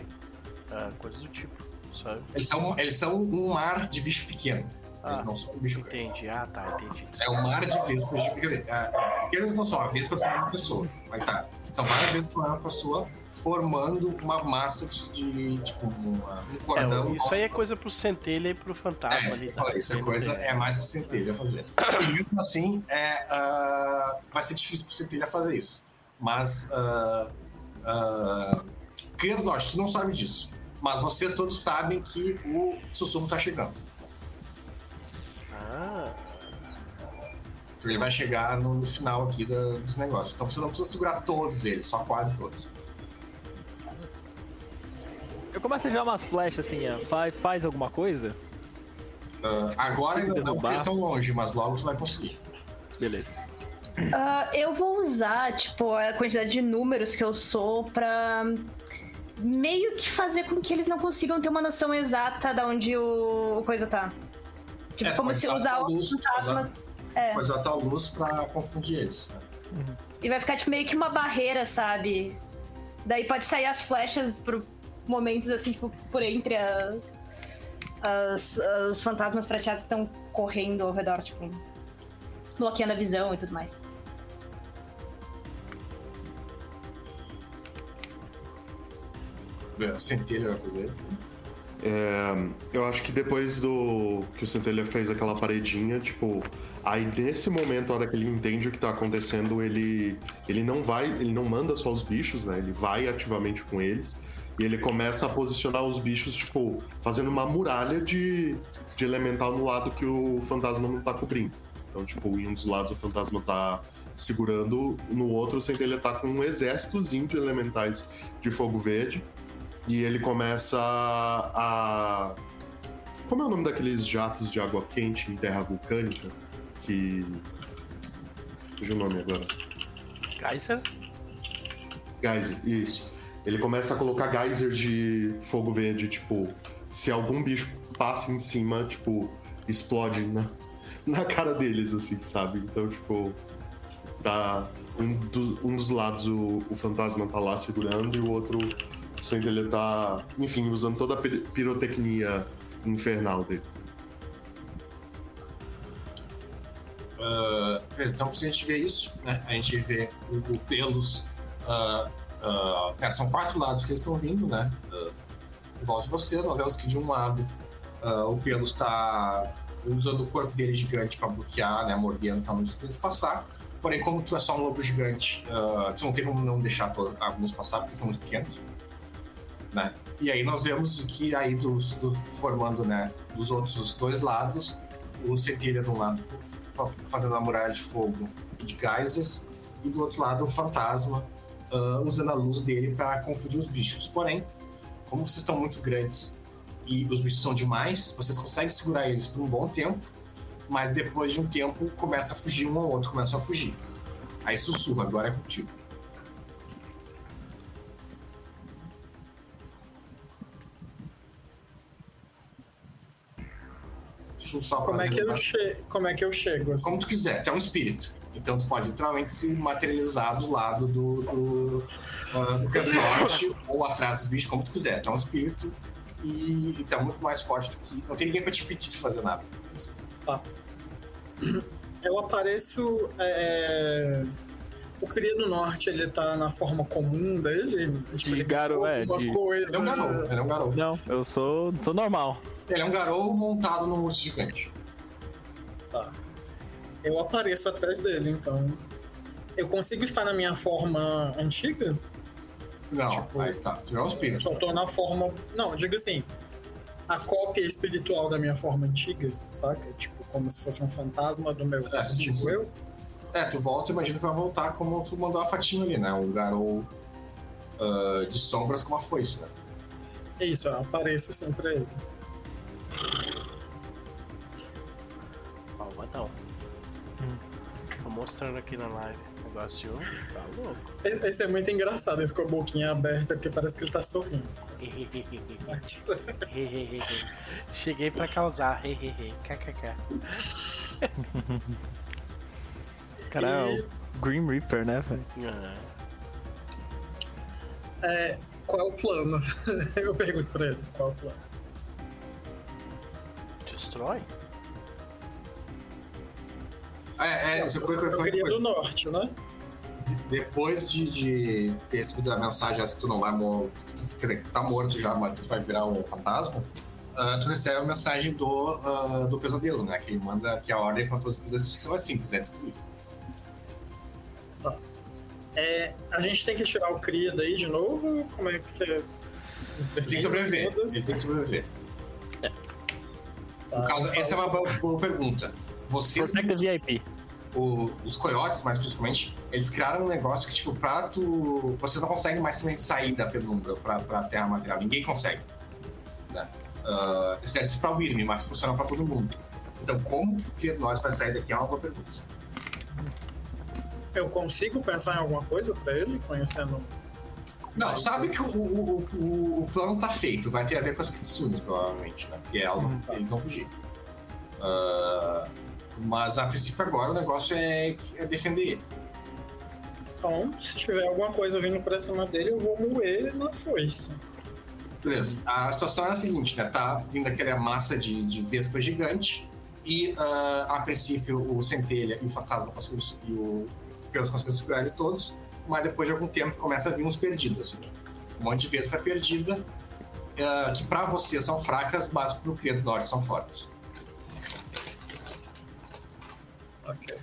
A: ah, coisas do tipo, sabe?
E: Eles são, eles são um mar de bicho pequeno. Eles
A: Ah,
E: não são um bicho grande.
A: Entendi. Ah, tá, entendi.
E: É um mar de vespas. Quer dizer, ah, eles não são a vespa é uma pessoa. Mas tá. São várias que é uma pessoa formando uma massa de, tipo, uma- um cordão.
A: É, isso aí é coisa pro centelha e pro fantasma
E: É,
A: ali.
E: eu falei, isso é coisa é mais pro centelha fazer. E mesmo assim, é, ah, vai ser difícil pro centelha fazer isso. Mas, uh, Cria do Norte, tu não sabe disso. Mas vocês todos sabem que o sussurro tá chegando.
A: Ah,
E: Ele vai chegar no, final aqui da- dos negócios. Então vocês não precisam segurar todos eles, só quase todos.
B: Eu começo a jogar umas flechas assim, ó. Faz, faz alguma coisa?
E: Ah, agora ainda não, porque estão longe, mas logo tu vai conseguir.
B: Beleza.
C: Ah, eu vou usar, tipo, a quantidade de números que eu sou pra meio que fazer com que eles não consigam ter uma noção exata de onde o, o coisa tá. Tipo,
E: É,
C: como se
E: usar
C: os fantasmas. É,
E: Pode usar a luz pra confundir eles. né?
C: e vai ficar tipo meio que uma barreira, sabe? Daí pode sair as flechas por momentos assim, tipo, por entre as, as- os fantasmas prateados que estão correndo ao redor, tipo, bloqueando a visão e tudo mais.
E: Centelha vai fazer.
D: É, eu acho que depois do que o Centelha fez aquela paredinha, tipo, aí nesse momento, a hora que ele entende o que tá acontecendo, ele, ele não vai, ele não manda só os bichos, né? Ele vai ativamente com eles e ele começa a posicionar os bichos, tipo, fazendo uma muralha de, de elemental no lado que o fantasma não tá cobrindo. Então, tipo, em um dos lados o fantasma tá segurando, no outro o Centelha tá com um exércitozinho de elementais de fogo verde. E ele começa a. Como é o nome daqueles jatos de água quente em terra vulcânica? Que. Fugiu o nome agora.
A: Geyser?
D: Geyser, isso. Ele começa a colocar geyser de fogo verde, tipo, se algum bicho passa em cima, tipo, explode na, na cara deles, assim, sabe? Então, tipo, tá. Um, do- um dos lados o, o fantasma tá lá segurando e o outro sem ele tá, enfim, usando toda a pir- pirotecnia infernal dele.
E: Ah, então, se a gente vê isso, né? A gente vê o, o pelos. ah, ah, é, são quatro lados que eles estão vindo, né? em volta de vocês. Nós vemos que de um lado o pelos está usando o corpo dele gigante para bloquear, né? Mordendo, tá muito difícil passar. Porém, como tu é só um lobo gigante, ah, tu não tem como não deixar alguns passar, porque são muito pequenos. Né? E aí nós vemos que aí dos, do- formando, né, dos outros dois lados, o Centelha de um lado fa- fazendo a muralha de fogo de geysers, e do outro lado o fantasma ah, usando a luz dele para confundir os bichos. Porém, como vocês estão muito grandes e os bichos são demais, vocês conseguem segurar eles por um bom tempo, mas depois de um tempo começa a fugir um ao outro, começam a fugir. Aí sussurra, agora é contigo.
G: Como é, que eu che... Como é que eu chego? assim?
E: como tu quiser, tu é um espírito. Então tu pode literalmente se materializar do lado do, do, ah, do canto norte ou atrás dos bichos, como tu quiser. Tu é um espírito e, e é muito mais forte do que. Não tem ninguém pra te impedir de fazer nada.
G: Eu apareço. é, O Cria do Norte, ele tá na forma comum dele? Tipo,
B: De
G: ele
B: garo- é, de-
G: coisa.
E: Ele é um garou, ele é um garou.
B: Não, eu sou, sou normal.
E: Ele é um garou montado num urso gigante.
G: Tá. Eu apareço atrás dele, então. Eu consigo estar na minha forma antiga?
E: Não,
G: Tipo,
E: aí tá. Tu é um espírito.
G: Só tô na forma. Não, digo assim. A cópia espiritual da minha forma antiga, saca? Tipo, como se fosse um fantasma do meu
E: É, sim,
G: antigo
E: sim.
G: eu.
E: É, tu volta e imagina que vai voltar como tu mandou a fatinha ali, né? Um garou ah, de sombras com uma foice, né?
G: É isso, eu apareço pra ele.
A: Malvadão. Tô mostrando aqui na live. Negócio tá louco.
G: Esse é muito engraçado, esse com a boquinha aberta, porque parece que ele tá sorrindo.
A: Cheguei pra causar. KKK.
B: Cara, é
G: E-
B: o Green Reaper, né, velho?
A: Ah,
G: é, qual é o plano? eu pergunto pra ele, qual é o plano?
A: Destrói?
E: É, é, isso foi, foi,
G: Eu
E: foi,
G: queria
E: foi.
G: do norte, né?
E: depois de, de ter recebido a mensagem essa que tu não vai morrer, quer dizer, que tu tá morto já, mas tu vai virar um fantasma, ah, tu recebe a mensagem do, ah, do pesadelo, né? Que ele manda que a ordem para todos os da destruição é simples, é destruir.
G: É, a gente tem que tirar o Cria daí de novo? Como é que é?
E: Ele tem que sobreviver.
G: Todas?
E: Ele tem que sobreviver.
G: Tá,
E: No caso,
G: eu
E: essa é uma boa, boa pergunta. Vocês,
B: Protect the VIP.
E: o- os coiotes, mais principalmente, eles criaram um negócio que, tipo, pra tu. Vocês não conseguem mais simplesmente sair da penumbra pra, pra terra material. Ninguém consegue. Né? Uh, eles fizeram isso pra Wyrm, mas funciona pra todo mundo. Então, como que nós vai sair daqui é uma boa pergunta.
G: Eu consigo pensar em alguma coisa pra ele, conhecendo.
E: Não, sabe que o, o, o, o plano tá feito. Vai ter a ver com as Kitsunes, provavelmente, né? Porque elas vão, eles vão fugir. Uh, mas a princípio agora o negócio é, é defender ele.
G: Então, se tiver alguma coisa vindo pra cima dele, eu vou moer na foice.
E: Beleza. A situação é a seguinte, né? Tá vindo aquela massa de, de vespa gigante e ah, a princípio o Centelha e o Fantasma conseguiram e o Pelos conseguiram segurar ele todos, mas depois de algum tempo começa a vir uns perdidos. Um monte de vespa perdida ah, que pra você são fracas, mas pro Cria do Norte são fortes.
G: Ok.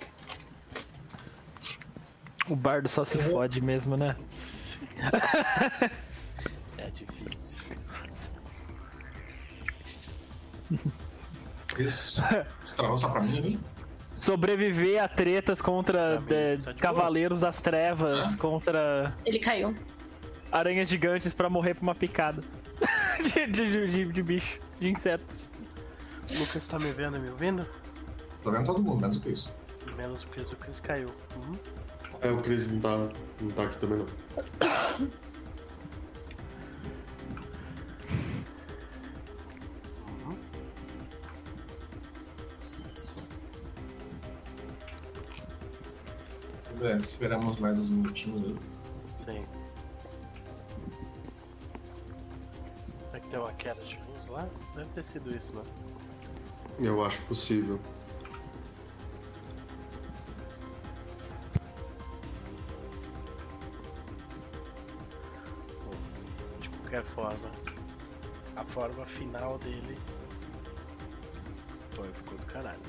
B: O bardo só se fode mesmo, né?
A: É difícil.
E: Isso. Tu travou só pra mim?
B: Sobreviver a tretas contra é,
A: tá de
B: Cavaleiros das Trevas, contra
C: Ele caiu.
B: aranhas gigantes pra morrer por uma picada. de, de, de, de bicho, de inseto.
A: Lucas tá me vendo, me ouvindo?
E: Tô vendo todo mundo, menos o Chris.
A: Menos o Chris, o Chris caiu. Uhum.
D: É, o Chris não tá, não tá aqui também, não.
E: É, esperamos mais uns minutinhos. Né?
A: Sim. Será que tem uma queda de luz lá? Deve ter sido isso lá. Né?
D: Eu acho possível.
A: De qualquer forma, a forma final dele foi ficou do caralho.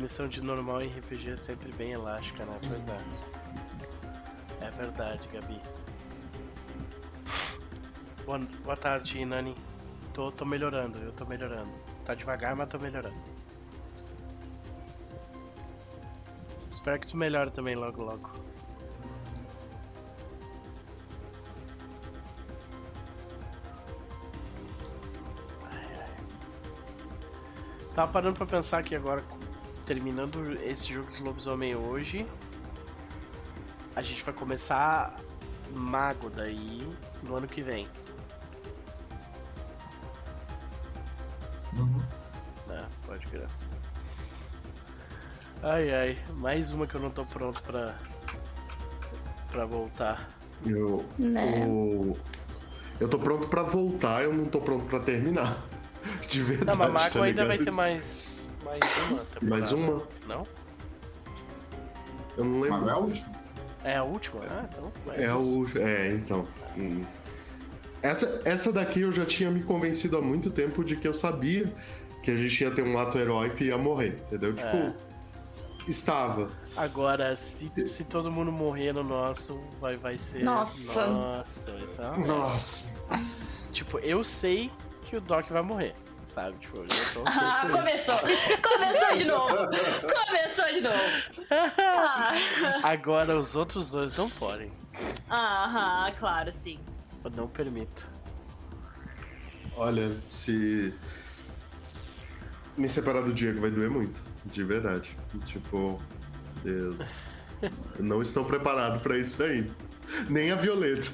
A: Definição de normal em RPG é sempre bem elástica, né? Pois é. É verdade, Gabi. Boa, boa tarde, Nani. Tô, tô melhorando, eu tô melhorando. Tá devagar, mas tô melhorando. Espero que tu melhore também logo, logo. Tava parando pra pensar que agora, terminando esse jogo de lobisomem hoje, a gente vai começar Mago daí no ano que vem.
E: Uhum.
A: É, pode crer. Ai ai, mais uma que eu não tô pronto pra. pra voltar.
D: Eu,
C: Né?
D: o- eu tô pronto pra voltar, eu não tô pronto pra terminar. De verdade.
A: Não, mas Mago
D: tá
A: ainda vai ter mais. Mais uma temporada.
D: Mais uma?
A: Não?
D: Eu não lembro.
E: Mas não é.
A: É a última? Ah, então.
D: É
A: isso.
D: o. É, então. Hum. Essa, essa daqui eu já tinha me convencido há muito tempo de que eu sabia que a gente ia ter um ato heróico e ia morrer, entendeu? Tipo,
A: É.
D: estava.
A: Agora, se, se todo mundo morrer no nosso, vai, vai ser.
C: Nossa.
A: Nossa, vai ser uma merda.
D: Nossa.
A: Tipo, eu sei que o Doc vai morrer, sabe? Tipo, eu já tô.
C: Ah, começou!
A: isso.
C: Começou de novo! Começou de novo! Ah,
A: Agora, os outros dois não podem.
C: Aham, claro, sim.
A: Eu não permito.
D: Olha, se. Me separar do Diego vai doer muito. De verdade. Tipo. Eu, eu não estou preparado pra isso ainda. Nem a Violeta,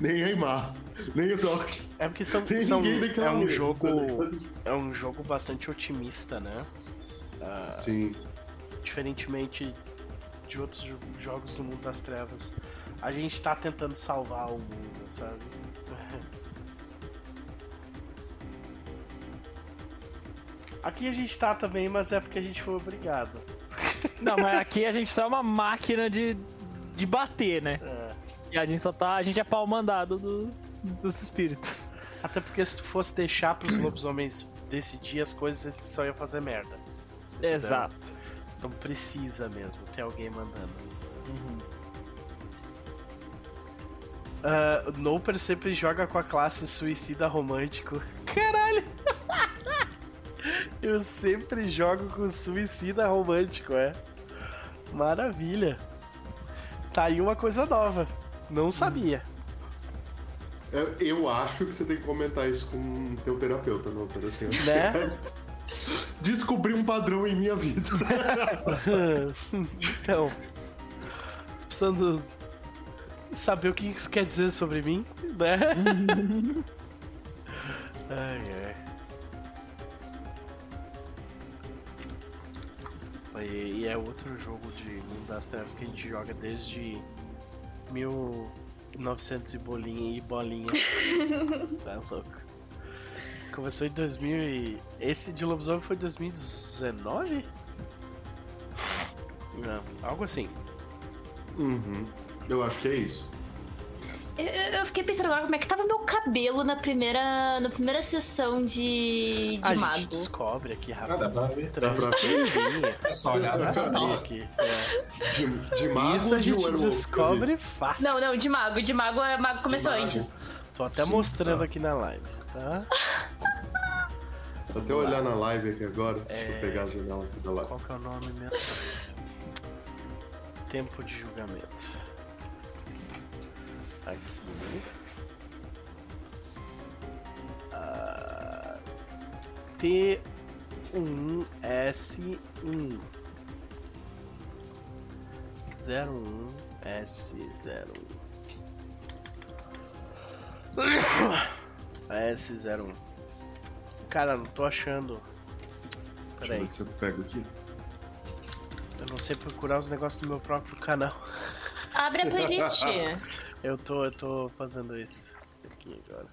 D: nem a Imar, nem o Doc.
A: É porque são,
D: Tem
A: são-
D: ninguém daquela
A: é um
D: mesa,
A: jogo.
D: tá?
A: É um jogo bastante otimista, né? Ah,
D: Sim.
A: diferentemente de outros jo- jogos do mundo das trevas. A gente tá tentando salvar o mundo, sabe? Aqui a gente tá também, mas é porque a gente foi obrigado.
B: Não, mas aqui a gente só é uma máquina de, de bater, né?
A: É.
B: E a gente só tá. A gente é pau mandado do, dos espíritos.
A: Até porque se tu fosse deixar pros lobisomens decidir as coisas, eles só iam fazer merda.
B: Exato.
A: Então precisa mesmo ter alguém mandando. Ah, o Noper sempre joga com a classe suicida romântico. Caralho! Eu sempre jogo com suicida romântico, é. Maravilha. Tá aí uma coisa nova. Não sabia.
D: Eu acho que você tem que comentar isso com teu terapeuta, não, Pera, assim.
A: Né?
D: Descobri um padrão em minha vida.
A: então. Tô precisando saber o que isso quer dizer sobre mim, né? ai, ai. E, e é outro jogo de Mundo das Trevas que a gente joga desde 1900 e bolinha e bolinha. tá louco. Começou em 2000 e... Esse de lobisomem foi 2019? Não, algo assim.
D: Uhum. Eu acho que é isso.
C: Eu, eu fiquei pensando agora como é que tava meu cabelo na primeira, na primeira sessão de, de
A: a
C: mago.
A: gente descobre aqui
E: Ah, dá pra ver.
D: Dá pra ver.
E: É só olhar no canal.
A: aqui. é.
D: De, de mago
A: Isso a
D: de
A: gente
D: werewolf,
A: descobre fácil.
C: Não, não, de mago. De mago, é- mago começou
D: mago.
C: antes.
A: Tô até
D: Sim,
A: mostrando
D: tá.
A: aqui na live, tá?
D: Vou até olhar na live aqui agora. Deixa
A: É.
D: eu pegar a janela aqui da live.
A: Qual que é o nome mesmo? Tempo de julgamento. Aqui. Ah, T1S1 01S01 S01 Cara, não tô achando.
D: Deixa eu
A: Peraí.
D: ver se eu pego aqui.
A: Eu não sei procurar os negócios do meu próprio canal.
C: Abre a playlist.
A: Eu tô, eu tô fazendo isso aqui agora.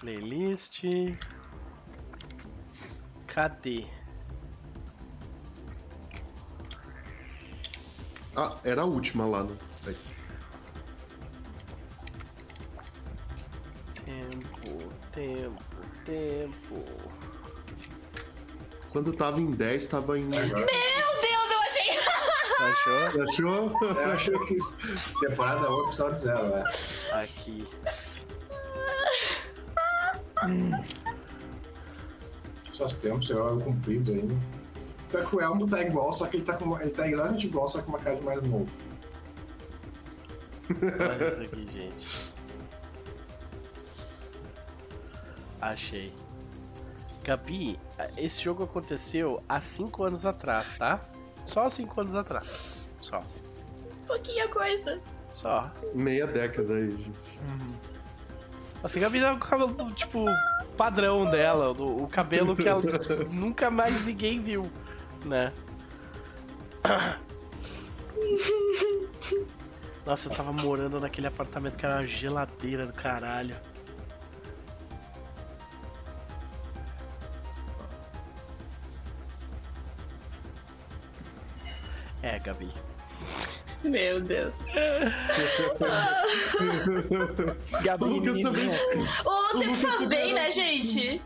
A: Playlist. Cadê?
D: Ah, era a última lá, né? Aí.
A: Tempo, tempo, tempo.
D: Quando tava em 10, tava em.
C: Meu Deus, eu achei.
A: Achou?
D: Achou?
E: Eu acho que isso- temporada 1, episódio 0, né?
A: Aqui.
E: Só os tempos, eu olho comprido ainda. Pior que o Elmo tá igual, só que ele tá, com uma- ele tá exatamente igual, só com uma cara de mais novo.
A: Olha isso aqui, gente. Achei. Gabi, esse jogo aconteceu há 5 anos atrás, tá? Só 5 anos atrás. Só.
C: Pouquinha coisa.
A: Só.
D: Meia década aí, gente.
A: Assim, a Gabi tava com o cabelo, tipo, padrão dela. O, o cabelo que ela nunca mais ninguém viu, né? Nossa, eu tava morando naquele apartamento que era uma geladeira do caralho. É, Gabi.
C: Meu Deus.
B: Gabi,
D: O Lucas
B: menininha.
D: também.
C: O tempo
D: Lucas
C: faz
D: também
C: bem, né, gente?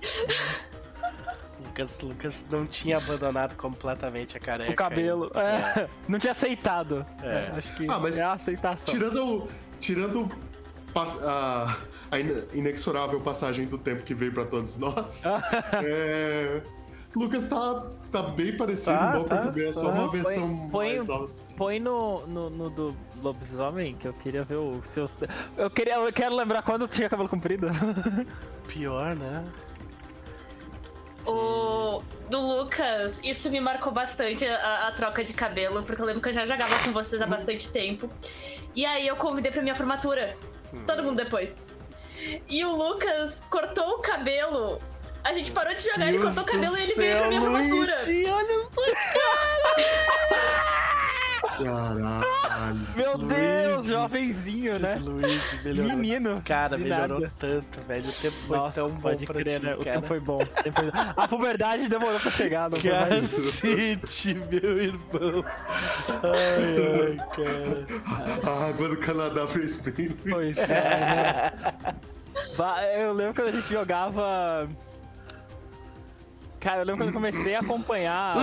A: Lucas, Lucas não tinha abandonado completamente a careca.
B: O cabelo. É, Não tinha aceitado.
A: É.
B: É, acho que
D: Ah, mas
B: é a aceitação.
D: Tirando, o- tirando a, a ine- inexorável passagem do tempo que veio pra todos nós, é, Lucas tá, tá bem parecido,
A: Tá,
D: igual
A: tá,
D: ver, é só
A: tá.
D: uma versão
B: Põe-
D: mais alta.
B: Põe no, no, no do lobisomem, que eu queria ver o seu. Eu queria. Eu quero lembrar quando tinha cabelo comprido.
A: Pior, né?
C: O do Lucas, isso me marcou bastante a, a troca de cabelo, porque eu lembro que eu já jogava com vocês há bastante tempo. E aí eu convidei pra minha formatura. Todo mundo depois. E o Lucas cortou o cabelo. A gente parou de jogar, ele
A: Deus
C: cortou o cabelo e ele veio pra minha formatura.
A: Olha só.
D: Caralho.
B: Meu Deus,
A: Luigi.
B: jovenzinho, né?
A: Luigi melhorou.
B: Menino.
A: Cara, melhorou
B: nada.
A: tanto, velho. O tempo foi
B: Nossa,
A: tão bom
B: pode
A: pra
B: crer,
A: ti,
B: né? O
A: cara.
B: tempo foi bom. tempo foi- A puberdade demorou pra chegar, não foi mais isso.
A: Cacete, meu irmão. Ai, ai, cara.
D: A água do Canadá fez bem.
B: Pois é, né? Eu lembro quando a gente jogava. Cara, eu lembro quando eu comecei a acompanhar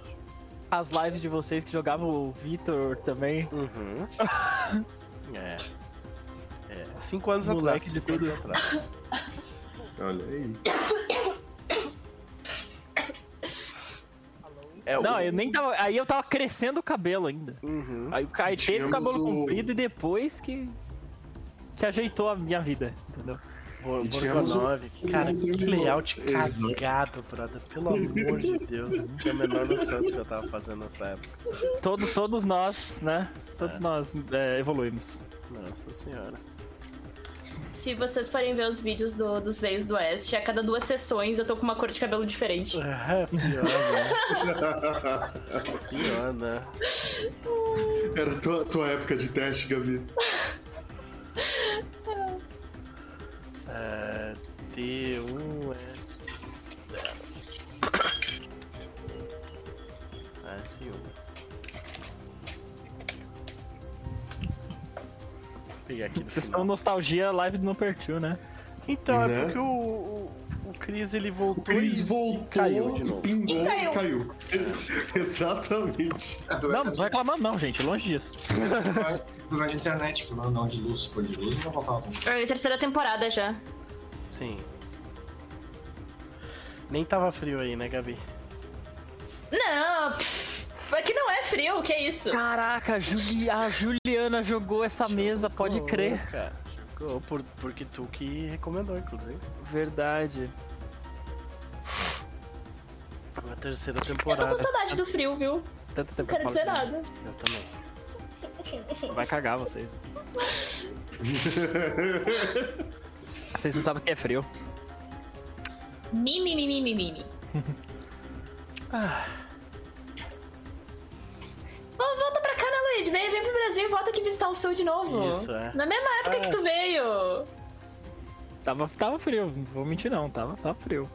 B: as lives de vocês que jogavam o Vitor também.
A: Uhum. É. É, cinco anos
B: Moleque
A: atrás.
B: de tudo.
A: atrás.
D: Olha aí.
A: É,
B: Não,
A: o-
B: eu nem tava. Aí eu tava crescendo o cabelo ainda.
A: Uhum.
B: Aí o Kai teve o cabelo
D: o-
B: comprido e depois que. que ajeitou a minha vida, entendeu?
A: Bor-
D: E tínhamos o-
A: Borgonovic. Cara, que layout
D: Exato.
A: cagado, brother. Pelo amor de Deus. Eu não tinha a menor noção do que eu tava fazendo nessa época.
B: Todo, todos nós, né? Todos nós é, evoluímos.
A: Nossa senhora.
C: Se vocês forem ver os vídeos do- dos Veios do Oeste, a cada duas sessões eu tô com uma cor de cabelo diferente.
A: É, pior, né? Pior, né?
D: Era a tua, tua época de teste, Gabi.
A: É, T1S0. S1. Vou pegar aqui
B: Vocês estão nostalgia live do No Pertil, né?
A: Então, é
D: Né?
A: porque o, o, o Cris ele voltou
D: O Cris
A: e,
D: voltou,
A: e caiu de novo.
D: pingou
C: E
D: e caiu. Exatamente.
E: É,
B: Não, não tô reclamando não, gente, longe disso.
E: durante a internet, tipo, não, não de luz, se for de luz, não voltava tão cedo.
C: É a terceira temporada já.
A: Sim. Nem tava frio aí, né, Gabi?
C: Não, pff, aqui não é frio, o que é isso?
B: Caraca, a, Juli- a Juliana jogou essa mesa, pode
A: Jogou,
B: crer.
A: Cara, jogou por, porque tu que recomendou, inclusive.
B: Verdade.
A: A terceira
C: Eu tô
A: temporada.
C: com saudade do frio, viu?
B: Tanto tempo
C: Não quero dizer nada.
A: Eu também.
B: Vai cagar vocês. Vocês não sabem o que é frio.
C: Mimi, mimi, mimi, mimi. David, vem, vem pro Brasil e volta aqui visitar o seu de novo.
A: Isso, é.
C: Na mesma época
A: É.
C: que tu veio.
B: Tava, tava frio, não vou mentir não, tava, tava frio.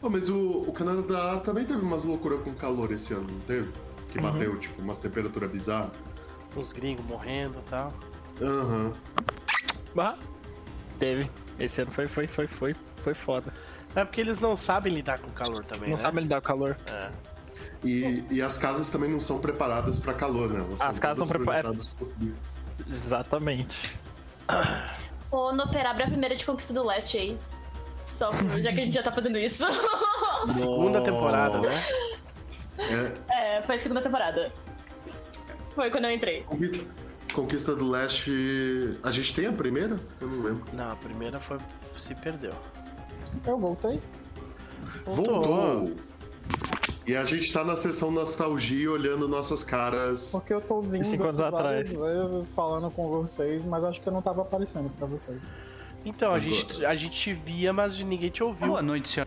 D: Oh, mas o, o Canadá também teve umas loucuras com calor esse ano, não teve? Que
B: Uhum.
D: bateu, tipo, umas temperaturas bizarras.
A: Os gringos morrendo e tal.
D: Aham.
B: Ah, teve. Esse ano foi, foi, foi, foi, foi foda.
A: É porque eles não sabem lidar com calor também,
B: Não
A: né?
B: sabe lidar com calor.
A: É.
D: E, e as casas também não são preparadas pra calor, né? Elas
B: As casas
D: todas
B: são prepa-
D: projetadas pro frio.
B: Exatamente.
C: Ô, Noper, abre a primeira de Conquista do Leste aí. Só já que a gente já tá fazendo isso.
A: Segunda temporada, né?
D: É,
C: é, foi a segunda temporada. Foi quando eu entrei.
D: Conquista, Conquista do Leste. A gente tem a primeira? Eu não lembro.
A: Não, a primeira foi. se perdeu.
F: Eu voltei.
A: Voltou.
D: Voltou! E a gente tá na sessão nostalgia olhando nossas caras.
F: Porque eu tô ouvindo
B: Cinco anos
F: várias
B: atrás.
F: vezes falando com vocês, mas acho que eu não tava aparecendo pra vocês.
A: Então, a gente, a gente te via, mas ninguém te ouviu.
G: Boa noite, senhor.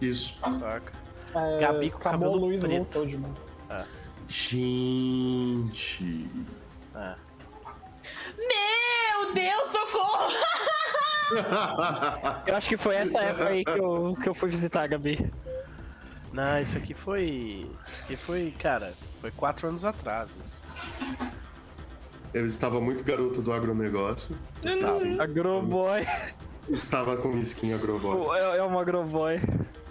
D: Isso.
A: Saca?
F: É,
A: Gabi com
F: acabou
A: cabelo
F: o Luiz
A: preto.
F: voltou de novo.
D: Gente.
A: É.
C: Meu Deus, socorro!
B: Eu acho que foi essa época aí que eu, que eu fui visitar a Gabi.
A: Não, isso aqui foi. Isso aqui foi, cara, foi quatro anos atrás. isso.
D: Eu estava muito garoto do agronegócio.
A: Tá.
B: Agroboy.
D: Estava com skin agroboy.
B: É, é uma agroboy.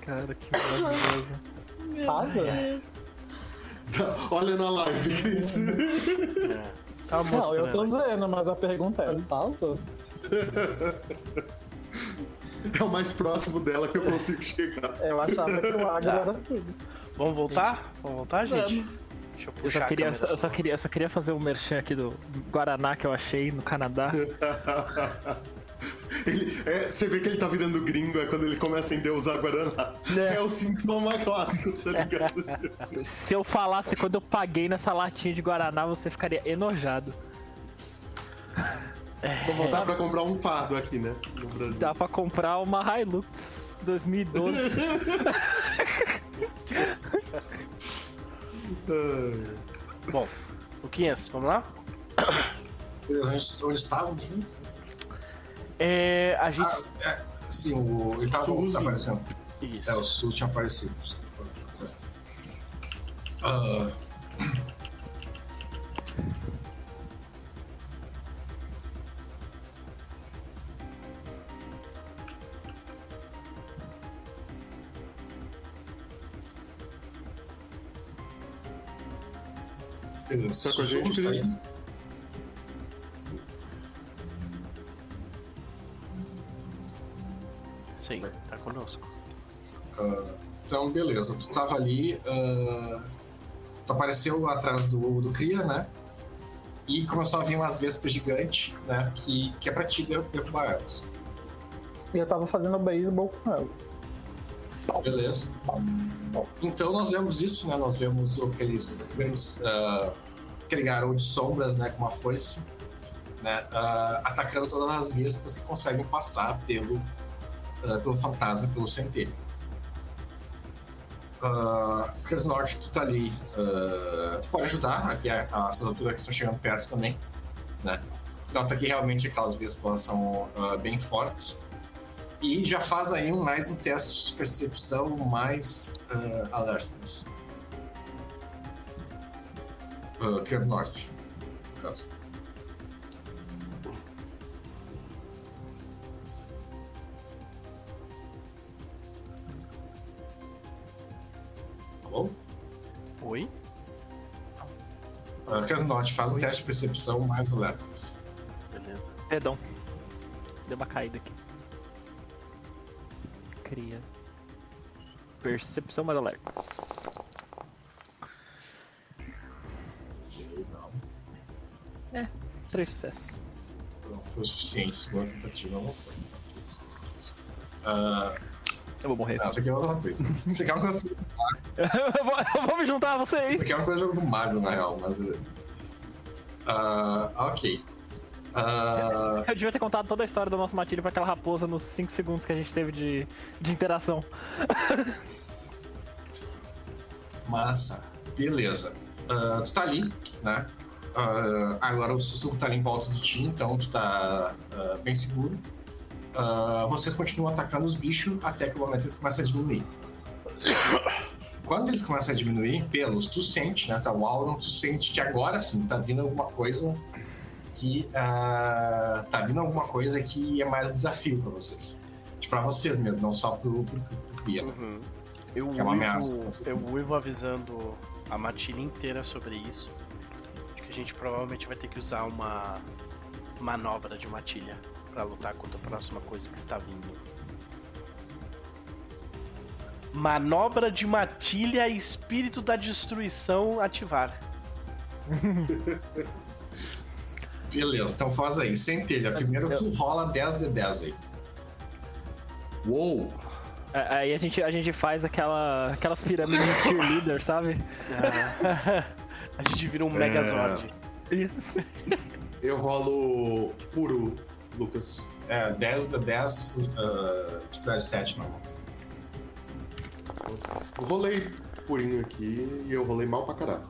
B: Cara, que maravilhoso.
F: Tava?
D: Olha na live, Cris.
A: É. Tava
F: Não, eu tô
A: mostrando.
F: vendo, mas a pergunta é, tava?
D: É o mais próximo dela que eu consigo chegar.
F: Eu achava que o agro
A: Tá.
F: era tudo.
A: Vamos voltar? Vamos voltar, gente?
C: Vamos.
A: Deixa eu
B: Eu só, queria, eu, só queria, eu só queria fazer um merchan aqui do Guaraná que eu achei no Canadá.
D: Ele- é, você vê que ele tá virando gringo é quando ele começa a endeusar Guaraná.
B: É.
D: É, o sintoma clássico, tá ligado?
B: Se eu falasse quando eu paguei nessa latinha de Guaraná, você ficaria enojado.
D: Dá pra comprar um fardo aqui, né? No Brasil.
B: Dá pra comprar uma Hilux 2012.
D: Ai.
A: Bom, o 500, vamos lá?
E: Onde onde estavam?
A: É, a gente.
E: Ah, é, sim, o, ele tava
D: Suzy.
E: tá aparecendo.
A: Isso.
E: É, o Sul tinha aparecido. Certo. Beleza.
D: Tá com a gente,
E: aí.
A: Sim, tá conosco.
E: Ah, então, beleza. Tu tava ali. ah, tu apareceu atrás do, do Cria, né? E começou a vir umas vespas gigantes, né? Que, que é pra ti der- derrubar elas.
F: E eu tava fazendo beisebol com ela.
E: Beleza. Então nós vemos isso, né? Nós vemos aqueles grandes. ah, aquele garoto de sombras, né? Com uma foice, né? ah, atacando todas as vespas que conseguem passar pelo, ah, pelo fantasma, pelo centelho. Uh, Cres Norte, tu tá ali. ah, tu pode ajudar aqui, a- a- essas alturas que estão chegando perto também, né? Nota que realmente aquelas vespas são bem fortes. E já faz aí um, mais um teste de percepção mais uh, alertness. Uh, que é do norte, no caso. Alô?
A: Oi?
E: Uh, que é do norte, faz um teste de percepção mais alertness.
A: Beleza.
B: Perdão. Deu uma caída aqui. Cria. Percepção mais alerta. É, três sucessos.
E: Não foi o suficiente, segunda tentativa não foi. Uh,
B: Eu vou morrer.
E: não, isso aqui é outra coisa. Isso aqui é uma coisa
B: eu, vou, eu vou me juntar a vocês.
E: Isso aqui é uma coisa do mago, na real, mas beleza. Ah, ok. Ah,
B: Eu devia ter contado toda a história da nossa matilha pra aquela raposa nos 5 segundos que a gente teve de, de interação.
E: massa. Beleza. ah, tu tá ali, né? Ah, agora o sussurro tá ali em volta de ti, então tu tá bem seguro. Vocês continuam atacando os bichos até que o momento eles começam a diminuir. Quando eles começam a diminuir, pelos, tu sente, né? Tá o Auron, tu sente que agora sim tá vindo alguma coisa que. ah, tá vindo alguma coisa que é mais um desafio pra vocês. Tipo, pra vocês mesmo, não só pro, pro, pro Cria.
A: Uhum. Eu,
E: Que é uma ameaça.
A: eu uivo avisando a matilha inteira sobre isso. Acho que a gente provavelmente vai ter que usar uma manobra de matilha pra lutar contra a próxima coisa que está vindo. Manobra de matilha espírito da destruição ativar.
E: Beleza, então faz aí, centelha. Primeiro tu rola 10 de 10 aí.
D: Uou!
B: É, Aí a gente, a gente faz aquela, aquelas pirâmides de cheerleader, sabe?
A: a gente vira um Megazord.
B: Isso.
D: Eu rolo puro, Lucas.
E: É, 10 de 10, uh, dificuldade 7 normal.
D: Eu rolei purinho aqui e eu rolei mal pra caralho.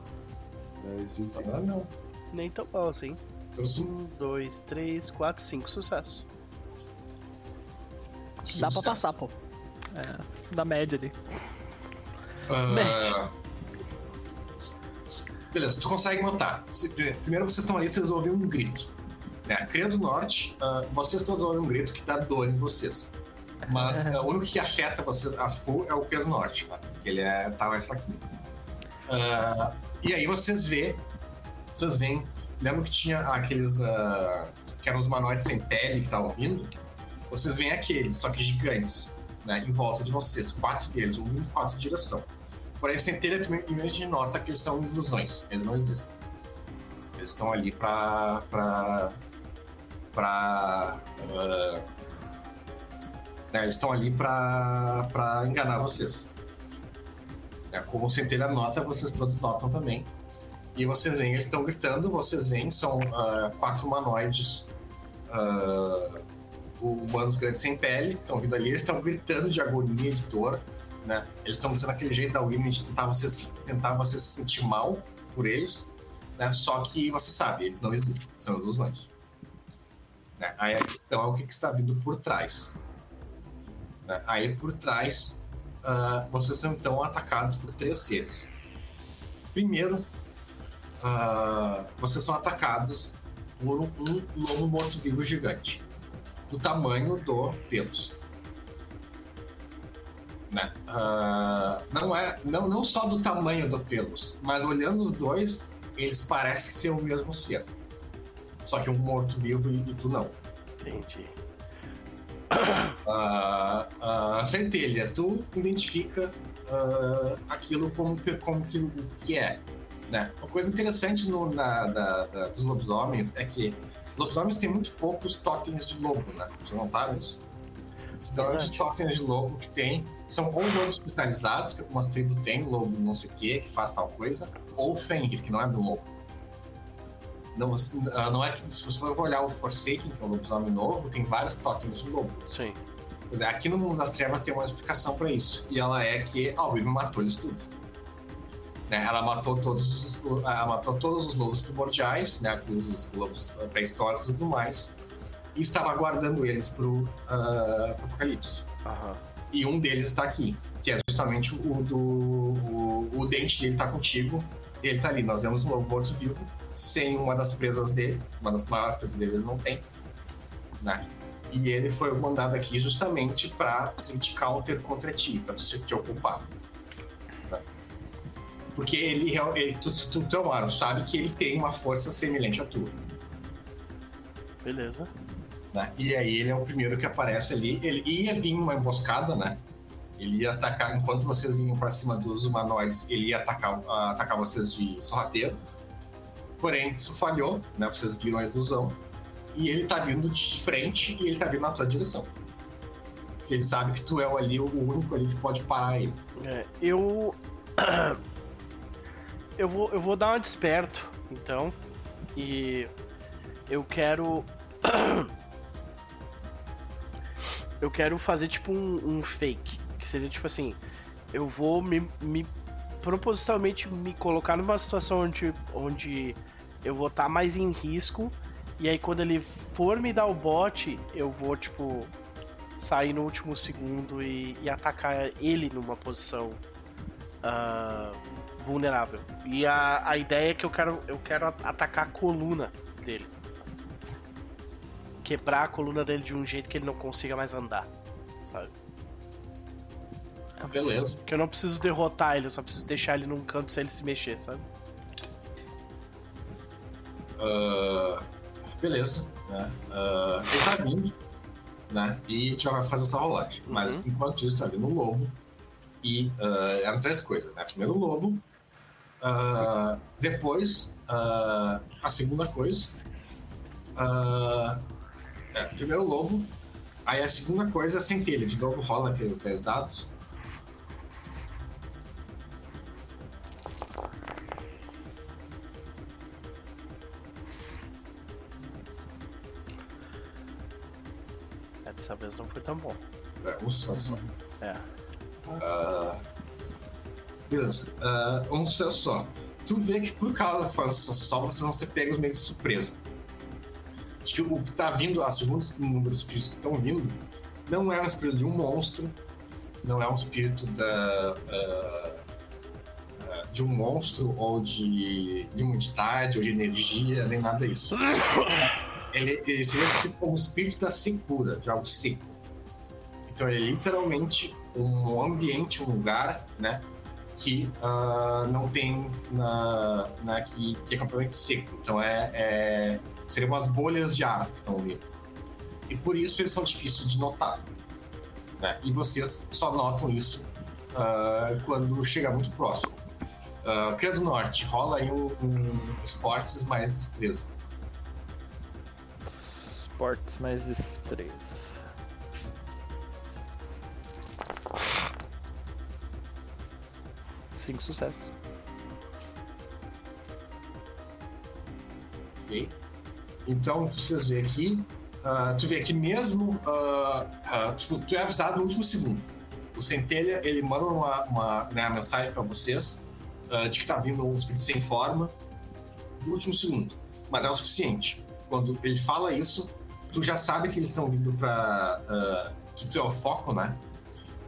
D: Mas enfim.
E: Ah, não.
A: Nem tão bom assim.
E: Então, sim.
A: Um, dois, três, quatro, cinco. Sucesso.
B: Dá pra
E: Sucesso.
B: passar, pô. É, da média ali.
E: Ah, Beleza, tu consegue notar. Primeiro vocês estão ali, vocês ouvem um grito. Né? A Cria do Norte, ah, vocês todos ouvem um grito que dá dor em vocês. Mas ah, o único que afeta vocês a full é o Cria do Norte, tá? Ele é, tá mais fraquinho. Ah, e aí vocês vê, vocês veem, lembra que tinha aqueles ah, que eram os humanoides sem pele que estavam vindo? Vocês veem aqueles, só que gigantes, né? Em volta de vocês, quatro deles, um vindo em quatro direção. Porém, centelha também imediatamente nota que eles são ilusões, eles não existem. Eles estão ali pra. pra. pra. ah, né, eles estão ali pra, pra enganar vocês. É, como centelha nota, vocês todos notam também. E vocês veem, eles estão gritando, vocês veem, são ah, quatro humanoides ah, humanos grandes sem pele, estão vindo ali, eles estão gritando de agonia, de dor, né? Eles estão usando aquele jeito da Winnie de tentar você, se- tentar você se sentir mal por eles, né? Só que você sabe, eles não existem, são ilusões. Né? Aí a questão é o que, que está vindo por trás. Né? Aí por trás, ah, vocês são então atacados por três seres. Primeiro, ah, vocês são atacados por um, um lobo morto-vivo gigante, do tamanho do Pelos né? Ah, não é não, não só do tamanho do pelos, mas olhando os dois, eles parecem ser o mesmo ser. Só que um morto vivo e, e tu não.
A: Entendi.
E: Ah, ah, centelha, tu identifica ah, aquilo como, como que, o que é. Né? Uma coisa interessante no, na, da- da- dos lobisomens é que lobisomens têm muito poucos totens de lobo, né? Vocês notaram isso? Normalmente os totens de lobo que tem são ou lobos cristalizados, que algumas tribos têm, lobo não sei o que, que faz tal coisa, ou Fenrir, que não é do lobo. Não, ah, não é que se você for olhar o Forsaken, que é um lobisomem novo, tem vários totens de lobo.
A: Sim.
E: Pois é, aqui no Mundo das Trevas tem uma explicação pra isso. E ela é que a Wilma matou eles tudo. Né, ela matou todos os ela matou todos os lobos primordiais, né, aqueles lobos pré-históricos e tudo mais, e estava guardando eles pro, ah, pro Apocalipse.
A: Aham.
E: E um deles está aqui, que é justamente o do. O, o dente dele tá contigo. Ele tá ali. Nós vemos um lobo morto-vivo, sem uma das presas dele, uma das maiores presas dele ele não tem. Né? E ele foi mandado aqui justamente pra assim, te counter contra ti, pra você te ocupar. Porque ele, ele tu, tu, tu, Amaro, sabe que ele tem uma força semelhante à tua.
A: Beleza.
E: né? E aí ele é o primeiro que aparece ali. Ele ia vir uma emboscada, né? Ele ia atacar, enquanto vocês iam pra cima dos humanoides, ele ia atacar, ah, atacar vocês de sorrateiro. Porém, isso falhou, né? Vocês viram a ilusão. E ele tá vindo de frente e ele tá vindo na tua direção. Porque ele sabe que tu é ali o único ali que pode parar ele.
A: É, eu. Eu vou, eu vou dar uma desperto, então. E. Eu quero. Eu quero fazer tipo um, um fake. Que seria tipo assim. Eu vou me, me propositalmente me colocar numa situação onde, onde eu vou estar mais em risco. E aí quando ele for me dar o bote, eu vou, tipo, sair no último segundo e, e atacar ele numa posição uh, vulnerável. E a, a ideia é que eu quero, eu quero atacar a coluna dele. Quebrar a coluna dele de um jeito que ele não consiga mais andar, sabe?
E: Beleza.
A: Que eu não preciso derrotar ele, eu só preciso deixar ele num canto sem ele se mexer, sabe?
E: Uh, beleza. Né? Uh, ele tá vindo, né? E já vai fazer essa rolagem.
A: Uhum.
E: Mas enquanto isso, tá vindo o lobo. E uh, eram três coisas, né? Primeiro o lobo. Uh, depois, uh, a segunda coisa. Uh, é, primeiro o lobo. Aí a segunda coisa é a centelha. De novo rola aqueles 10 dados.
A: É, dessa vez não foi tão bom.
E: É, um sucesso só.
A: É.
E: Ah, beleza. Ah, um sucesso só. Tu vê que por causa que faz um sucesso só, vocês vão ser pegos meio de surpresa. Acho que o que tá vindo, a segundo número de espíritos que estão vindo, não é um espírito de um monstro, não é um espírito da. ah, ah, de um monstro ou de, de uma entidade ou de energia, nem nada disso. Ele, ele seria descrito como espírito da secura, de algo seco. Então é literalmente um ambiente, um lugar, né? Que ah, não tem na, na que, que é completamente seco. Então é, é seriam umas bolhas de ar que estão vindo. E por isso eles são difíceis de notar. Né? E vocês só notam isso ah, quando chegar muito próximo. Uh, Cria do Norte, rola aí um, um esportes mais destreza.
B: Esportes mais destreza. Cinco sucessos.
E: Ok? Então, vocês veem aqui, ah, tu vê que mesmo, ah, ah, tipo, tu é avisado no último segundo. O Centelha, ele manda uma, uma né, mensagem para vocês de que tá vindo um espírito sem forma no último segundo. Mas é o suficiente. Quando ele fala isso, tu já sabe que eles estão vindo pra... que tu é o foco, né?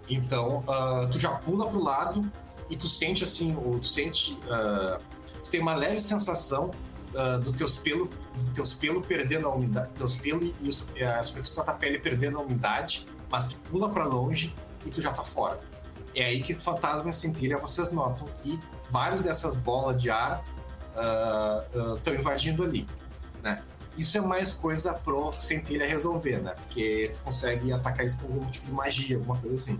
E: Então, tu já pula pro lado e tu sente assim, tu sente... ah, tu tem uma leve sensação ah, do teus pelos do teus pelos perdendo a umidade, teus pelos e a superfície da pele perdendo a umidade, mas tu pula pra longe e tu já tá fora. É aí que o fantasma a centelha vocês notam que várias dessas bolas de ar estão invadindo ali, né? Isso é mais coisa pro centelha resolver, né? Porque tu consegue atacar isso com algum tipo de magia, alguma coisa assim.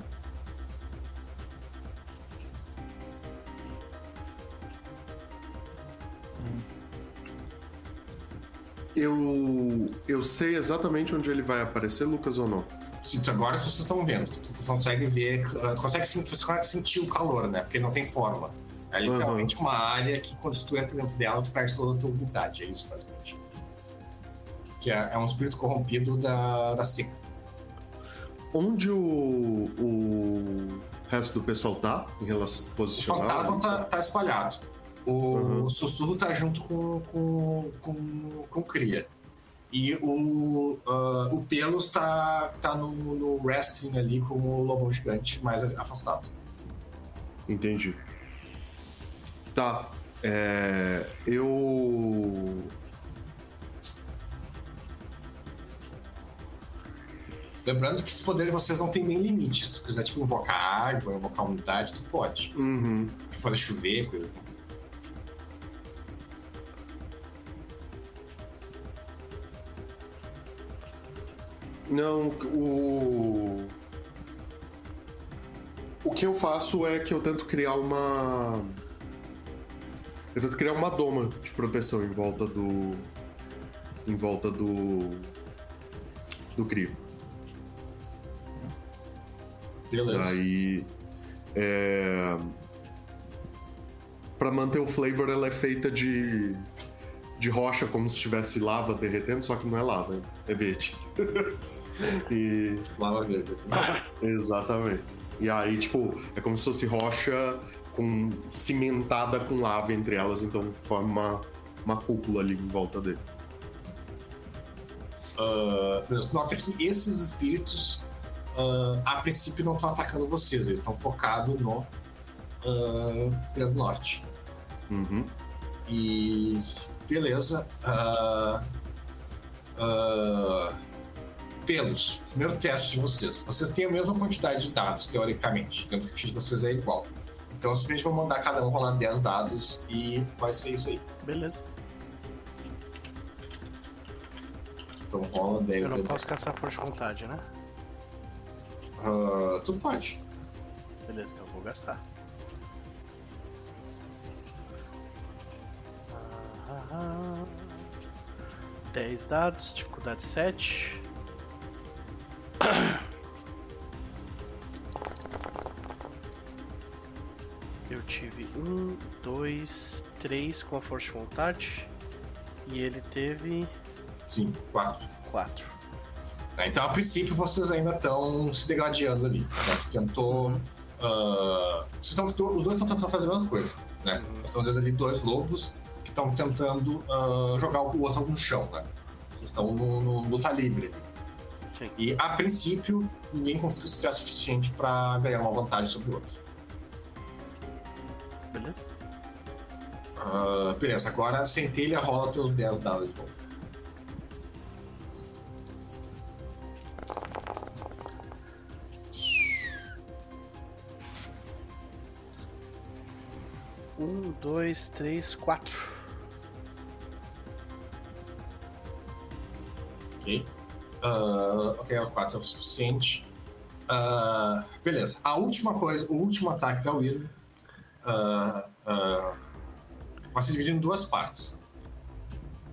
D: Eu, eu sei exatamente onde ele vai aparecer, Lucas, ou não?
E: Se agora vocês estão vendo, tu, consegue ver, ah, consegue, você consegue sentir o calor, né? Porque não tem forma. É literalmente uma área que quando tu entra dentro dela, tu perde toda a tua umidade. É isso, basicamente. Que é, é um espírito corrompido da, da seca.
D: Onde o, o resto do pessoal tá em relação
E: O
D: posicionado?
E: fantasma tá, tá espalhado. O
D: Uhum.
E: sussurro tá junto com, com, com, com o Cria. E o, ah, o Pelos tá, tá no, no resting ali com o lobão gigante mais afastado.
D: Entendi. Tá. É, eu.
E: Lembrando que esse poder de vocês não tem nem limite. Se tu quiser, tipo, invocar água, invocar umidade, tu pode.
D: Uhum.
E: Tipo, fazer chover, coisa assim.
D: Não, o. O que eu faço é que eu tento criar uma. Eu tento criar uma doma de proteção em volta do. Em volta do. Do Crio.
E: Beleza.
D: Aí. É... Pra manter o flavor, ela é feita de. De rocha, como se tivesse lava derretendo, só que não é lava, é verde. e.
E: Lava verde.
D: Exatamente. E aí, tipo, é como se fosse rocha com cimentada com lava entre elas, então forma uma, uma cúpula ali em volta dele.
E: Uh, nota que esses espíritos, uh, a princípio, não estão atacando vocês, eles estão focados no uh, Norte.
D: Uhum.
E: E beleza. Uh, uh, pelos, primeiro teste de vocês. Vocês têm a mesma quantidade de dados, teoricamente. Dentro que o de vocês é igual. Então, simplesmente vou mandar cada um rolar 10 dados e vai ser isso aí.
A: Beleza.
E: Então rola 10
A: Eu não
E: dados.
A: posso caçar força de vontade, né?
E: Uh, tu pode.
A: Beleza, então eu vou gastar. Ah, 10 dados, dificuldade 7. Eu tive 1, 2, 3 com a força de vontade. E ele teve
E: Sim, 4.
A: 4.
E: Então, a princípio, vocês ainda estão se degladiando ali. Né? Tu tentou. ah, vocês tão- os dois estão tentando fazer a mesma coisa. Né? Nós estamos vendo ali dois lobos que estão tentando ah, jogar o outro no chão. Né? Eles estão no, no luta livre.
A: Sim.
E: E a princípio, ninguém conseguiu sucesso suficiente para ganhar uma vantagem sobre o outro.
A: Beleza?
E: Ah, beleza, agora centelha rola teus 10 dados de novo.
A: Um, dois, três, quatro.
E: Ok. Ah, ok, o 4 é o suficiente. Ah, beleza. A última coisa, o último ataque da Wyrm ah, ah, vai se dividir em duas partes.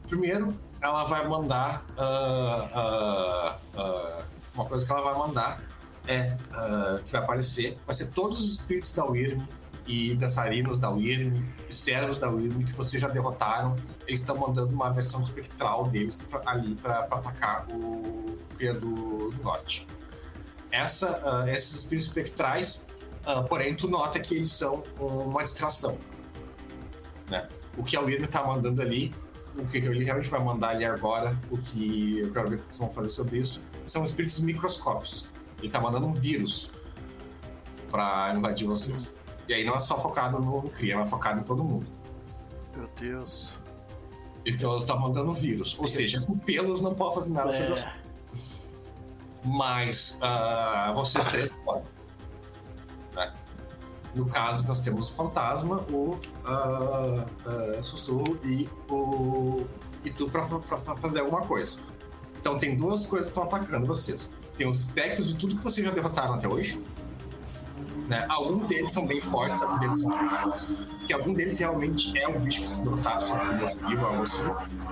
E: Primeiro, ela vai mandar. uma coisa que ela vai mandar é. que vai aparecer. Vai ser todos os espíritos da Wyrm e dançarinos da Wyrm e servos da Wyrm que vocês já derrotaram eles estão mandando uma versão espectral deles pra- ali para atacar o Cria do, Norte. Essa, ah, esses espíritos espectrais, ah, porém, tu nota que eles são uma distração. Né? O que a Wyrm tá mandando ali, o que ele realmente vai mandar ali agora, o que eu quero ver o que vocês vão fazer sobre isso, são espíritos microscópios. Ele tá mandando um vírus para invadir vocês. E aí não é só focado no Cria, é focado em todo mundo.
A: Meu Deus.
E: Então ela está mandando vírus. Ou seja, com pelos não pode fazer nada sobre
A: É,
E: Mas ah, vocês três podem. Né? No caso, nós temos o fantasma, o ah, ah, sussurro e o. E tu pra, pra fazer alguma coisa. Então tem duas coisas que estão atacando vocês. Tem os espectros de tudo que vocês já derrotaram até hoje. Né? Alguns deles são bem fortes, alguns deles são fracos. Porque algum deles realmente é um bicho que se derrotar, só que outro vivo, algo assim.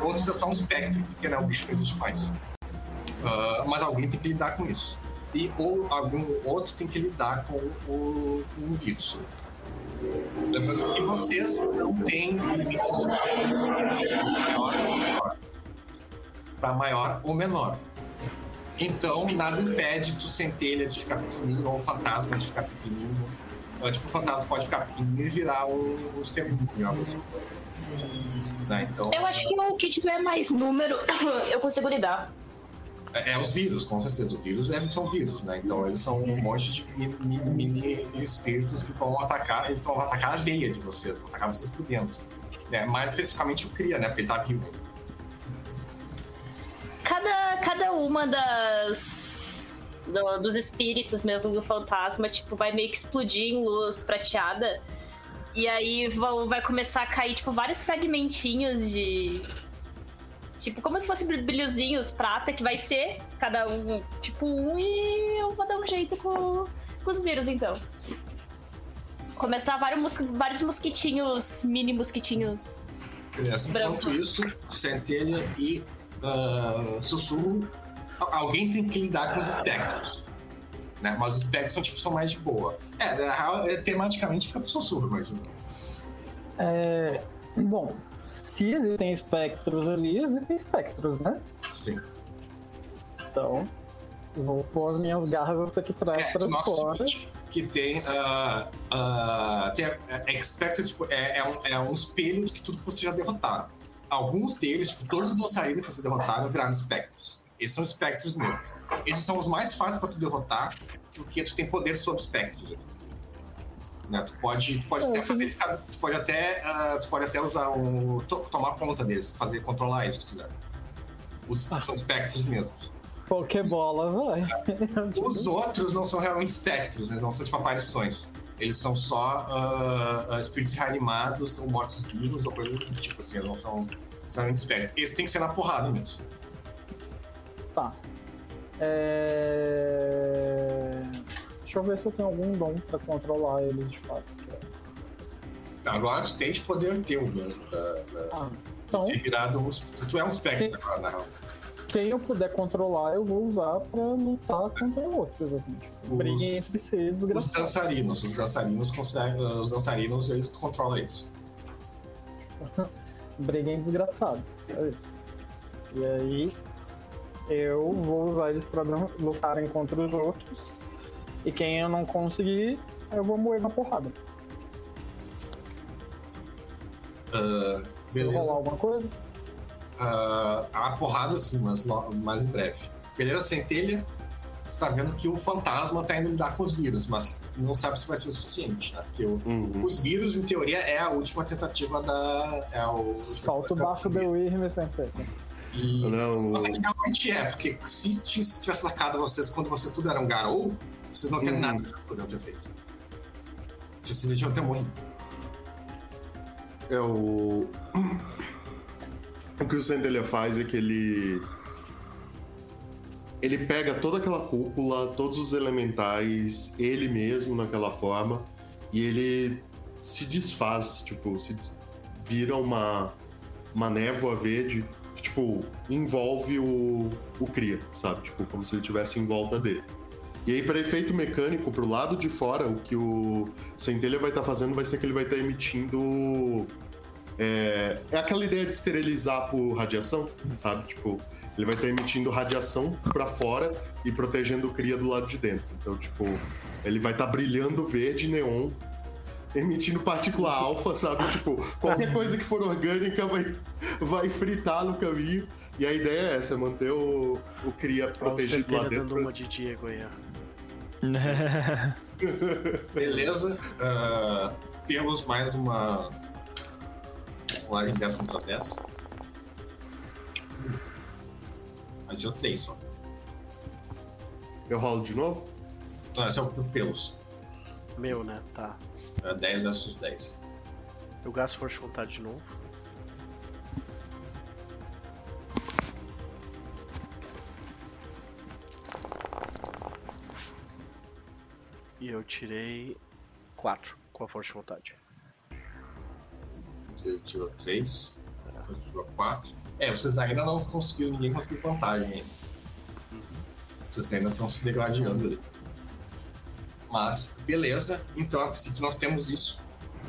E: Outros é só um espectro, porque não é um bicho que não existe mais. Ah, mas alguém tem que lidar com isso. E ou algum outro tem que lidar com o, com o vírus. Lembrando que vocês não têm limites. Para maior ou menor. Então, nada impede tu centelha de ficar pequenininho ou o fantasma de ficar pequenininho. Tipo, o fantasma pode ficar e virar extermínio, algo assim. Né? Então,
C: Eu acho que o que tiver mais número, eu consigo lidar.
E: É, é os vírus, com certeza. Os vírus é- são vírus, né? Então eles são um monte de mini, mini- mini espíritos que vão atacar, eles vão atacar a veia de vocês, vão atacar vocês por dentro. É, mais especificamente o Cria, né? Porque ele tá vivo.
C: Cada, cada uma das. Do- dos espíritos mesmo do fantasma, tipo, vai meio que explodir em luz prateada. E aí vão, vai começar a cair, tipo, vários fragmentinhos de. Tipo, como se fossem brilhozinhos prata, que vai ser cada um, tipo, um, e eu vou dar um jeito com, com os vírus, então. Começar vários, mos- vários mosquitinhos, mini mosquitinhos.
E: Beleza. Enquanto isso, Centelha e ah, Sussurro, alguém tem que lidar com os espectros. Né? Mas os espectros são, tipo, são mais de boa. É, é, tematicamente fica pro Sussurro, imagina.
G: É, bom, se existem espectros ali, existem espectros, né?
E: Sim.
G: Então, Vou pôr as minhas garras espectrais
E: É,
G: para fora.
E: que tem, ah, ah, tem é, tipo, é, é um, é um espelho de que tudo que você já derrotaram. Alguns deles, tipo, todos os dançarinos que você derrotaram viraram espectros. Esses são espectros mesmo. Esses são os mais fáceis para tu derrotar, porque tu tem poder sobre espectros. Né? Tu pode, tu pode
G: É,
E: até fazer, ficar- tu pode até, ah, tu pode até usar o to- tomar conta deles, fazer controlar eles se tu quiser. Os, são espectros mesmo.
G: Pokébola, vai.
E: Os outros não são realmente espectros, né? não são tipo aparições. Eles são só ah, ah, espíritos reanimados, ou mortos-vivos, ou coisas do tipo assim, eles não são necessariamente espectros. Esse tem que ser na porrada mesmo.
G: É... Deixa eu ver se eu tenho algum dom pra controlar eles de fato.
E: Tá, agora tu tem de poder teu mesmo, pra, pra
G: Ah, então,
E: ter virado um. Tu é um espectro agora, na real.
G: quem eu puder controlar, eu vou usar pra lutar contra outros, assim. Tipo,
E: Os-
G: briguem entre si,
E: Os
G: desgraçado.
E: dançarinos, os dançarinos. Os dançarinos, eles tu controla eles.
G: Briguem desgraçados. É isso. E aí, eu vou usar eles pra dan- lutarem contra os outros. E quem eu não conseguir, eu vou moer na porrada. Se eu rolar
E: beleza.
G: alguma coisa,
E: Ah, a porrada sim, mas mais em breve. Beleza, centelha. Tu tá vendo que o fantasma tá indo lidar com os vírus, mas não sabe se vai ser o suficiente, né? Porque o-
D: Uhum.
E: os vírus, em teoria, é a última tentativa da. É o,
G: solta o bafo do Wyrm sempre.
E: E
D: Não,
E: Mas realmente é, porque se tivesse atacado vocês quando vocês tudo eram Garou, vocês não teriam
D: Uhum.
E: nada que vocês poderiam ter feito. Vocês simplesmente ter morrido.
D: É o. O que o Centelha faz é que ele. Ele pega toda aquela cúpula, todos os elementais, ele mesmo naquela forma, e ele se desfaz, tipo, se des- vira uma, uma névoa verde tipo, envolve o, o Cria, sabe? Tipo, como se ele estivesse em volta dele. E aí, para efeito mecânico, pro lado de fora, o que o Centelha vai estar fazendo vai ser que ele vai estar emitindo é, é aquela ideia de esterilizar por radiação, sabe? Tipo, ele vai estar emitindo radiação pra fora e protegendo o cria do lado de dentro. Então, tipo, ele vai estar brilhando verde neon, emitindo partícula alfa, sabe? Tipo, qualquer coisa que for orgânica vai, vai fritar no caminho. E a ideia é essa, manter o, o cria
A: Olha o
D: protegido lá
A: Centelha dando
D: dentro.
A: uma de Diego aí, ó.
E: Beleza. ah, temos mais uma. Uma em 10 contra 10. Adiou 3 só.
D: Eu rolo de novo?
E: Não, esse é o pelos.
A: Meu, né? Tá.
E: É 10 versus 10.
A: Eu gasto força de vontade de novo. E eu tirei 4 com a força de vontade.
E: Você tirou 3. Você tirou 4. É, vocês ainda não conseguiram, ninguém conseguiu vantagem ainda. Vocês ainda estão se degladiando ali. Mas, beleza. Então, assim que nós temos isso.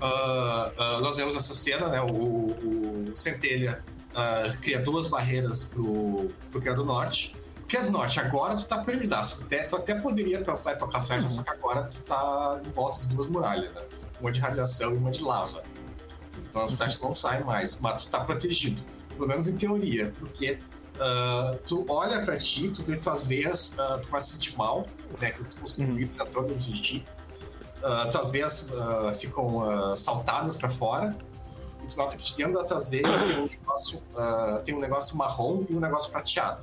E: Ah, ah, nós vemos essa cena, né? O, o Centelha ah, cria duas barreiras pro, pro Criado Norte. Criado Norte, agora tu tá perdidaço. Tu até, tu até poderia pensar em tocar flecha, só que agora tu tá em volta de duas muralhas, né? Uma de radiação e uma de lava. Então as flechas não saem mais, mas tu tá protegido. Pelo menos em teoria, porque ah, tu olha pra ti, tu vê tuas veias, ah, tu começa a se sentir mal, né? Que tu conseguiu
G: Uhum.
E: vir dentro dentro de ti. Ah, tuas veias ficam saltadas pra fora. E tu nota que dentro das tuas veias tem um negócio, tem um negócio marrom e um negócio prateado.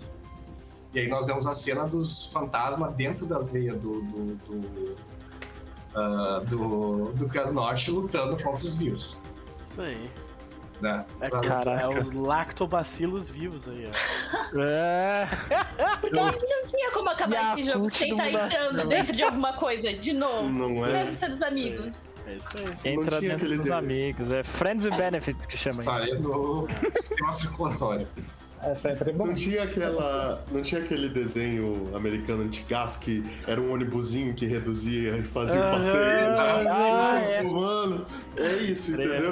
E: E aí nós vemos a cena dos fantasmas dentro das veias do. do, do, ah, do, do Krasnort lutando contra os vírus.
A: Isso aí.
E: Né?
A: É,
E: Pra-
B: Caraca.
A: é os lactobacilos vivos aí, ó.
B: É.
C: Porque eu acho que não tinha como acabar esse jogo sem estar
B: mundo
C: entrando dentro de alguma coisa, de novo.
D: Não é?
C: Mesmo sendo dos amigos.
A: É isso aí.
B: Entra dentro dos
D: dele.
B: amigos. É Friends with Benefits que chama isso.
E: Sai do sistema circulatório.
G: É sempre bom.
D: Não tinha aquela. Não tinha aquele desenho americano antigaço que era um ônibusinho que reduzia e fazia o
A: Aham.
D: passeio.
B: Ah, é.
D: Mano, é isso, entendeu?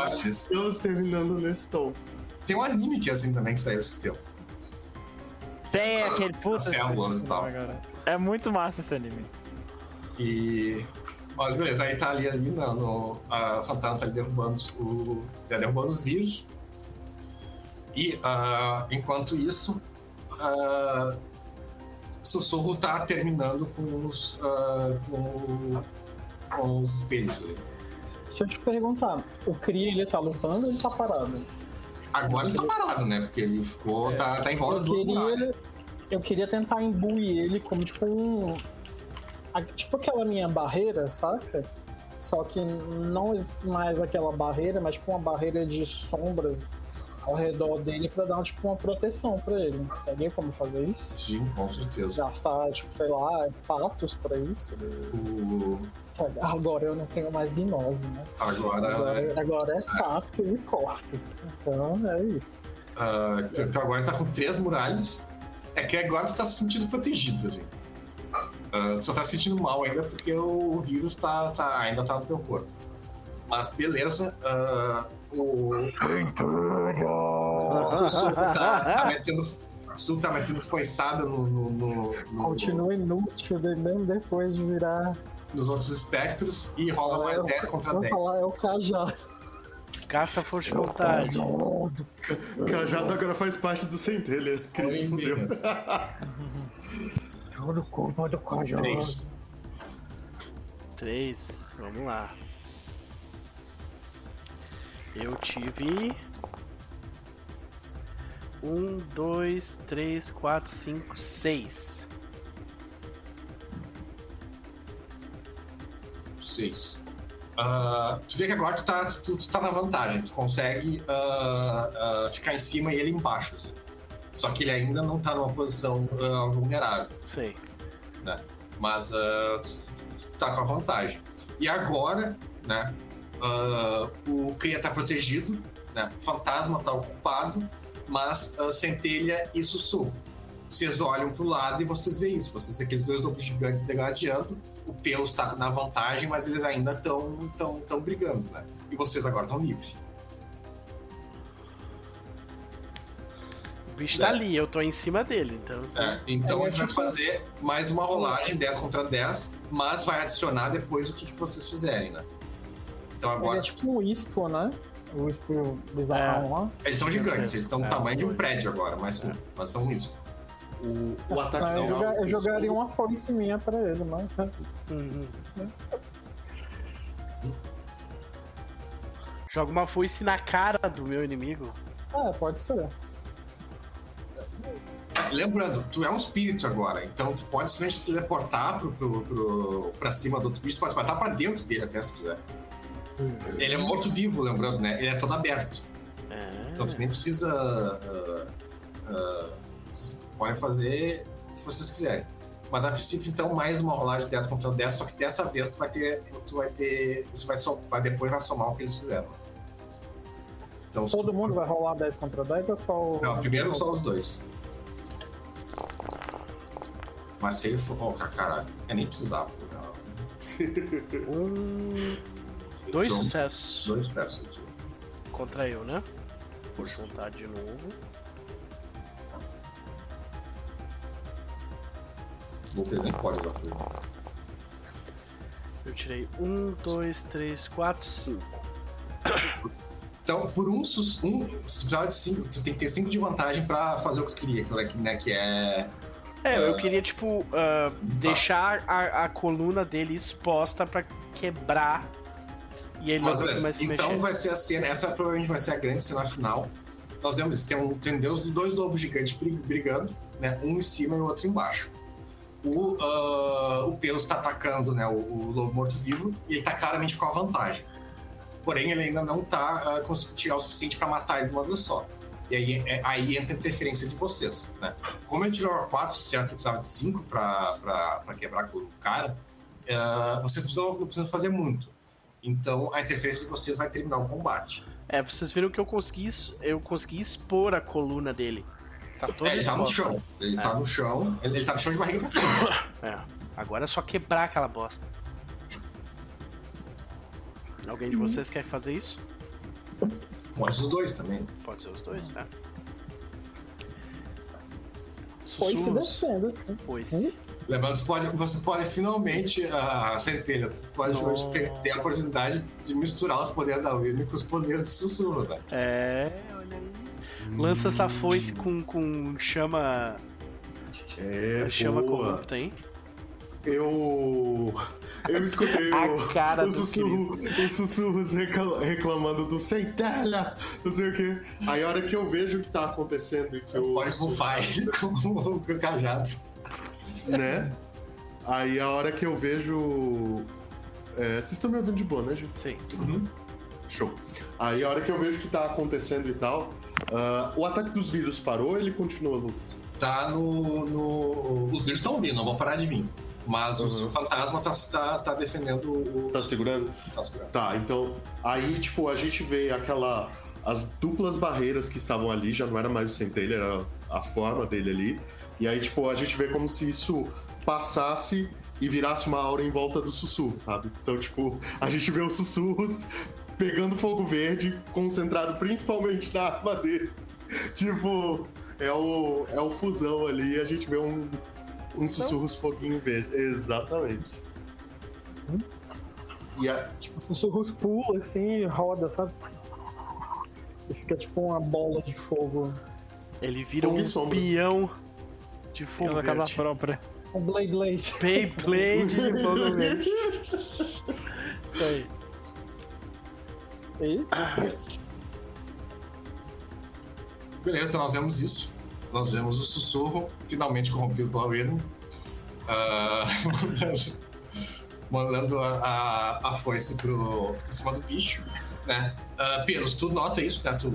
E: Acho.
D: Estamos terminando nesse tom.
E: Tem um anime que é assim também que saiu esse tempo.
B: Tem aquele puta.
E: células e tal.
B: É muito massa esse anime.
E: E. Mas beleza, aí tá ali, ali no, no, a Fantasma tá ali derrubando, os- o, tá derrubando os vírus. E ah, enquanto isso, ah, Sussurro tá terminando com os, ah, com, com os espelhos.
G: Deixa eu te perguntar, o Kree ele tá lutando ou ele tá parado?
E: Agora ele tá parado, né? Porque ele ficou. Tá, tá em volta
G: Eu
E: do
G: queria, eu queria tentar imbuir ele como tipo um. Tipo aquela minha barreira, saca? Só que não mais aquela barreira, mas tipo uma barreira de sombras ao redor dele pra dar tipo uma proteção pra ele. Teria como fazer isso?
E: Sim, com certeza.
G: Gastar, tipo, sei lá, patos pra isso?
E: O,
G: Agora eu não tenho mais gnose, né?
E: agora.
G: Agora, agora é patos e corpos. Então é isso.
E: ah, então agora tá com três muralhas. É que agora tu tá se sentindo protegido, assim. Ah, tu só tá se sentindo mal ainda porque o, o vírus tá, tá- ainda tá no teu corpo. Mas beleza. ah, o. O Sul tá, tá metendo. O Sul tá metendo foiçada no, no- no- no-
G: Continua inútil mesmo depois de virar.
E: nos outros espectros e rola mais 10 contra
G: Vou
E: 10.
G: falar, é o Cajá.
A: Caça força de vontade.
D: Cajado agora faz parte do centelha. Que ele se fudeu.
G: Todo corpo do Cajá.
E: Três.
A: Três. Vamos lá. Eu tive. Um, dois, três, quatro, cinco, seis.
E: Seis. Ah, tu vê que agora tu tá, tu, tu tá na vantagem, tu consegue ah, ah, ficar em cima e ele embaixo. assim. Só que ele ainda não tá numa posição vulnerável,
A: Sei.
E: mas ah, tu, tu tá com a vantagem. E agora, né, ah, o Cria tá protegido, né, o fantasma tá ocupado, mas ah, Centelha e Sussurro. Vocês olham pro lado e vocês veem isso. Vocês têm aqueles dois lobos gigantes degladiando. O Pelos tá na vantagem, mas eles ainda estão tão, tão brigando, né? E vocês agora estão livres.
A: O bicho tá ali, eu tô em cima dele, então.
E: É, então
G: É,
E: a gente vai fazer mais uma rolagem 10 contra 10, mas vai adicionar depois o que, que vocês fizerem, né? Então
G: Ele
E: agora
G: é tipo um Ispo, né? O Ispo bizarrão lá.
E: eles são gigantes, eles estão do
A: É,
E: tamanho de um
A: dois.
E: prédio agora, mas sim, mas são isso. O, o ataque
G: Ah, eu,
E: são
G: joga- eu jogaria uma foice minha pra ele, mas.
A: Uhum. Joga uma foice na cara do meu inimigo.
G: É, pode ser.
E: Lembrando, tu é um espírito agora, então tu pode simplesmente te teleportar pro, pro, pro, pra cima do outro bicho, pode matar pra dentro dele até se quiser. Ele é morto-vivo, lembrando, né? Ele é todo aberto.
A: É.
E: Então você nem precisa. ah, ah, vocês podem fazer o que vocês quiserem. Mas a princípio, então, mais uma rolagem de 10 contra 10, só que dessa vez tu vai ter. Tu vai ter. Você vai, so, vai depois vai somar o que eles fizeram. Então,
G: Todo
E: tu-
G: mundo vai rolar 10 contra 10 ou só o.
E: Não, primeiro só os dois. Mas se ele for. Oh, caralho. É nem precisava.
A: Um. Dois sucessos
E: Dois sucessos.
A: contra eu, né? De vontade de novo.
E: Vou ter nem pode já foi.
A: Eu tirei um, dois, três, quatro, cinco.
E: Então, por um, um se precisar de cinco, tu tem que ter cinco de vantagem pra fazer o que tu queria, que, é- né, que é.
A: É, eu
E: Ah.
A: queria, tipo, ah, deixar a, a coluna dele exposta pra quebrar e ele
E: Mas
A: não
E: beleza.
A: mais se
E: Então
A: mexer.
E: vai ser a cena, essa provavelmente vai ser a grande cena final. Nós vemos isso, tem, um, tem Deus, dois lobos gigantes bri- brigando, né? Um em cima e o outro embaixo. O, ah, o Pelos tá atacando né, o, o lobo morto-vivo e ele tá claramente com a vantagem. Porém, ele ainda não tá ah, conseguindo tirar o suficiente pra matar ele de uma vez só. E aí, é- aí entra a interferência de vocês, né? Como ele tirou 4, se você precisava de 5 pra, pra, pra quebrar com o cara, ah, vocês precisam, não precisam fazer muito. Então a interferência de vocês vai terminar o combate.
A: É, vocês viram que eu consegui, eu consegui expor a coluna dele. Tá todo
E: É, ele tá no chão. Ele
A: É.
E: tá no chão. Ele, ele tá no chão de barriga pra cima.
A: É, agora é só quebrar aquela bosta. Alguém de vocês quer fazer isso?
E: Pode os dois também.
A: Pode ser os dois, né?
G: Foi se
A: Sussurros.
G: descendo, assim.
A: Pois.
E: Lembrando vocês podem, vocês podem finalmente, a centelha, você pode ter a oportunidade de misturar os poderes da Wyrm com os poderes de sussurro, né?
A: É, olha aí. Lança essa foice com, com chama.
D: É,
A: chama
D: boa.
A: corrupta, hein?
D: Eu. Eu escutei o,
A: cara
D: o
A: do
D: sussurro- os sussurros recla- reclamando do centelha, não sei o quê. Aí a hora que eu vejo o que tá acontecendo e que eu.
E: Pode com o cajado.
D: Né? Aí a hora que eu vejo. É, vocês estão me ouvindo de boa, né, gente?
A: Sim.
D: Show. Aí a hora que eu vejo o que tá acontecendo e tal. ah, o ataque dos vírus parou ele continua, Lucas?
E: Tá no. no- Os vírus estão vindo, não vão parar de vir. Mas
D: Uhum.
E: o fantasma tá, tá, tá defendendo o.
D: Tá segurando?
E: Tá segurando.
D: Tá, então. Aí, tipo, a gente vê aquela. As duplas barreiras que estavam ali, já não era mais o centelha, era a forma dele ali. E aí, tipo, a gente vê como se isso passasse e virasse uma aura em volta do sussurro, sabe? Então, tipo, a gente vê os sussurros pegando fogo verde, concentrado principalmente na arma dele. Tipo, é o, é o fusão ali e a gente vê um, um sussurros foguinho verde. Exatamente. E a,
G: Tipo, o sussurros pula assim e roda, sabe? E fica tipo uma bola de fogo.
A: Ele vira
D: Fogo
A: um
D: sombras.
A: peão de fogo
B: casa
A: verde.
B: própria.
G: Um Blade Blade.
A: Beyblade de fogo verde. Isso aí.
G: E
E: Beleza, então nós vemos isso. Nós vemos o sussurro finalmente corrompido pela Wyrm. Ah, mandando- a, a, a foice pro, em cima do bicho, né? Ah, Pelos, tu nota isso, né? Tu,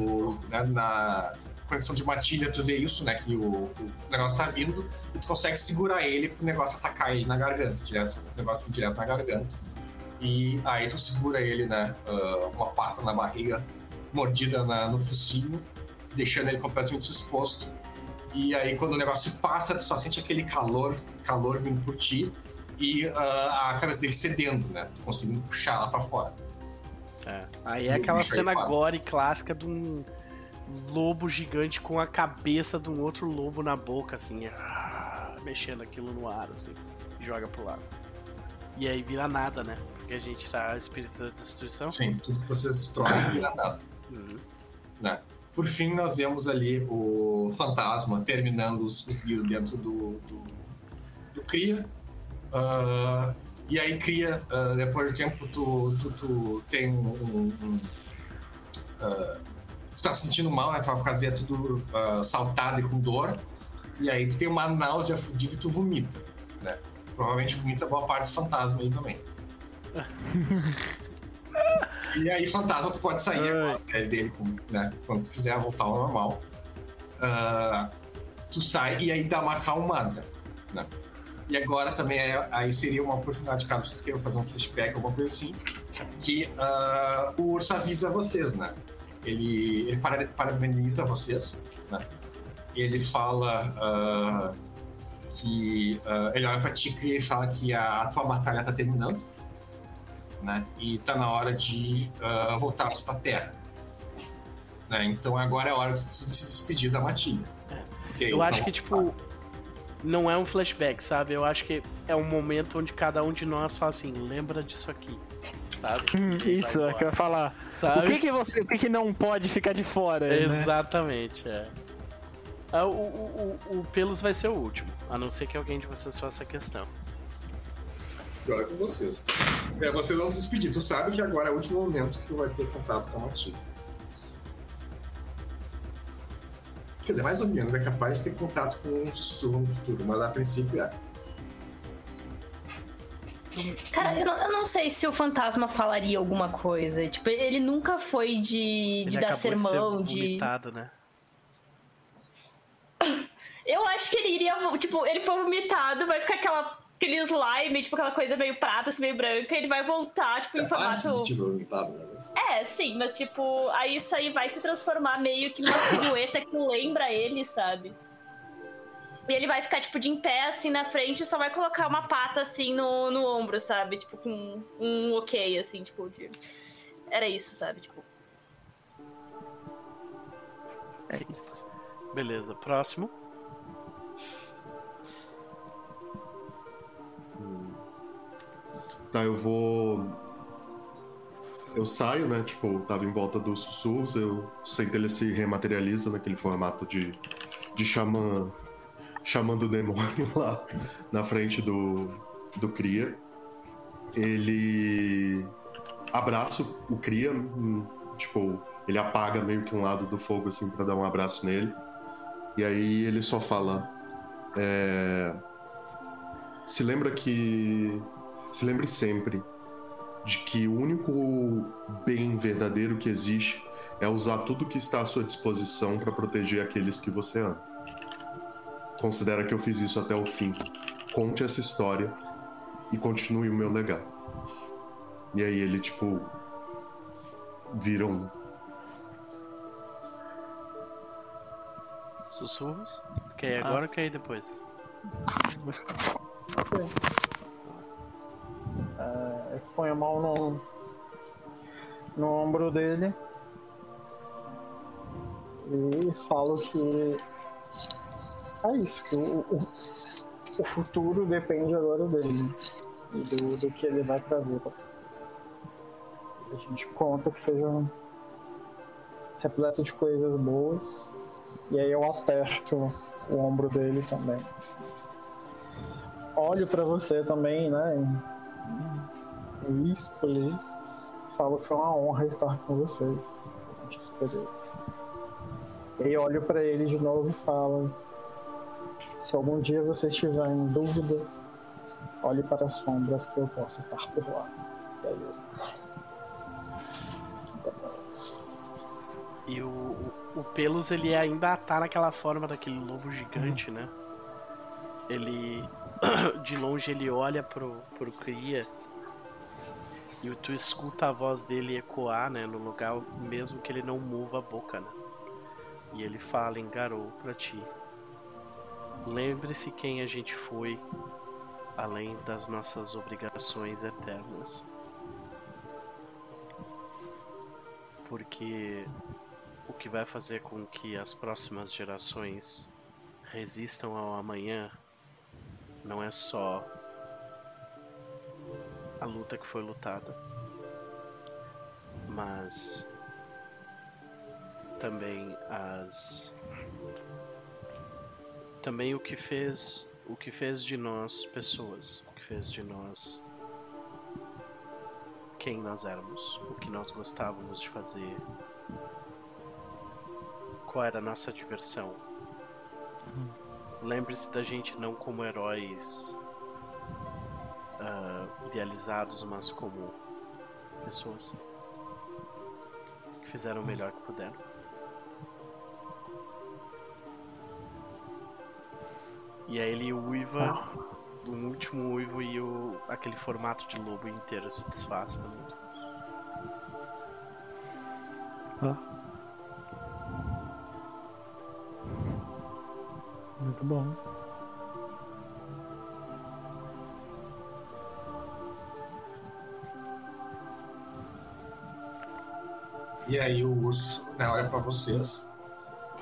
E: né, na condição de matilha, tu vê isso, né? Que o, o negócio tá vindo e tu consegue segurar ele pro negócio atacar ele na garganta, direto. O negócio vir direto na garganta. E aí tu segura ele, né? ah, uma pata na barriga, mordida na- no focinho, deixando ele completamente exposto. E aí, quando o negócio passa, tu só sente aquele calor, calor vindo por ti e ah, a cabeça dele cedendo, né? Tu conseguindo puxar lá pra fora.
A: É. Aí é aquela cena gore clássica de um lobo gigante com a cabeça de um outro lobo na boca, assim, ah, mexendo aquilo no ar, assim, e joga pro lado. E aí vira nada, né? Porque a gente tá espírito da destruição.
E: Sim, tudo que vocês destroem vira nada.
A: Uhum.
E: né? Por fim, nós vemos ali o fantasma terminando os, os vírus dentro do, do, do Cria. Ah, e aí, Cria, ah, depois do tempo, tu, tu, tu tem um. um- um, ah, tu tá se sentindo mal, né? Tu com as veias tudo saltada e com dor. E aí, tu tem uma náusea fodida e tu vomita, né? Provavelmente vomita boa parte do fantasma aí também. E aí, fantasma, tu pode sair
A: Ai.
E: agora né, dele né, quando tu quiser voltar ao normal. Ah, tu sai e aí dá uma acalmada. Né? E agora também é- aí seria uma oportunidade, caso vocês queiram fazer um flashback, alguma coisa assim, que ah, o urso avisa vocês, né? Ele, ele para- parabeniza vocês, né? Ele fala ah, que. ah, ele olha pra ti e fala que a tua batalha tá terminando né? E tá na hora de ah, voltarmos pra Terra. Né? Então agora é hora de se despedir da matilha. Porque
A: Eu
E: eles
A: acho que, tipo, não é um flashback, sabe? Eu acho que é um momento onde cada um de nós fala assim, lembra disso aqui, sabe?
B: Isso, é que eu ia falar. O
A: Sabe?
B: que, que você. O que, que não pode ficar de fora? né?
A: Exatamente, é. Ah, O, o, o, o Pelos vai ser o último, a não ser que alguém de vocês faça questão.
E: Agora é com vocês. É, vocês vão se despedir. Tu sabe que agora é o último momento que tu vai ter contato com a matilha. Quer dizer, mais ou menos, é capaz de ter contato com o sussurro no futuro, mas a princípio é.
C: Cara, eu não, eu não sei se o fantasma falaria alguma coisa. Tipo, ele nunca foi de, de
A: Ele
C: dar sermão,
A: de ser
C: de.
A: vomitado, né?
C: Eu acho que ele iria. Tipo, ele foi vomitado, vai ficar aquela. Aquele slime, tipo, aquela coisa meio prata, assim, meio branca, ele vai voltar, tipo, em
E: É
C: formato.
E: de vomitar, né?
C: É, sim, mas tipo, aí isso aí vai se transformar meio que numa silhueta que lembra ele, sabe? E ele vai ficar, tipo, de em pé, assim, na frente e só vai colocar uma pata, assim, no, no ombro, sabe? Tipo, com um ok, assim, tipo, de... Era isso, sabe? Tipo...
B: É isso.
A: Beleza, próximo.
D: Tá, eu vou. Eu saio, né? Tipo, tava em volta dos sussurros, eu sei que ele se rematerializa né? naquele formato de, de xamã chamando o demônio lá na frente do, do Cria. Ele abraça o Cria, hum, tipo, ele apaga meio que um lado do fogo assim para dar um abraço nele. E aí ele só fala. É... Se lembra que. Se lembre sempre de que o único bem verdadeiro que existe é usar tudo que está à sua disposição para proteger aqueles que você ama. Considera que eu fiz isso até o fim. Conte essa história e continue o meu legado. E aí ele, tipo, vira um.
A: Sussurros? Quer ir agora ou quer ir depois?
G: É, eu ponho a mão no, no ombro dele e falo que é isso, que o, o, o futuro depende agora dele e do, do que ele vai trazer. A gente conta que seja repleto de coisas boas e aí eu aperto o ombro dele também. Olho pra você também, né? e- escolhi. Falo que foi uma honra estar com vocês. E olho pra ele de novo e falo: Se algum dia você estiver em dúvida, olhe para as sombras que eu posso estar por lá. E aí eu.
A: E o, o, Pelos, ele ainda tá naquela forma daquele lobo gigante, né? Ele. De longe ele olha pro, pro Cria. E tu escuta a voz dele ecoar, né? No lugar mesmo que ele não mova a boca, né? E ele fala em Garou pra ti. Lembre-se quem a gente foi, além das nossas obrigações eternas. Porque o que vai fazer com que as próximas gerações resistam ao amanhã não é só a luta que foi lutada, mas também as também o que fez o que fez de nós pessoas, o que fez de nós quem nós éramos, o que nós gostávamos de fazer, qual era a nossa diversão. Lembre-se da gente não como heróis ah, idealizados, mas como pessoas que fizeram o melhor que puderam. E aí ele uiva, o último uivo e o, aquele formato de lobo inteiro se desfaz também.
B: Muito bom.
E: E aí o urso né, olha pra vocês.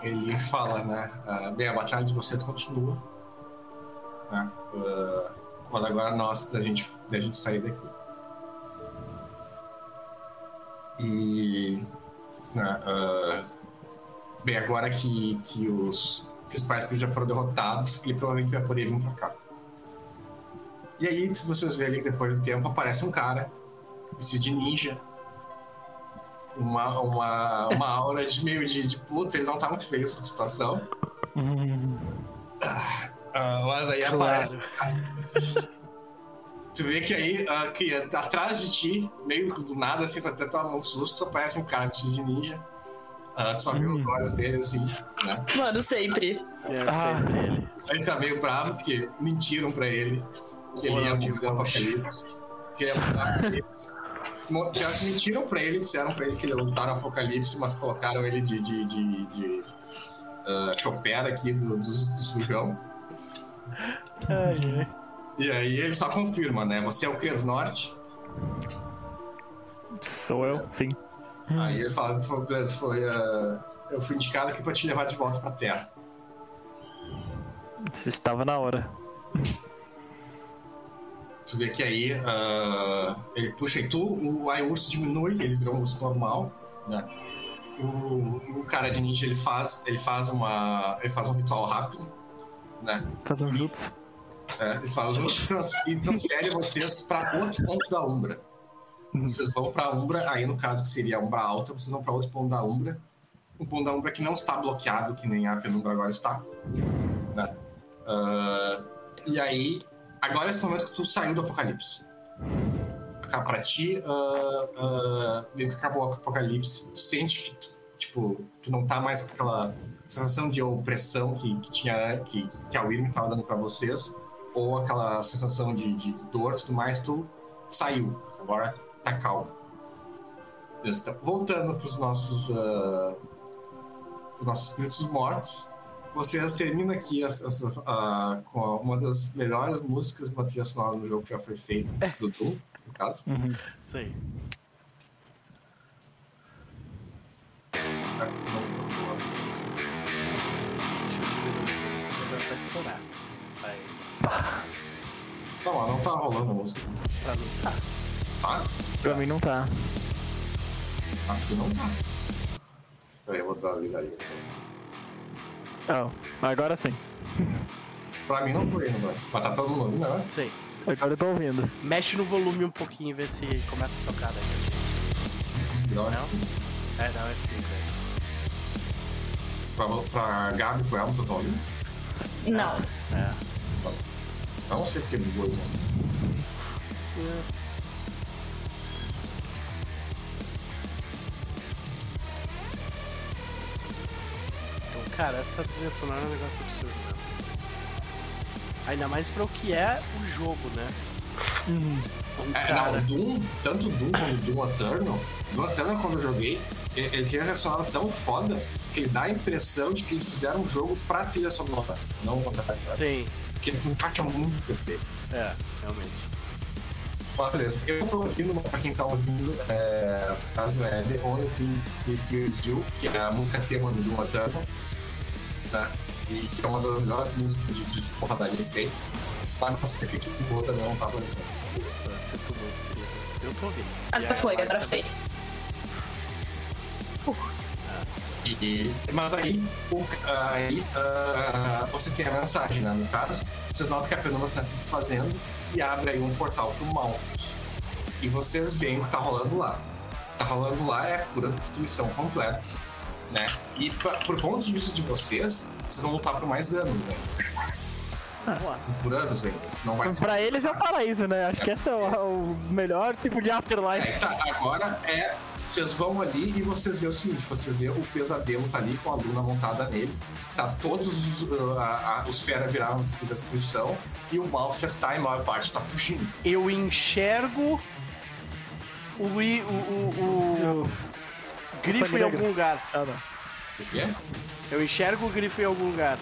E: Ele fala, né? ah, bem, a batalha de vocês continua. Né, ah, mas agora nós da gente, da gente sair daqui. E. ah, bem, agora que, que os principais já foram derrotados, ele provavelmente vai poder vir pra cá. E aí, se vocês verem que depois do tempo aparece um cara, vestido de ninja, uma, uma, uma aura de meio de, de putz, ele não tá muito feliz com a situação. Ah, mas aí aparece. Tu vê que aí, ah, que atrás de ti, meio do nada, assim, até toma um susto, aparece um cara vestido de ninja. Ah, tu só vê os olhos dele, assim, né?
C: Mano, sempre.
A: É
B: Ah.
A: sempre ele.
E: Ele tá meio bravo porque mentiram pra ele que ele ia morrer no apocalipse. Que ele ia apocalipse. Que elas Mentiram pra ele, disseram pra ele que ele ia lutar no apocalipse, mas colocaram ele de, de, de, de ah, chofer aqui do, do, do sujão. E aí ele só confirma, né? Você é o Cres Norte.
B: Sou eu, sim.
E: Aí ele fala, foi, foi, ah, eu fui indicado aqui pra te levar de volta pra Terra.
B: Isso estava na hora.
E: tu vê que aí ah, ele puxa e tu, o aí o urso diminui, ele virou um urso normal, né? O, o cara de ninja ele faz, ele faz uma, ele faz um ritual rápido, né?
B: Faz um jutsu.
E: É, ele e trans- e transfere vocês para outro ponto da Umbra. Vocês vão para a Umbra, aí no caso que seria a Umbra alta, vocês vão para outro ponto da Umbra, um ponto da Umbra que não está bloqueado, que nem a penumbra agora está. Né? Ah, e aí, agora é esse momento que tu saiu do Apocalipse. Pra ti, ah, ah, meio que acabou o Apocalipse, tu sente que tu, tipo, tu não tá mais com aquela sensação de opressão que, que tinha que, que a Wyrm tava dando pra vocês, ou aquela sensação de, de dor e tudo mais, tu saiu. Agora tá calmo. Então, voltando pros nossos, ah, pros nossos espíritos mortos, vocês terminam aqui essa- essa, ah, com uma das melhores músicas de uma trilha sonora no jogo que já foi feita, do Doom, no caso.
A: Isso aí.
E: Ah,
A: vai estourar. Vai.
E: Tá lá, não tá rolando a música.
A: Pra mim tá.
E: Tá?
B: Pra mim não tá.
E: Que não tá. Peraí, eu vou dar ligar aí.
B: Não, agora sim.
E: Pra mim não foi, não vai. Mas tá todo mundo ouvindo, né?
A: Sim.
B: Agora eu tô ouvindo.
A: Mexe no volume um pouquinho e vê se começa a tocar Não?
E: que sim.
A: É, não, é sim, velho.
E: Pra, pra Gabi e pro Elmo, vocês estão ouvindo?
C: Não.
A: É.
E: Não sei porque ligou isso.
A: Então, cara, essa trilha sonora é um negócio absurdo, né? Ainda mais pra o que é o jogo, né? Um
E: É,
A: cara.
E: não, Doom, tanto Doom como Doom Eternal, Doom Eternal quando eu joguei, e- ele tinha uma sonora tão foda que ele dá a impressão de que eles fizeram um jogo pra trilha sonora, não o contrário.
A: Sim,
E: Porque ele encaixa muito perfeito.
A: é, realmente.
E: Mas beleza, eu tô ouvindo, pra quem tá ouvindo, é, caso é The Only Feels You, que é a música tema do Doom Eternal, né? E que é uma das melhores músicas de, de porradaria que tem. Mas não sei porque que boa também não tá aparecendo.
A: Nossa, sinto muito, querido. Eu tô ouvindo.
C: Agora
A: a
C: foi, agora
A: também.
C: foi.
E: E, mas aí, o, aí ah, vocês têm a mensagem, né? No caso, vocês notam que a penumbra está se desfazendo e abre aí um portal pro Malthus. E vocês veem o que tá rolando lá. O que tá rolando lá é pura destruição completa, né? E pra, por ponto de vista de vocês, vocês vão lutar por mais anos, né? Por anos ainda, senão vai ser...
B: Pra eles é o paraíso, né? Acho que esse é o, o melhor tipo de
E: É,
B: afterlife.
E: tá, agora é. Vocês vão ali e vocês veem o seguinte: vocês veem o pesadelo tá ali com a Luna montada nele. Tá todos os, uh, a- a- os fera viraram de destruição. E o Malfas tá em maior parte tá fugindo.
A: Eu enxergo o, i- o, o, o grifo em algum lugar.
B: Ah, não.
E: O quê?
A: Eu enxergo o grifo em algum lugar.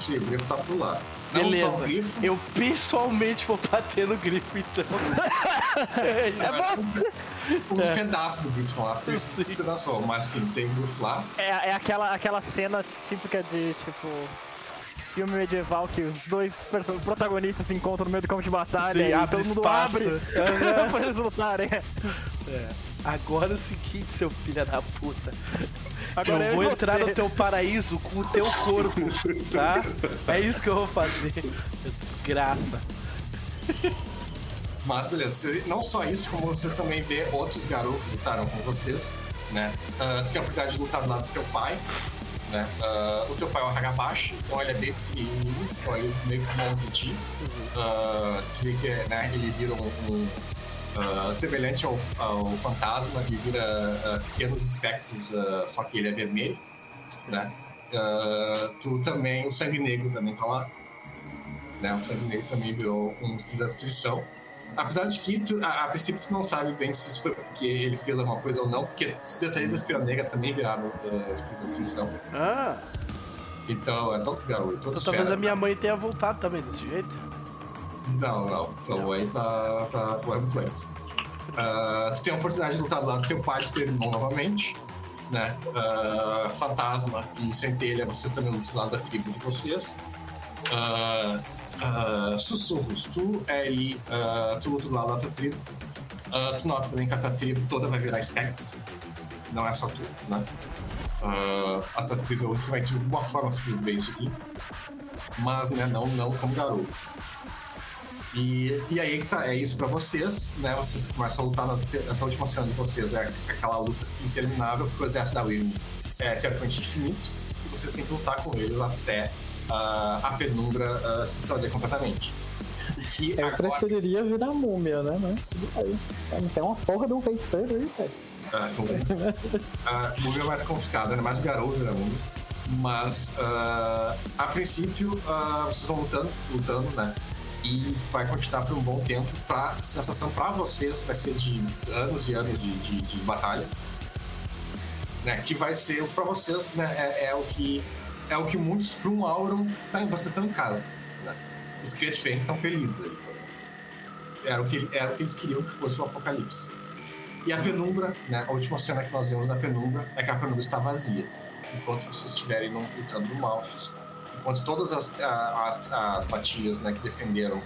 E: Sim, o grifo tá por lá. Só
A: Beleza.
E: grifo.
A: Eu pessoalmente vou bater no grifo, então. é isso.
E: Uns pedaços do grifo lá,
A: Sim.
E: esse pedaço, mas sim, tem grifo lá.
B: É, é aquela, aquela cena típica de, tipo, filme medieval que os dois protagonistas se encontram no meio do campo de batalha
A: Sim,
B: e
A: abre
B: todo mundo
A: espaço.
B: abre pra eles lutarem.
A: Agora é o seguinte, seu filho da puta.
B: Agora
A: eu
B: eu
A: vou entrar no teu paraíso com o teu corpo, tá? É isso que eu vou fazer. Desgraça.
E: Mas beleza, não só isso, como vocês também vê outros garotos que lutaram com vocês, né? Ah, tu tem a oportunidade de lutar do lado do teu pai, né? Ah, o teu pai é o Hagabashi, então ele é bem pequenininho, então ele meio que mal de ti. Ah, tu vê que né, ele vira um, um, ah, semelhante ao, ao fantasma, ele vira ah, pequenos espectros, ah, só que ele é vermelho, né? Ah, tu também, o Sangue Negro também tá lá, né? O Sangue Negro também virou um espírito da destruição. Apesar de que, tu, a, a princípio, tu não sabe bem se isso foi porque ele fez alguma coisa ou não, porque dessa vez a Espira Negra também viraram uh, espírito da destruição.
A: Ah,
E: Então, é todos garotos,
A: então talvez a minha mãe tenha voltado também desse jeito.
E: Não, não. Então aí tá, tá o Web Flames. Ah, tu tem a oportunidade de lutar do lado do teu pai e do teu irmão novamente. Né? Ah, Fantasma e Centelha, vocês também lutam do lado da tribo de vocês. Ah, sussurros. Tu é ah, tu luta do lado da tua tribo. Tu nota também que a tua tribo toda vai virar espectros. Não é só tu, né? A tua tribo vai de alguma forma sobreviver isso aqui. Mas, né, não, não como garoto. E, e aí tá, é isso pra vocês, né? Vocês começam a lutar nas, essa última cena de vocês, é aquela luta interminável, porque o exército da Wyrm é teoricamente infinito, e vocês têm que lutar com eles até ah, a penumbra ah, se desfazer completamente. Que
G: Eu
E: agora-
G: preferiria virar múmia, né? Mas tudo bem. Tem- uma porra de um feiticeiro aí, velho.
E: Ah, Ah, Múmia é mais complicado, né? Mais garoto vira múmia. Mas, a princípio, vocês vão lutando, lutando, né? E vai continuar por um bom tempo. Pra, sensação pra vocês vai ser de anos e anos de, de, de batalha. Né? Que vai ser, pra vocês, né? É, é o que é o que muitos, pra um Auron, tá, vocês estão em casa. Né? Os Creative estão felizes. Era o, que, era o que eles queriam que fosse o Apocalipse. E a penumbra, né? A última cena que nós vemos da penumbra é que a penumbra está vazia. Enquanto vocês estiverem lutando no Malphus. Enquanto todas as, as, as batias né, que defenderam,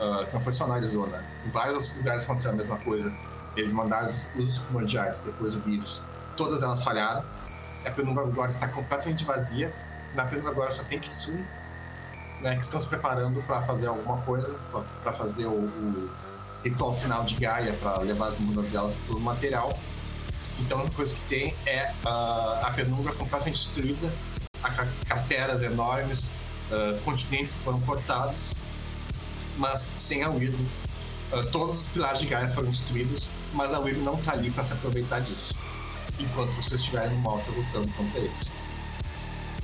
E: ah, que não foi só na Arizona, em vários outros lugares aconteceu a mesma coisa. Eles mandaram os, os primordiais depois do vírus. Todas elas falharam. A penumbra agora está completamente vazia. Na penumbra agora só tem Kitsune, né, que estão se preparando para fazer alguma coisa, para fazer o, o ritual final de Gaia, para levar as mundas dela para o material. Então, a única coisa que tem é ah, a penumbra completamente destruída, crateras enormes, ah, continentes que foram cortados, mas sem a Wyrm. Ah, todos os pilares de Gaia foram destruídos, mas a Wyrm não está ali para se aproveitar disso. Enquanto vocês estiverem no Malfa lutando contra eles.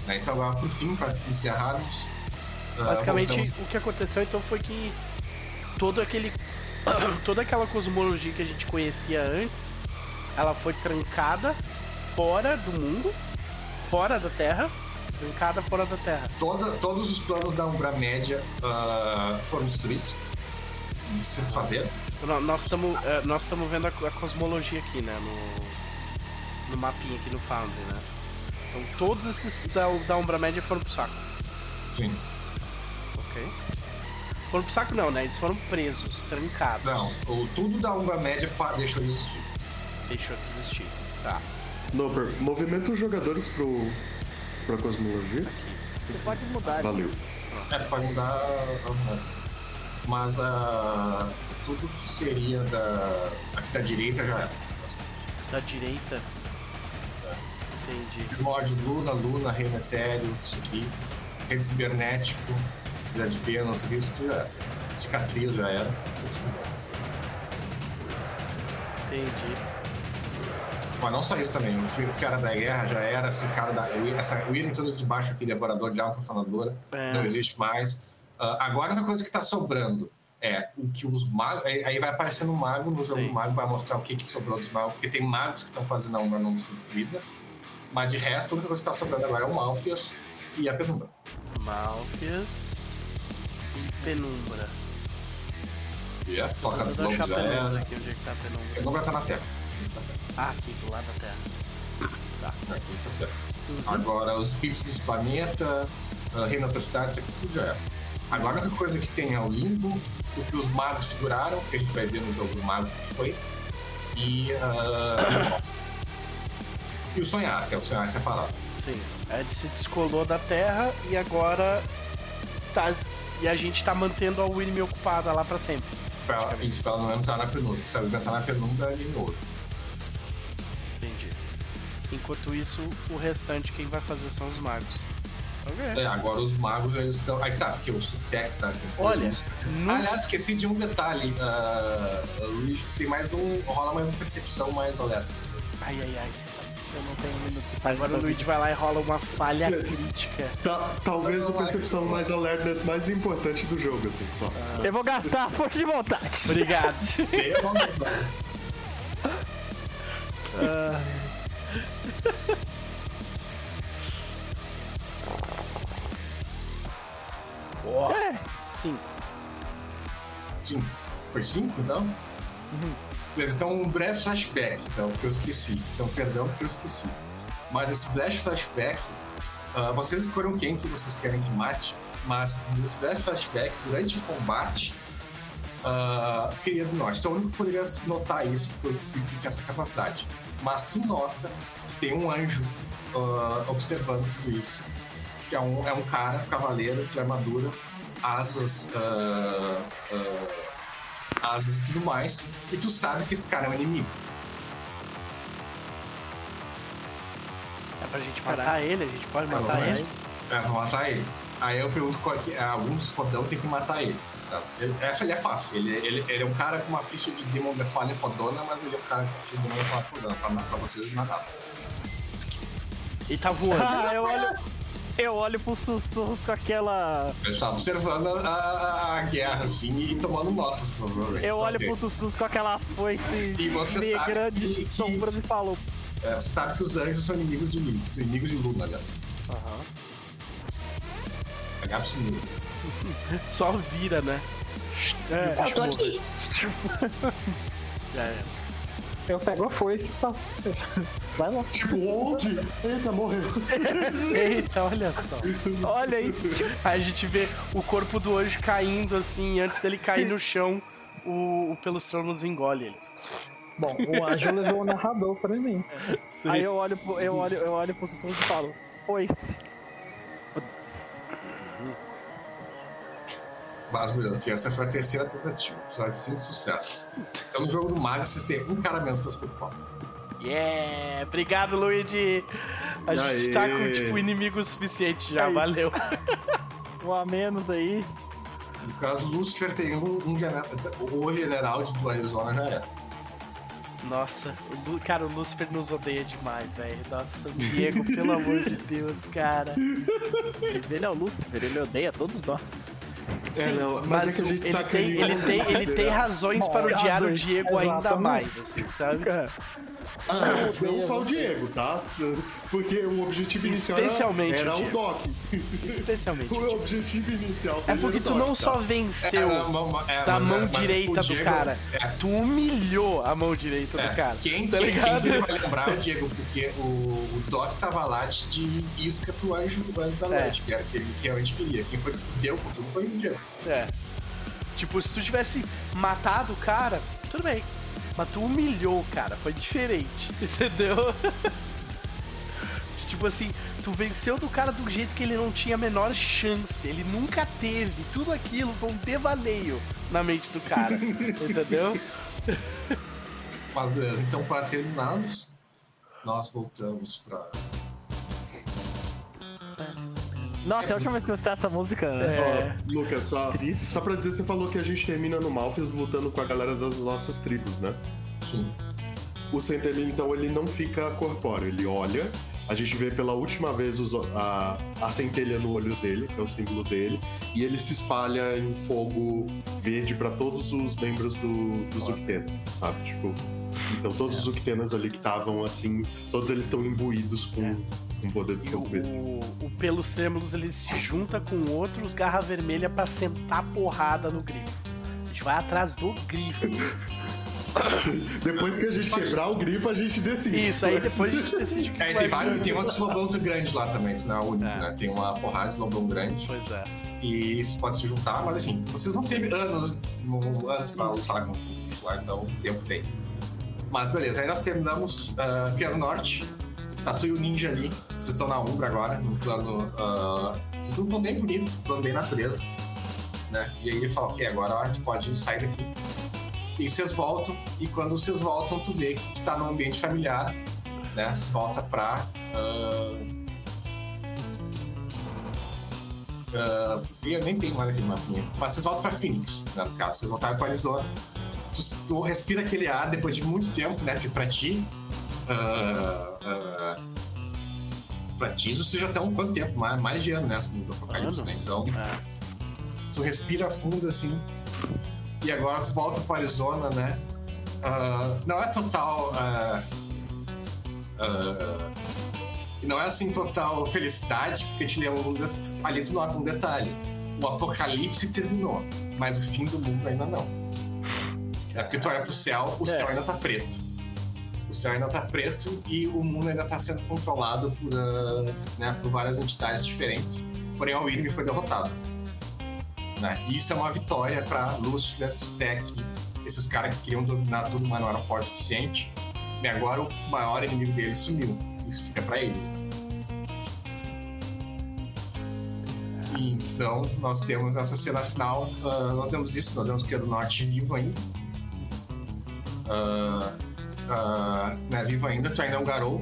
E: Né, Então, agora, por fim, para encerrarmos. ah,
A: Basicamente,
E: voltamos-
A: o que aconteceu então foi que todo aquele toda aquela cosmologia que a gente conhecia antes, ela foi trancada fora do mundo, fora da Terra, trancada fora da Terra.
E: Toda- todos os planos da Umbra Média ah, foram destruídos. Se desfazeram.
A: Nós estamos nós estamos vendo a, a cosmologia aqui, né, no no mapinha aqui no Foundry, né? Então todos esses da, da Umbra Média foram pro saco,
E: Sim.
A: ok? Foram pro saco não, né? Eles foram presos, trancados.
E: Não, o, tudo da Umbra Média pa- deixou de existir.
A: Deixou de existir. Tá.
D: Noper, movimenta os jogadores pro, pra cosmologia.
B: Você pode mudar.
D: Valeu.
E: É, pode mudar. Mas ah, tudo que seria da. Aqui da direita já era.
A: Da direita. Entendi.
E: Primórdio Luna, Luna, Reino Etéreo, isso aqui. Rede cibernético, Ilha de Vênus, isso aqui já era. Cicatriz já era.
A: Entendi.
E: Mas não só isso também, o Fera da Guerra já era esse cara da. Essa William tudo de baixo aqui, devorador de alma profanadora.
A: É.
E: Não existe mais. Ah, agora a única coisa que tá sobrando é o que os magos. Aí vai aparecendo um mago no jogo
A: Sim.
E: do mago, vai mostrar o que, que sobrou dos magos, porque tem magos que estão fazendo a Umbra não ser destruída. Mas de resto, a única coisa que tá sobrando agora é o Malfias e a Penumbra.
A: Malfias e Penumbra.
E: E a Toca dos Lobos já
A: Penumbra
E: era.
A: aqui, onde é que tá a Penumbra?
E: Penumbra tá na Terra.
A: Ah, aqui do lado da Terra. Tá.
E: Aqui tá na Terra.
A: Uhum.
E: Agora, os espíritos dos planetas, uh, Reino Atrocidade, isso aqui tudo já era. Agora, a única coisa que tem é o limbo, o que os magos seguraram, que a gente vai ver no jogo do mago que foi, e. ah, e o sonhar, que é o sonhar separado.
A: Sim. A Ed se descolou da Terra e agora tá. E a gente tá mantendo a William ocupada lá pra sempre.
E: Pra, isso pra ela não entrar na penumbra. Porque se ela entrar na penumbra, ele ouro.
A: Enquanto isso, o restante quem vai fazer são os magos. Ok.
E: É, agora os magos eles estão. Aí tá, porque o Sutec tá.
A: Olha, no-
E: Aliás, esqueci de um detalhe. ah, Luiz, tem mais um. rola mais uma percepção mais alerta.
A: Ai, ai, ai.
B: Eu não tenho um minuto.
A: Agora o Luigi vai lá e rola uma falha crítica.
D: Ta- talvez o percepção mais alertness mais importante do jogo, assim, só.
B: Eu vou gastar a força de vontade.
A: Obrigado.
E: Tem a vontade.
A: Ó,
B: É,
A: Sim.
E: Cinco. Foi cinco, então? Beleza, então um breve flashback, então, que eu esqueci. Então, perdão que eu esqueci. Mas esse flash flashback, ah, vocês escolheram quem que vocês querem que mate, Mas nesse breve flashback, durante o combate, uh, queria do norte. Então, o único que poderia notar isso, porque os não tinham essa capacidade. Mas tu nota que tem um anjo uh, observando tudo isso. Que é um, é um cara, um cavaleiro de armadura, asas, uh, uh, asas e tudo mais. E tu sabe que esse cara é um inimigo.
A: É pra gente matar ele? A gente pode matar
E: É,
A: ele?
E: É, pra matar ele. Aí eu pergunto qual é que é. Alguns fodão tem que matar ele. Ele, essa ele é fácil. Ele, ele, ele é um cara com uma ficha de Demon de falha fodona, mas ele é um cara com ficha de Demon de falha fodona. Pra, pra vocês matar.
A: E tá voando.
B: Ah, eu olho. Eu olho pro sussurros com aquela.
E: Ele tá observando a, a- a guerra, assim, e tomando notas, provavelmente.
B: Eu olho
E: Ok.
B: pro sussurros com aquela foice
E: E você
B: negra
E: sabe
B: de
E: que- que-
B: sombras e falou.
E: É, você sabe que os anjos são inimigos de Luna. Inimigos de Luna, aliás.
A: Aham.
E: É absoluto.
A: Só vira, né?
B: É,
C: Eu tô aqui.
A: Já é.
G: Eu pego a foice e faço. Vai lá.
D: Tipo, onde? Eita, morreu.
A: Eita, olha só.
B: olha aí.
A: Aí a gente vê o corpo do anjo caindo assim, antes dele cair no chão, o, o Pelustrão nos engole eles.
G: Bom, o anjo levou o narrador pra mim.
A: Sim.
B: Aí eu olho pro, eu olho, eu olho pro sussurros e falo. Foice.
E: Mas, beleza, que essa foi a terceira tentativa. Precisava de cinco sucessos. Então, no jogo do Mago, vocês têm um cara menos pra se preocupar.
A: Yeah! Obrigado, Luigi! A gente tá com, tipo, inimigo suficiente já,
B: É
A: valeu.
B: Um a menos aí.
E: No caso, Lucifer tem um, um general. O general de Arizona já era.
A: Nossa, o Lu- cara, o Lucifer nos odeia demais, velho. Nossa, o Diego, pelo amor de Deus, cara.
B: Ele é o Lucifer, ele odeia todos nós.
A: Sim,
D: não, mas
A: mas,
D: é que a gente
A: ele, tem,
D: ele
A: tem, ele tem razões para odiar o Diego ainda mais, assim, sabe?
D: Ah, não só o Diego, tá? Porque o objetivo inicial
A: Especialmente
D: era,
A: o
D: era o
A: Diego.
D: Doc.
A: Especialmente.
D: O objetivo inicial
A: É porque
D: o
A: tu
D: Doc,
A: não
D: tá?
A: só venceu
E: É, é,
A: da mão
E: o
A: direita do cara,
E: É,
A: tu humilhou a mão direita
E: é.
A: do cara.
E: Quem,
A: tá
E: quem,
A: ligado?
E: quem vai lembrar é o Diego, porque o, o Doc tava lá de, isca pro anjo, do anjo da
A: É.
E: noite, que era o que ele realmente queria. Quem foi que fudeu com tudo foi o Diego.
A: É. Tipo, se tu tivesse matado o cara, tudo bem. Mas tu humilhou o cara, foi diferente, entendeu? tipo assim, tu venceu do cara do jeito que ele não tinha a menor chance. Ele nunca teve. Tudo aquilo foi um devaneio na mente do cara, entendeu?
E: Mas beleza, então para terminarmos, nós voltamos pra.
B: Nossa, é a última vez que eu assisti essa música, né?
A: É.
D: Ó, Lucas, só,
B: Triste.
D: só pra dizer, você falou que a gente termina no Malfes lutando com a galera das nossas tribos, né?
E: Sim.
D: O Centelha, então, ele não fica corpóreo, ele olha. A gente vê pela última vez os- a, a centelha no olho dele, que é o símbolo dele, e ele se espalha em fogo verde pra todos os membros do, do sabe? Tipo, então todos os Zuctenas ali que estavam assim, todos eles estão imbuídos com, com o poder do
A: o,
D: fogo verde.
A: o, o Pelos Trêmulos ele se junta com outros Garra Vermelha pra sentar porrada no grifo. A gente vai atrás do grifo.
D: Depois que a gente quebrar o grifo, a gente decide.
A: Isso, aí depois a gente decide que
E: É, tem, vários, tem outros lobão grandes lá também, tu não é o único,
A: É.
E: né? Tem uma porrada de lobão grande.
A: Pois é.
E: E isso pode se juntar, mas enfim, vocês vão ter anos, anos pra lutar com isso lá, então o tempo tem. Mas beleza, aí nós terminamos uh, Piano Norte, Tatu o Ninja ali, vocês estão na Umbra agora, num plano. ah, vocês estão plano bem bonito, um plano bem natureza. Né? E aí ele fala, ok, agora a gente pode sair daqui. E vocês voltam, e quando vocês voltam, tu vê que tu tá num ambiente familiar, né? Você volta pra. ah, ah, eu nem tenho mais aquele mapinha. Mas vocês voltam pra Phoenix, né, no caso. Vocês voltaram pra Arizona. Tu, tu respira aquele ar depois de muito tempo, né? Porque pra ti. ah, ah, pra ti, isso já tá um quanto tempo? Mais, mais de ano, né? No Apocalipse, né? Então,
A: É.
E: tu respira fundo assim. E agora tu volta pro Arizona, né? Ah, não é total. ah, não é assim total felicidade, porque te um det- ali tu nota um detalhe. O apocalipse terminou, mas o fim do mundo ainda não. É porque tu olha pro céu, o
B: É.
E: céu ainda tá preto. O céu ainda tá preto e o mundo ainda tá sendo controlado por, ah, né, por várias entidades diferentes. Porém, o Irme foi derrotado. Né? E isso é uma vitória para Lucifer, Tech, esses caras que queriam dominar tudo, mas não eram fortes o suficiente. E agora o maior inimigo deles sumiu. Isso fica para eles. Então, nós temos essa cena final. Uh, nós vemos isso, nós vemos que é do norte vivo ainda. Uh, uh, né, vivo ainda, tu ainda é um garou.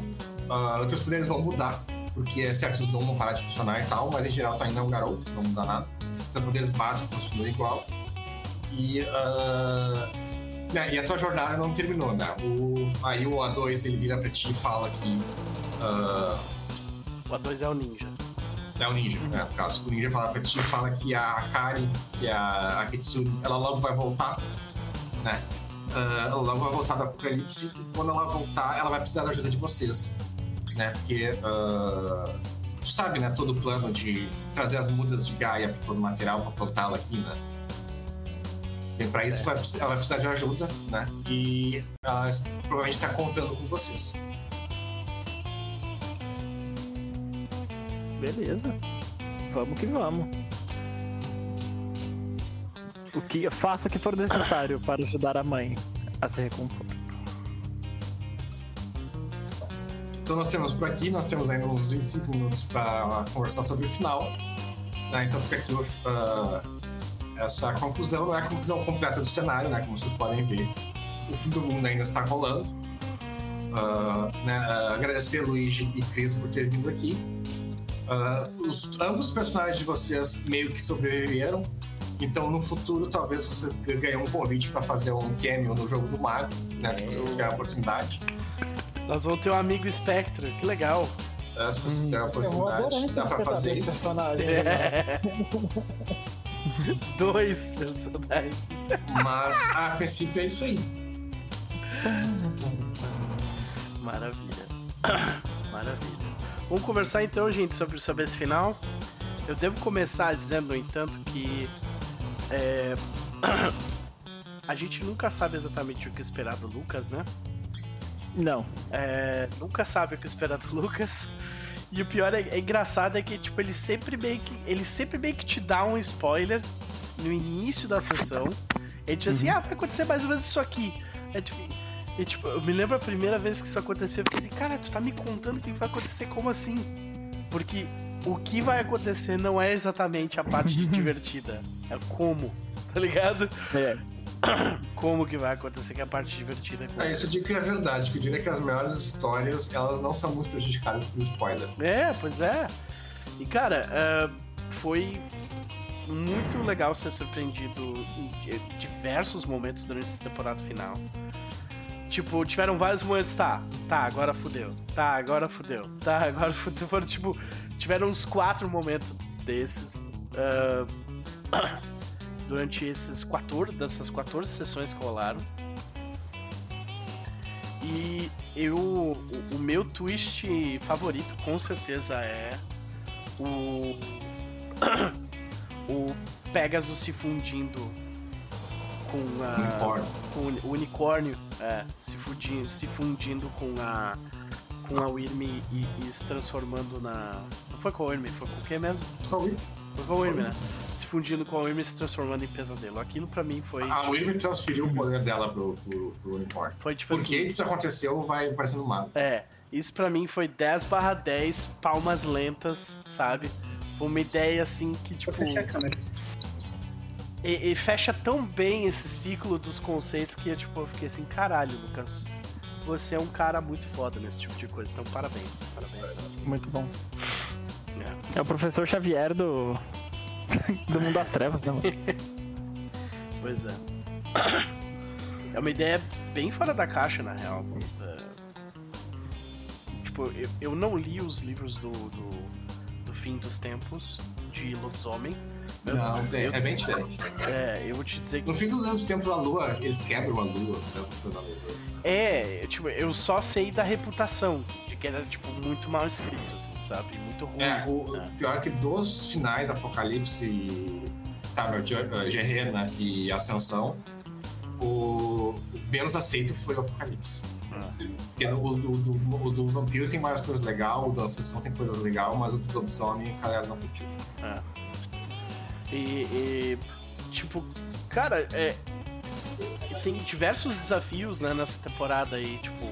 E: Uh, teus poderes vão mudar, porque certos dons vão parar de funcionar e tal, mas em geral tu ainda é um garou, não muda nada. Teus poderes básicos continuam igual. E, né, e a tua jornada não terminou, né? O, aí o A2 ele vira pra ti e fala que.
A: o A2 é o ninja.
E: É o ninja, né? No caso, o ninja fala pra ti fala que a Akari, que é a, a Kitsune, ela logo vai voltar, né? Uh, ela logo vai voltar do Apocalipse e quando ela voltar, ela vai precisar da ajuda de vocês, né? Porque uh, tu sabe, né? Todo o plano de trazer as mudas de Gaia para todo o material para plantá-la aqui, né? E para isso é. ela vai precisar de ajuda, né? E ela provavelmente está contando com vocês.
B: Beleza. Vamos que vamos. O que faça o que for necessário para ajudar a mãe a se recompor.
E: Então nós temos por aqui, nós temos ainda uns 25 minutos para conversar sobre o final. Né? Então fica aqui uh, essa conclusão, não é a conclusão completa do cenário, né? Como vocês podem ver. O fim do mundo ainda está rolando. Uh, né? agradecer a Luigi e Cris por ter vindo aqui. Uh, os, ambos os personagens de vocês meio que sobreviveram. Então, no futuro, talvez vocês ganhem um convite para fazer um cameo no jogo do Mario, né? Se vocês tiverem a oportunidade.
A: Nós vamos ter um amigo Spectre, que legal.
E: É, se vocês tiverem a oportunidade, dá pra fazer isso.
B: É.
A: Dois personagens.
E: Mas, a princípio, é isso aí.
A: Maravilha. Maravilha. Vamos conversar então, gente, sobre, sobre esse final. Eu devo começar dizendo, no entanto, que é... a gente nunca sabe exatamente o que esperar do Lucas, né?
B: Não.
A: É... Nunca sabe o que esperar do Lucas. E o pior é, é, engraçado é que tipo ele sempre meio que ele sempre meio que te dá um spoiler no início da sessão. Ele diz assim, uhum. ah, vai acontecer mais ou menos isso aqui. É tipo, e, tipo, eu me lembro a primeira vez que isso aconteceu, eu fiquei assim, cara, tu tá me contando o que vai acontecer, como assim? Porque o que vai acontecer não é exatamente a parte divertida, é como, tá ligado?
B: É.
A: Como que vai acontecer que é a parte divertida
E: é, isso eu digo que é verdade, que eu diria que as melhores histórias, elas não são muito prejudicadas por spoiler.
A: É, pois é. E cara, uh, foi muito legal ser surpreendido em diversos momentos durante essa temporada final. Tipo, tiveram vários momentos, tá, tá, agora fudeu, tá, agora fudeu, tá, agora fudeu. Foram, tipo, tiveram uns quatro momentos desses uh, durante esses 14, dessas 14 sessões que rolaram. E eu, o, o meu twist favorito com certeza é o, o Pegasus se fundindo com a.
E: Unicórnio.
A: Com o unicórnio é, se, fundindo, se fundindo com a. Com a Wyrm e, e, se transformando na. Não foi com a Wyrm, foi com o que mesmo?
E: Com a Wyrm.
A: Foi com a Wyrm, né? Se fundindo com a Wyrm e se transformando em pesadelo. Aquilo pra mim foi.
E: A Wyrm transferiu o poder dela pro, pro, pro unicórnio.
A: Foi tipo
E: Porque
A: assim.
E: isso aconteceu, vai parecendo mal.
A: É. Isso pra mim foi 10 barra 10 palmas lentas, sabe? Foi uma ideia assim que, tipo. E, e, fecha tão bem esse ciclo dos conceitos que eu, tipo, eu fiquei assim, caralho, Lucas. Você é um cara muito foda nesse tipo de coisa, então parabéns. Parabéns.
B: Muito bom. É, é o professor Xavier do. do mundo das trevas, né, mano?
A: pois é. É uma ideia bem fora da caixa, na real. É... Tipo, eu, eu não li os livros do, do, do fim dos tempos de lobisomem.
E: Não, eu, é, bem diferente.
A: É, eu vou te dizer que.
E: No fim dos anos do tempo da lua, eles quebram a lua, essas coisas da lua.
A: É, tipo, eu só sei da reputação, de que era, tipo, muito mal escrito, assim, sabe? Muito ruim.
E: É, o né? pior é que dos finais Apocalipse, tá, meu, Guerreiro, né, e Ascensão, o menos aceito foi o Apocalipse. Ah. Porque o do, do, o do vampiro tem várias coisas legais, o da Ascensão tem coisas legais, mas o do lobisomem a galera não curtiu.
A: É. E, e, tipo, cara, é, tem diversos desafios né, nessa temporada aí, tipo,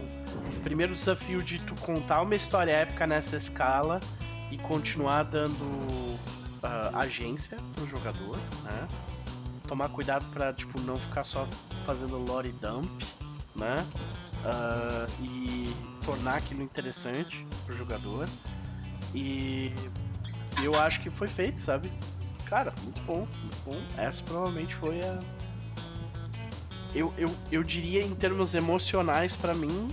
A: primeiro desafio de tu contar uma história épica nessa escala e continuar dando uh, agência pro jogador, né? Tomar cuidado pra, tipo, não ficar só fazendo lore dump, né? Uh, e tornar aquilo interessante pro jogador. E eu acho que foi feito, sabe? Cara, muito bom, muito bom. Essa provavelmente foi a. Eu, eu, eu diria em termos emocionais para mim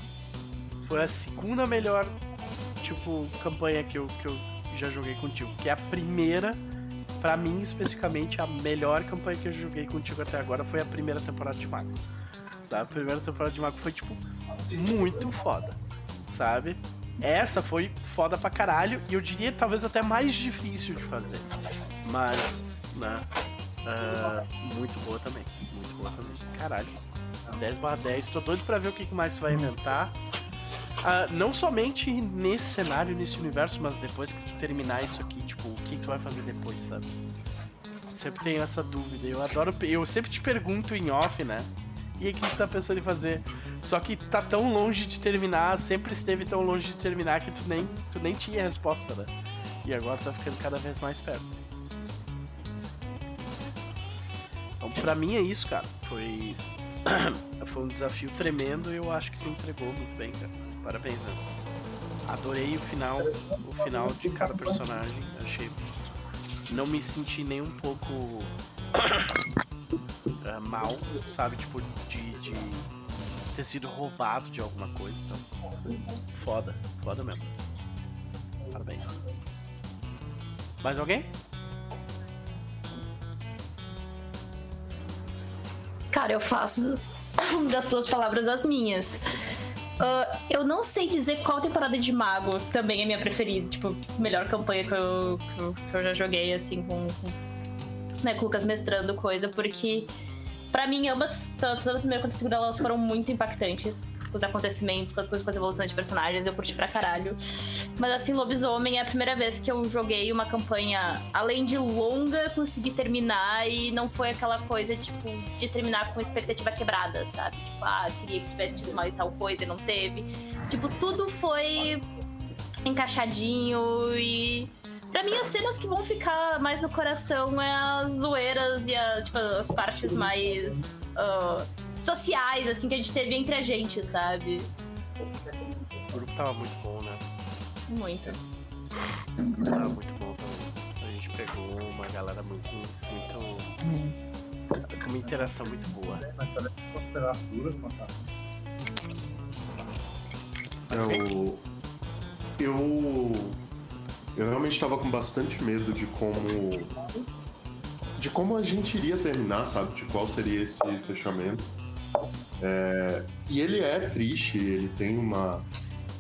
A: foi a segunda melhor tipo campanha que eu, que eu já joguei contigo, que é a primeira para mim especificamente a melhor campanha que eu joguei contigo até agora foi a primeira temporada de Mago. Sabe? A primeira temporada de Mago foi tipo muito foda, sabe? Essa foi foda pra caralho e eu diria talvez até mais difícil de fazer. Mas, né? Uh, muito boa também. Muito boa também. Caralho. 10 barra 10. Tô doido pra ver o que mais vai inventar. Uh, não somente nesse cenário, nesse universo, mas depois que tu terminar isso aqui, tipo, o que tu vai fazer depois, sabe? Sempre tenho essa dúvida. Eu adoro. Eu sempre te pergunto em off, né? E o que tu tá pensando em fazer? Só que tá tão longe de terminar, sempre esteve tão longe de terminar que tu nem, tu nem tinha resposta, né? E agora tá ficando cada vez mais perto. Então, pra mim é isso, cara. Foi. Foi um desafio tremendo e eu acho que tu entregou muito bem, cara. Parabéns mesmo. Adorei o final, o final de cada personagem. Achei. Não me senti nem um pouco uh, mal, sabe? Tipo, de, de ter sido roubado de alguma coisa. Então, foda, foda mesmo. Parabéns. Mais alguém?
C: Cara, eu faço das tuas palavras as minhas. Uh, eu não sei dizer qual temporada de Mago também é minha preferida. Tipo, melhor campanha que eu, que eu, já joguei, assim, com, com, né, com o Lucas mestrando coisa, porque para mim ambas, tanto a primeira quanto a segunda, elas foram muito impactantes com os acontecimentos, com as coisas, com as evoluções de personagens, eu curti pra caralho. Mas assim, Lobisomem é a primeira vez que eu joguei uma campanha, além de longa, consegui terminar e não foi aquela coisa, tipo, de terminar com expectativa quebrada, sabe? Tipo, ah, queria que tivesse tido mal e tal coisa e não teve. Tipo, tudo foi encaixadinho e. Pra mim, as cenas que vão ficar mais no coração é as zoeiras e a, tipo, as partes mais. Uh, sociais, assim, que a gente teve entre a gente, sabe?
A: O grupo tava muito bom, né?
C: Muito.
A: Tava muito bom também. A gente pegou uma galera muito. muito. com uma interação muito boa.
H: Mas parece que considerar a Fura
D: Eu. Eu. Eu realmente estava com bastante medo de como. De como a gente iria terminar, sabe? De qual seria esse fechamento. É, e ele é triste, ele tem uma,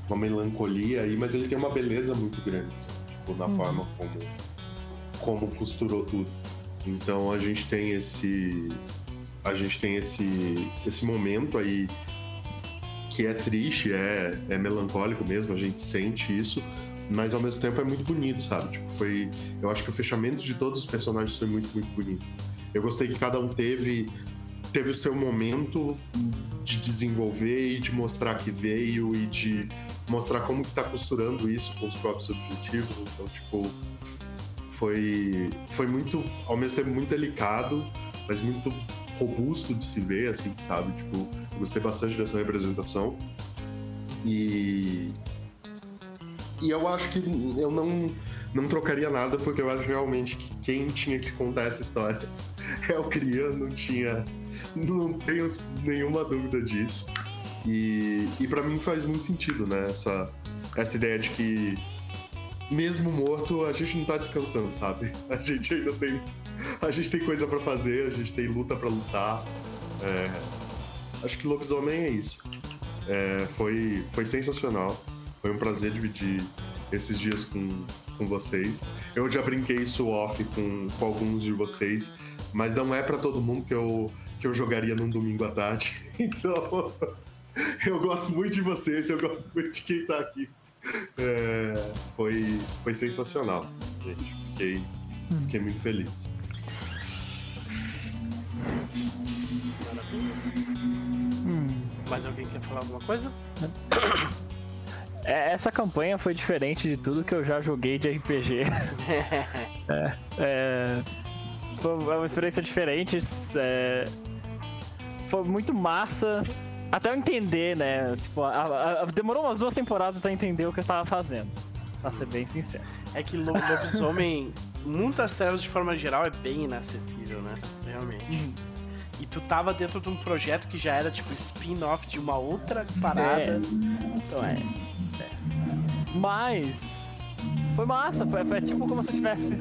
D: uma melancolia aí, mas ele tem uma beleza muito grande, tipo, na uhum. forma como, como costurou tudo. Então a gente tem esse. A gente tem esse, esse momento aí que é triste, é, é melancólico mesmo, a gente sente isso, mas ao mesmo tempo é muito bonito, sabe? Tipo, foi. Eu acho que o fechamento de todos os personagens foi muito, muito bonito. Eu gostei que cada um teve teve o seu momento de desenvolver e de mostrar que veio e de mostrar como que tá costurando isso com os próprios objetivos. Então, tipo, foi, foi muito, ao mesmo tempo, muito delicado, mas muito robusto de se ver, assim, sabe? Tipo, gostei bastante dessa representação. E. E eu acho que eu não não trocaria nada, porque eu acho realmente que quem tinha que contar essa história é o Cria, não tinha. Não tenho nenhuma dúvida disso. E, e para mim faz muito sentido, né? Essa, essa ideia de que, mesmo morto, a gente não tá descansando, sabe? A gente ainda tem. A gente tem coisa para fazer, a gente tem luta para lutar. É, acho que Lobisomem é isso. É, foi, foi sensacional. Foi um prazer dividir esses dias com, com vocês. Eu já brinquei isso off com, com alguns de vocês, mas não é para todo mundo que eu, que eu jogaria num domingo à tarde. Então, eu gosto muito de vocês, eu gosto muito de quem tá aqui. É, foi, foi sensacional, gente. Fiquei, fiquei muito feliz. Hum.
A: Mais alguém quer falar alguma coisa?
B: É, essa campanha foi diferente de tudo que eu já joguei de RPG. é, é foi uma experiência diferente. é, foi muito massa. Até eu entender, né? Tipo, a- a- demorou umas duas temporadas pra entender o que eu tava fazendo. Pra ser bem sincero.
A: É que lo- lobisomem, muitas trevas de forma geral, é bem inacessível, né? Realmente. E tu tava dentro de um projeto que já era tipo spin-off de uma outra parada.
B: É.
A: Então é.
B: Mas foi massa, foi, foi tipo como se eu tivesse.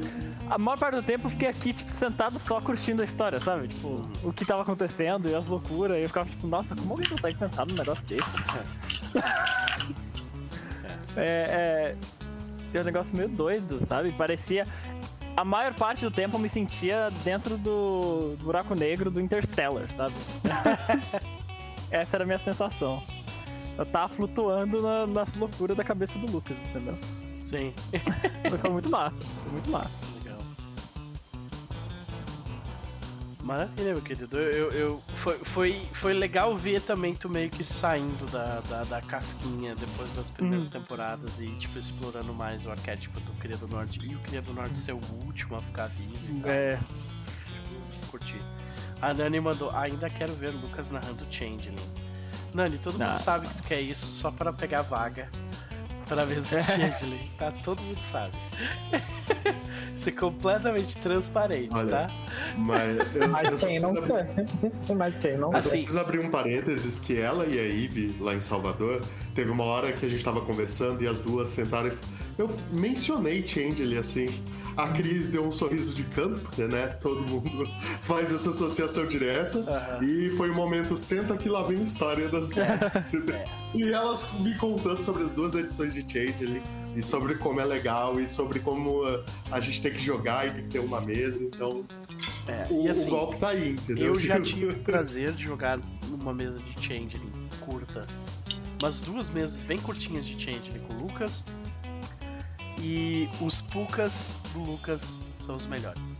B: A maior parte do tempo eu fiquei aqui, tipo, sentado só curtindo a história, sabe? Tipo, o que tava acontecendo e as loucuras. E eu ficava tipo, nossa, como alguém consegue pensar num negócio desse? é, é. É um negócio meio doido, sabe? Parecia. A maior parte do tempo eu me sentia dentro do buraco negro do Interstellar, sabe? Essa era a minha sensação. Eu tava flutuando na- nas loucuras da cabeça do Lucas, entendeu?
A: Sim.
B: Foi muito massa, foi muito massa.
A: Maravilha, meu querido. Eu, eu, foi, foi, foi legal ver também tu meio que saindo da, da, da casquinha depois das primeiras
B: Uhum.
A: temporadas e, tipo, explorando mais o arquétipo do Cria do Norte. E o Cria do Norte ser o último a ficar vivo tal.
B: É,
A: Curti. A Nani mandou, ainda quero ver o Lucas narrando Changeling. Nani, todo mundo
B: Ah.
A: sabe que tu quer isso só para pegar vaga para ver esse Changeling, tá? Todo mundo sabe. Ser completamente transparente,
D: Olha,
A: tá?
D: Mas, eu, eu
G: Mas
D: só
G: quem não quer? Mas quem não
D: Eu
G: quer?
A: Assim-
D: preciso abrir um parênteses que ela e a Ive, lá em Salvador, teve uma hora que a gente tava conversando e as duas sentaram e eu mencionei Changeling assim. A Cris deu um sorriso de canto, porque, né, todo mundo faz essa associação direta.
A: Aham.
D: E foi o momento, senta que lá vem a história das duas. entendeu? E elas me contando sobre as duas edições de Changeling. E sobre como é legal, e sobre como uh, a gente tem que jogar e tem que ter uma mesa. Então,
A: É,
D: o,
A: assim,
D: o golpe tá aí, entendeu?
A: eu já tive o prazer de jogar numa mesa de Changeling curta. Umas duas mesas bem curtinhas de Changeling com o Lucas. E os Pucas do Lucas são os melhores.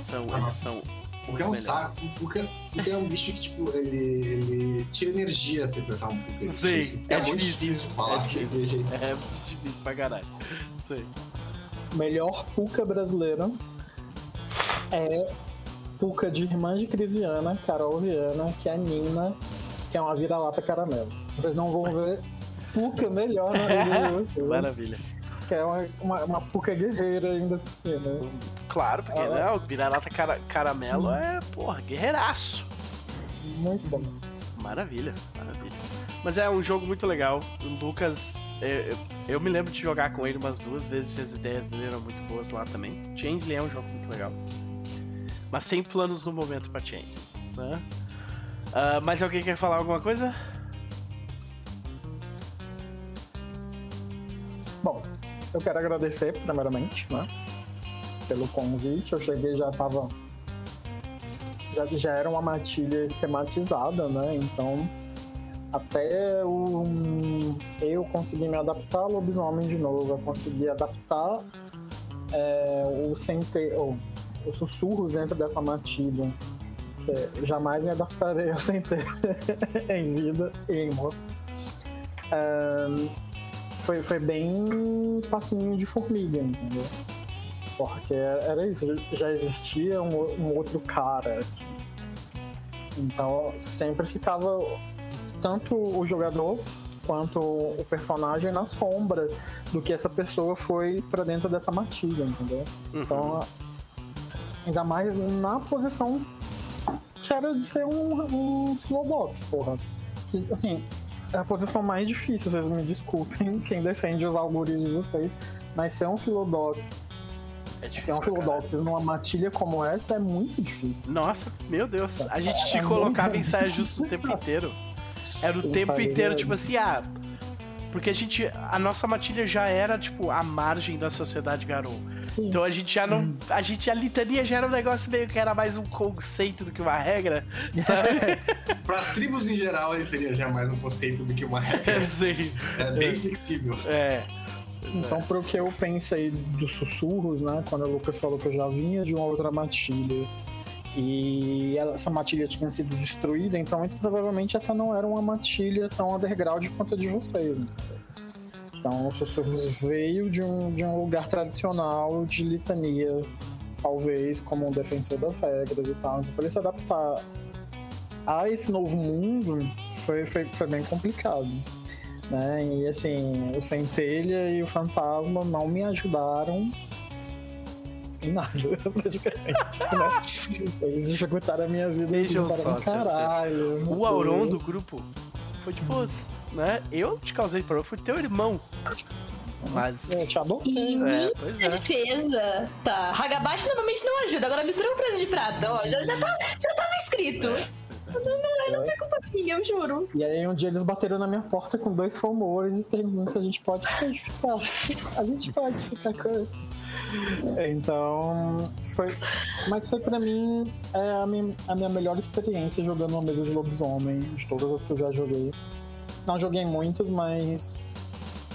A: São,
E: Ah.
A: eles são
E: que é um
A: melhores.
E: saco. O que é um bicho que, tipo, ele, ele tira energia interpretar um pouco.
A: Sim,
E: é,
A: é
E: muito
A: difícil,
E: difícil falar
A: é
E: daquele
A: difícil.
E: jeito.
A: É muito difícil pra caralho. Sei.
G: melhor Puca brasileira é Puca de irmã de Cris Viana, Carol Viana, que é a Nina, que é uma vira-lata caramelo. Vocês não vão ver Puca melhor na vida de vocês.
A: Maravilha.
G: Que é uma, uma, uma Puca guerreira ainda por cima.
A: Claro, porque
G: Ah,
A: né, o vira-lata cara, caramelo é, porra, guerreiraço.
G: Muito bom.
A: Maravilha, maravilha. Mas é um jogo muito legal. O Lucas, eu, eu, eu me lembro de jogar com ele umas duas vezes e as ideias dele eram muito boas lá também. Changeling é um jogo muito legal. Mas sem planos no momento pra Changeling. Né? Ah, mais alguém quer falar alguma coisa?
G: Eu quero agradecer primeiramente, né? Pelo convite. Eu cheguei já tava. Já, já era uma matilha esquematizada, né? Então até o, eu conseguir me adaptar ao lobisomem de novo, eu consegui adaptar é, o sente, o- os sussurros dentro dessa matilha. Que jamais me adaptarei ao centeio em vida e em morte. É, foi, foi bem passinho de formiga, entendeu? Porque era isso, já existia um, um outro cara. Então sempre ficava tanto o jogador quanto o personagem na sombra do que essa pessoa foi pra dentro dessa matilha, entendeu? Então, ainda mais na posição que era de ser um, um Slowbox, porra. Que, assim, é a posição mais difícil, vocês me desculpem quem defende os algoritmos de vocês, mas ser um Philodox,
A: É
G: ser
A: difícil
G: um
A: pra caralho.
G: Philodox numa matilha como essa é muito difícil.
A: Nossa, meu Deus. A gente te
G: É
A: colocava em saia justa o tempo inteiro. Era o tempo inteiro,
G: merda.
A: tipo assim, ah. Porque a gente. A nossa matilha já era, tipo, a margem da sociedade Garou.
G: Sim.
A: Então a gente já não.
G: Hum.
A: A gente, a litania já era um negócio meio que era mais um conceito do que uma regra, sabe?
E: Para as tribos em geral, ele seria já mais um conceito do que uma regra.
A: Sim.
E: É bem flexível.
A: É. Pois é.
G: Então, pro que eu pensei dos sussurros, né? Quando o Lucas falou que eu já vinha de uma outra matilha E essa matilha tinha sido destruída, então muito provavelmente essa não era uma matilha tão underground quanto a de vocês. entendeu? Então o Sussurros veio de um, de um lugar tradicional de litania, talvez como um defensor das regras e tal. Então, para ele se adaptar a esse novo mundo foi, foi, foi bem complicado. Né? E assim, o Centelha e o Fantasma não me ajudaram nada, praticamente. né? Eles dificultaram a minha vida
A: Vejam
G: dificultaram
A: só,
G: pra caralho.
A: O Auron do grupo foi de boas, né? Eu te causei problema, fui teu irmão. Mas.
G: Eu te adotei.
C: Em
A: É, pois é.
C: defesa, tá. Hagabashi normalmente não ajuda. Agora mistura com preço de prata. Ó, já, já, tá, já tava escrito. Não, não, não foi culpa minha, eu juro.
G: E aí um dia eles bateram na minha porta com dois fomores e perguntaram se a gente pode ficar. A gente pode ficar com. Então, foi. Mas foi pra mim é a, minha, a minha melhor experiência jogando uma mesa de lobisomem, de todas as que eu já joguei. Não joguei muitas, mas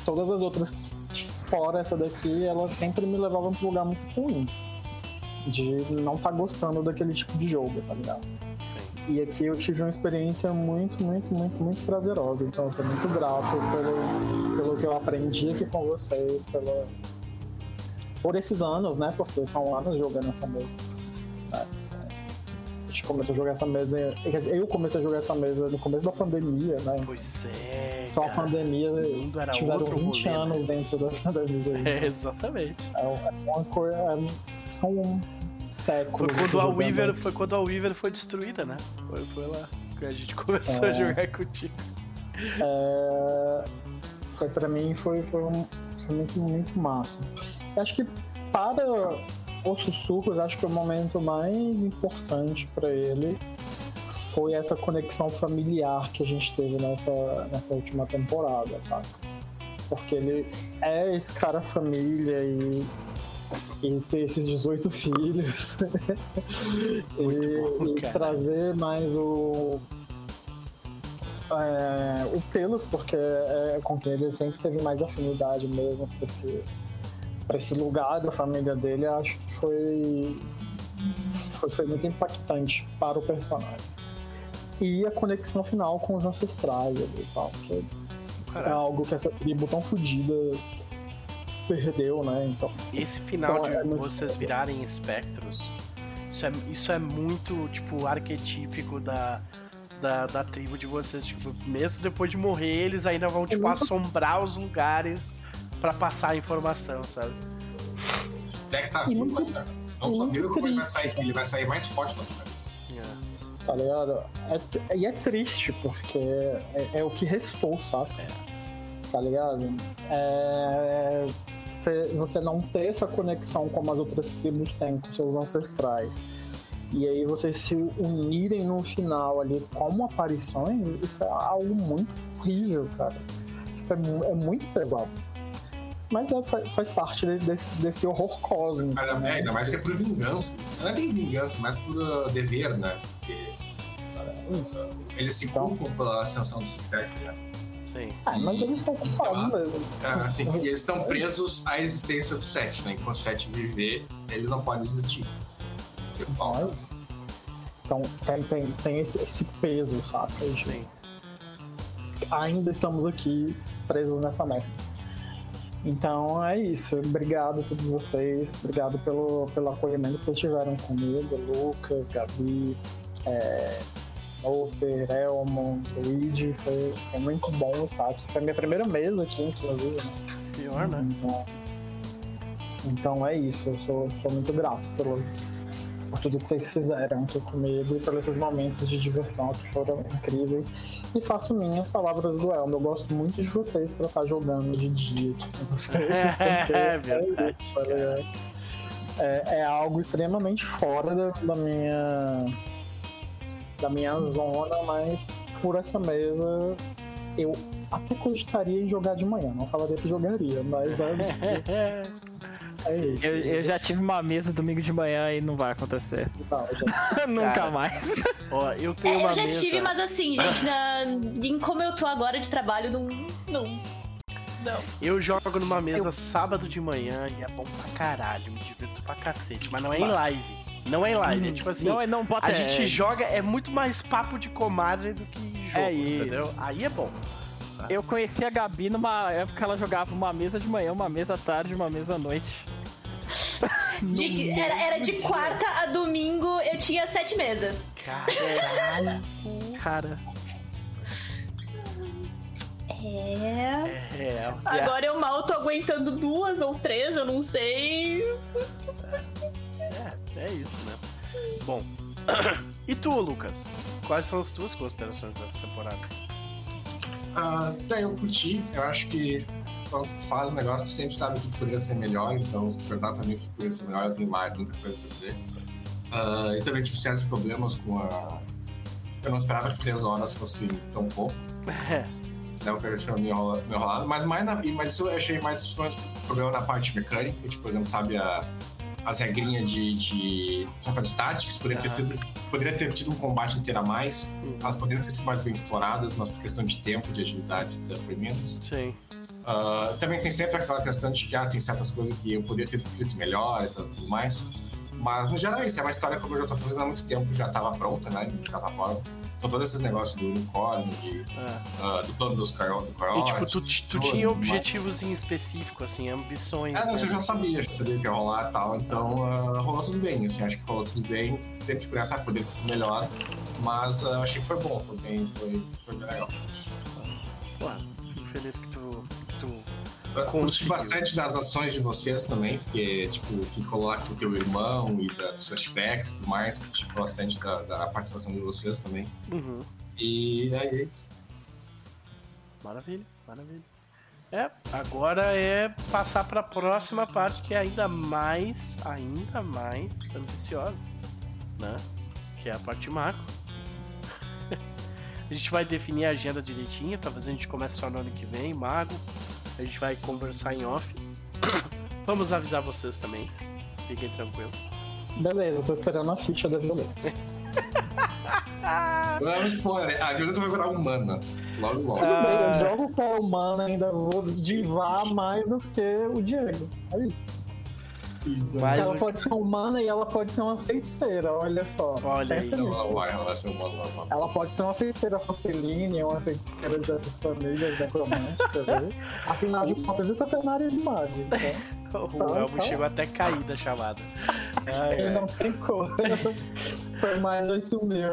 G: todas as outras fora essa daqui, elas sempre me levavam pra um lugar muito ruim. De não estar gostando daquele tipo de jogo, tá ligado? E aqui eu tive uma experiência muito, muito, muito, muito prazerosa. Então eu sou muito grato pelo, pelo que eu aprendi aqui com vocês, pela, por esses anos, né? Porque são anos jogando essa mesa. né? A gente começou a jogar essa mesa. Eu comecei a jogar essa mesa no começo da pandemia, né?
A: Pois é.
G: Só a pandemia tiveram
A: outro
G: 20
A: rolê, né?
G: anos dentro da, da mesa. aí.
A: É, exatamente.
G: É uma coisa. é- São século.
A: Foi quando a Weaver, foi quando a Weaver foi destruída, né? Foi, foi lá que a gente começou
G: É.
A: a jogar contigo.
G: É, foi pra mim foi, foi, um- foi muito, muito massa. Eu acho que para os sussurros, acho que o momento mais importante pra ele foi essa conexão familiar que a gente teve nessa, nessa última temporada, sabe? Porque ele é esse cara família e, e ter esses 18 filhos.
A: Muito bom,
G: e, e trazer mais o é, o Pelos, porque é com quem ele sempre teve mais afinidade mesmo pra esse, pra esse lugar da família dele, acho que foi, foi, foi muito impactante para o personagem. E a conexão final com os ancestrais ali e tal, que é algo que essa tribo tão fodida perdeu, né? Então,
A: Esse final
G: Então,
A: de
G: é
A: vocês virarem espectros, isso é, isso é muito, tipo, arquetípico da, da, da tribo de vocês. Tipo, mesmo depois de morrer, eles ainda vão, tipo,
G: muito-
A: assombrar os lugares pra passar a informação, sabe?
E: O deck tá vivo
G: muito-
E: ainda. Não só vivo, como ele vai sair, ele vai sair mais forte da apocalipse.
A: É.
G: tá ligado? É e é triste, porque é, é o que restou, sabe? Tá ligado? É, cê- você não ter essa conexão como as outras tribos têm com seus ancestrais. E aí vocês se unirem no final ali como aparições, isso é algo muito horrível, cara. Tipo, é, é muito pesado. Mas é, fa- faz parte de- desse, desse horror cósmico.
E: Ainda,
G: né?
E: é, ainda mais que é por vingança. Não é bem vingança, mas por uh, dever, né? Porque
G: Isso.
E: eles se
G: Então.
E: culpam pela ascensão do Subdeck, né?
A: Sim.
G: Ah, mas eles são culpados mesmo.
E: É, assim, e eles estão presos à existência do Sete, né? Enquanto o Sete viver, ele não pode existir.
G: Mas. Então tem, tem, tem esse, esse peso, gente
A: Sim.
G: ainda estamos aqui presos nessa merda. Então é isso. Obrigado a todos vocês. Obrigado pelo, pelo acolhimento que vocês tiveram comigo. Lucas, Gabi, é, Noper, Elmon, Luigi. Foi, foi muito bom estar aqui. Foi minha primeira mesa aqui, inclusive. né?
A: Pior, né?
G: Então, então é isso, eu sou, sou muito grato pelo, por tudo que vocês fizeram aqui comigo e por esses momentos de diversão que foram incríveis. E faço minhas palavras do Elmo. Eu gosto muito de vocês pra estar jogando de dia aqui com vocês. porque
A: É verdade,
G: tá ligado? é, é algo extremamente fora da, da minha da minha zona, mas por essa mesa eu até cogitaria em jogar de manhã. Não falaria que jogaria, mas é, é isso.
B: Eu, eu já tive uma mesa domingo de manhã e não vai acontecer.
G: Não, já-
B: Nunca
A: Cara.
B: mais.
A: Ó, eu
C: É,
A: tenho uma
C: eu já
A: mesa...
C: tive, mas assim, gente, na, em como eu tô agora de trabalho, não. Não.
A: Eu jogo numa mesa sábado de manhã e é bom pra caralho, me divirto pra cacete, mas não é em live. Não é em live, é tipo assim.
B: Não, é não pode
A: a
B: é-
A: gente joga, é muito mais papo de comadre do que jogo,
B: É
A: entendeu? Aí é bom. sabe?
B: Eu conheci a Gabi numa época ela jogava uma mesa de manhã, uma mesa à tarde, uma mesa à noite.
C: De- era, era de quarta a domingo, eu tinha sete mesas.
A: Caralho.
B: Cara,
C: É.
A: É,
C: Agora eu mal tô aguentando duas ou três, eu não sei.
A: É, isso, né? Bom. E tu, Lucas? Quais são as tuas considerações dessa temporada?
E: Ah, eu curti, eu acho que quando tu faz o negócio, tu sempre sabe o que poderia ser melhor, então se tu perguntar mim o que poderia ser melhor, eu tenho mais, muita coisa pra dizer. Ah, e também tive certos problemas com a. Eu não esperava que três horas fosse tão pouco.
A: É,
E: né, o que eu tinha me enrola- me enrolado, mas, mais na, mas isso eu achei mais um problema na parte mecânica, tipo, por exemplo, sabe, a, as regrinhas de, de, de, de táticas, poderia ter, sido, poderia ter tido um combate inteiro a mais,
A: Hum.
E: elas poderiam ter sido mais bem exploradas, mas por questão de tempo, de agilidade, da- foi menos.
A: sim.
E: Ah, também tem sempre aquela questão de que ah, tem certas coisas que eu poderia ter descrito melhor e tudo, tudo mais, mas no geral isso, é uma história como eu já tô fazendo há muito tempo, já estava pronta, né, de certa forma. Então todos esses negócios do unicórnio, de,
A: É.
E: ah, do plano dos Coyote, do
A: E
E: Coyote,
A: tipo, tu, tu tinha
E: tudo mais.
A: objetivos em específico, assim, ambições.
E: Ah, não,
A: né?
E: você já sabia, já sabia o que ia rolar e tal, então ah, rolou tudo bem, assim, acho que rolou tudo bem, sempre fico nessa, poderia ter sido melhor, mas ah, achei que foi bom, foi bem, foi, foi bem legal.
A: Pô, fico feliz que tu. que tu...
E: Ah, Curti bastante das ações de vocês também, porque, tipo, que coloca o teu irmão e das flashbacks e tudo mais, curti bastante da, da participação de vocês também,
A: Uhum.
E: e é isso.
A: Maravilha, maravilha. É, agora é passar pra próxima parte que é ainda mais, ainda mais ambiciosa, né? Que é a parte macro. a gente vai definir a agenda direitinho, talvez a gente comece só no ano que vem, mago. A gente vai conversar em off. Vamos avisar vocês também. Fiquem tranquilos.
G: Beleza, eu tô esperando a ficha da violeta.
E: Um spoiler, a Violeta vai virar humana, logo logo.
G: Tudo bem,
B: Ah.
G: eu jogo com a humana, ainda vou desdivar mais do que o Diego. É isso.
A: Mas-
G: ela pode ser humana e ela pode ser uma feiticeira, olha só.
A: Olha aí.
E: Então
G: nisso.
E: ela vai, ela vai ser humana, ela vai.
G: Ela pode ser uma feiticeira Roceline, uma feiticeira dessas famílias necromânticas. viu? Afinal de contas, isso é cenário de mago. Então,
A: O Elmo chegou até a cair da chamada. Ai,
G: ele não tem cor. Foi mais de 8 mil.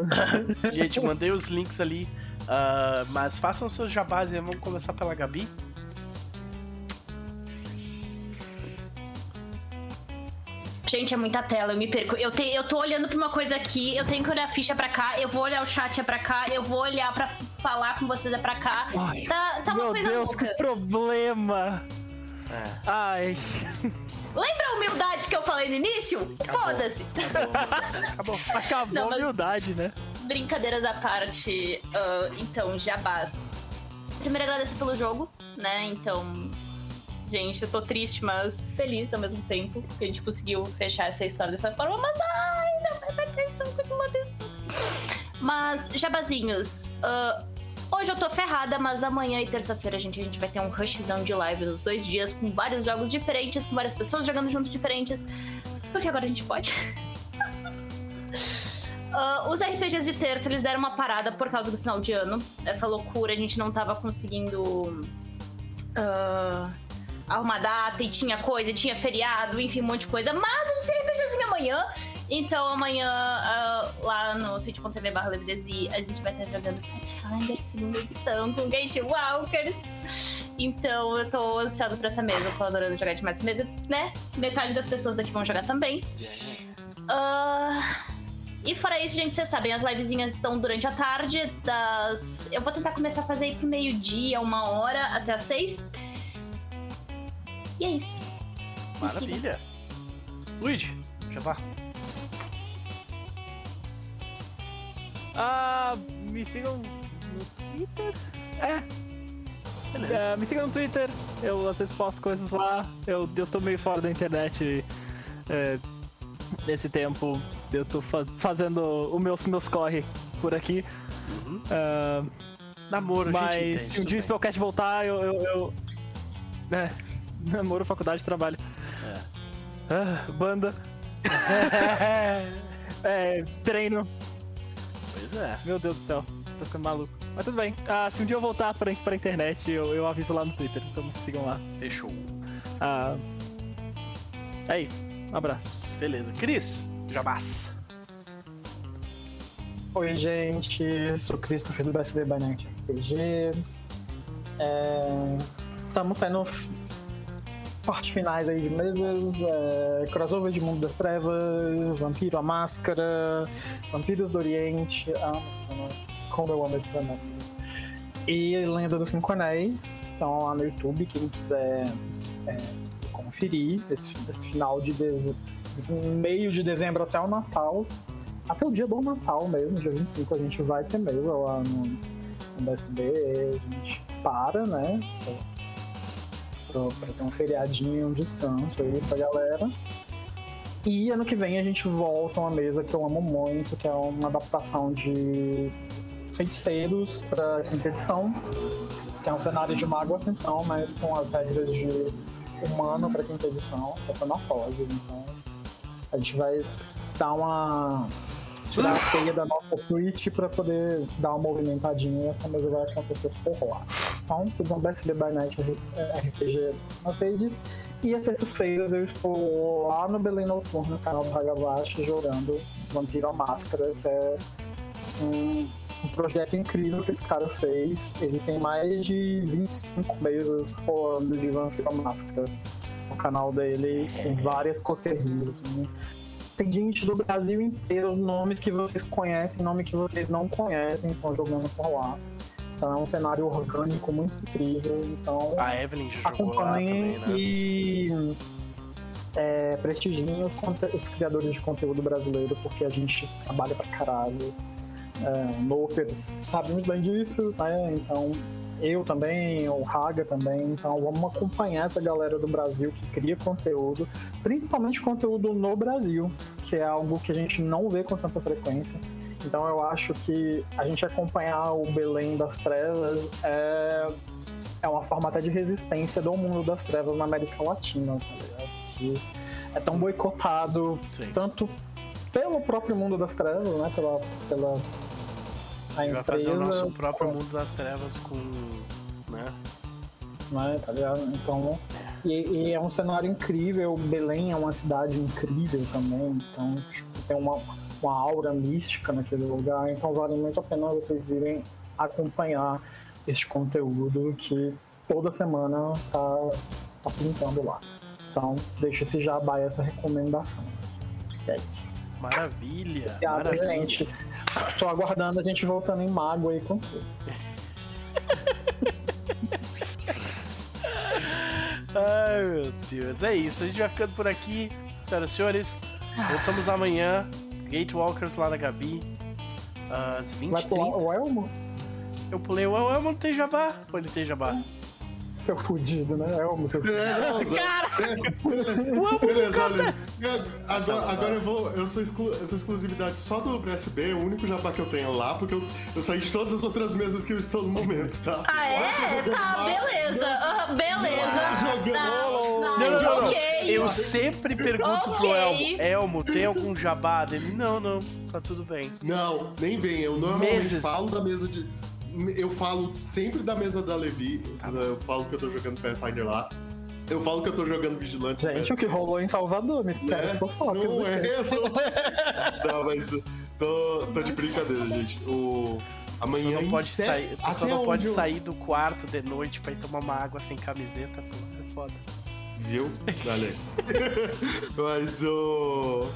A: Gente, mandei os links ali. ah, mas façam seus jabás aí. Vamos começar pela Gabi.
C: Gente, é muita tela, eu me perco. Eu, te, eu tô olhando pra uma coisa aqui, eu tenho que olhar a ficha pra cá, eu vou olhar o chat é pra cá, eu vou olhar pra falar com vocês é pra cá.
B: Ai,
C: Tá, tá uma
B: meu
C: coisa
B: Deus,
C: louca.
B: que problema!
A: É,
B: Ai,
C: Lembra a humildade que eu falei no início? Foda-se.
A: acabou.
B: acabou
C: Não,
B: a humildade, né?
C: Brincadeiras à parte, ah, então, jabás. Primeiro agradecer pelo jogo, né? Então, gente, eu tô triste, mas feliz ao mesmo tempo que a gente conseguiu fechar essa história dessa forma, mas ainda vai vai ter isso continua desse. Mas, jabazinhos, ah, hoje eu tô ferrada, mas amanhã e terça-feira, gente, a gente vai ter um rushzão de live nos dois dias com vários jogos diferentes, com várias pessoas jogando juntos diferentes, porque agora a gente pode. Ah, os RPGs de terça, eles deram uma parada por causa do final de ano. Essa loucura, a gente não tava conseguindo ah, arrumar data e tinha coisa, tinha feriado, enfim, um monte de coisa. Mas a gente tem RPGzinho amanhã. Então amanhã, ah, lá no twitch.tv barra a gente vai estar jogando Pathfinder segunda edição com Gatewalkers. Então eu tô ansiosa pra essa mesa, eu tô adorando jogar demais essa mesa, né? Metade das pessoas daqui vão jogar também. Ah, e fora isso, gente, vocês sabem, as livezinhas estão durante a tarde, das. Eu vou tentar começar a fazer aí pro meio-dia, uma hora, até as seis. E é isso.
A: Maravilha. Luigi, jabá.
B: Ah, me sigam no Twitter? É. É, me sigam no Twitter, eu às vezes posto coisas lá. Eu, eu tô meio fora da internet é, nesse tempo. Eu tô fa- fazendo o meus, meus corre por aqui.
A: Uhum.
B: Ah,
A: Namoro, a gente
B: mas
A: entende,
B: se um dia o. Spellcast voltar, eu. eu, eu... É, namoro, faculdade, trabalho.
A: É.
B: Ah, banda. É, treino.
A: Pois é.
B: Meu Deus do céu, tô ficando maluco. Mas tudo bem. Ah, se um dia eu voltar pra, pra internet, eu, eu aviso lá no Twitter. Então me sigam lá.
A: Fechou.
B: Ah, é isso. Um abraço.
A: Beleza. Cris, jabás.
G: Oi, gente. Sou Christopher do BSB Night RPG. É... Estamos tendo f- partes finais aí de mesas, é... crossover de Mundo das Trevas, Vampiro a Máscara, Vampiros do Oriente, ah, como eu amo esse cenário. E Lenda dos Cinco Anéis, então lá no YouTube, quem quiser é, conferir esse, esse final de deze... esse meio de dezembro até o Natal, até o dia do Natal mesmo, dia 25, a gente vai ter mesa lá no, no BSB, a gente para, né? Pra ter um feriadinho, um descanso aí pra galera. E ano que vem a gente volta a uma mesa que eu amo muito, que é uma adaptação de feiticeiros pra quinta edição, que é um cenário de Mago Ascensão, mas com as regras de humano pra quinta edição, Papanoposes, então a gente vai dar uma tirar a teia da nossa Twitch pra poder dar uma movimentadinha e essa mesa vai acontecer por lá. Então, sigam BSB by Night RPG nas redes. E às sextas-feiras eu estou lá no Belém Noturno, no canal do Hagabashi, jogando Vampiro à Máscara, que é um, um projeto incrível que esse cara fez. Existem mais de 25 mesas rolando de Vampiro à Máscara no canal dele, com várias coterrias, assim tem gente do Brasil inteiro, nomes que vocês conhecem, nome que vocês não conhecem, estão jogando por lá. Então é um cenário orgânico muito incrível. Então
A: A Evelyn jogou lá também, né?
G: e é, prestigiem os, os criadores de conteúdo brasileiro, porque a gente trabalha pra caralho. É, o Noper sabe muito bem disso, né? Então eu também, o Raga também, então vamos acompanhar essa galera do Brasil que cria conteúdo, principalmente conteúdo no Brasil, que é algo que a gente não vê com tanta frequência. Então eu acho que a gente acompanhar o Belém das Trevas é, é uma forma até de resistência do mundo das trevas na América Latina, tá ligado? Que é tão boicotado
A: Sim.
G: tanto pelo próprio mundo das trevas, né? Pela, pela a
A: A gente vai
G: empresa,
A: fazer o nosso próprio mundo das trevas com. né?
G: né? Tá ligado? Então, e, e é um cenário incrível. Belém é uma cidade incrível também. Então, tipo, tem uma, uma aura mística naquele lugar. Então, vale muito a pena vocês irem acompanhar este conteúdo que toda semana tá, tá pintando lá. Então, deixa esse jabá essa recomendação. É isso.
A: Maravilha!
G: Obrigado,
A: maravilha.
G: gente. Estou aguardando a gente voltando em Mago aí com tudo.
A: Ai, meu Deus. É isso. A gente vai ficando por aqui, senhoras e senhores. Voltamos amanhã. Gatewalkers lá na Gabi. Às 20
G: Vai pular
A: 30
G: o Elmo?
A: Eu pulei o Elmo, não tem jabá? Ou ele tem jabá?
G: Seu fudido, né? Elmo, seu fudido.
D: É, não, não. Beleza, olha. eu- Agora, agora eu vou. Eu sou, exclu, eu sou exclusividade só do BSB, o único jabá que eu tenho lá, porque eu, eu saí de todas as outras mesas que eu estou no momento, tá?
C: Ah, é? Tá, beleza. Ah, beleza.
D: jogando.
C: Não, não,
A: Não, não. Eu sempre pergunto pro
C: Ok.
A: Elmo: Elmo, tem algum jabá dele? Não, não, tá tudo bem.
D: Não, nem vem. Eu normalmente
A: Meses.
D: falo da mesa de. Eu falo sempre da mesa da Levi.
A: Tá
D: Eu falo que eu tô jogando Pathfinder lá. Eu falo que eu tô jogando Vigilante.
G: Gente, o que rolou em Salvador, me
D: né?
G: pega fofocas.
D: Não
G: né?
D: é, não. Não, mas tô, tô de brincadeira, gente. O. Amanhã
A: pessoa não pode
D: até-
A: sair, a pessoa
D: até
A: não pode
D: eu-
A: sair do quarto de noite pra ir tomar uma água sem camiseta, pô. É foda.
D: Viu? Aí. Mas o.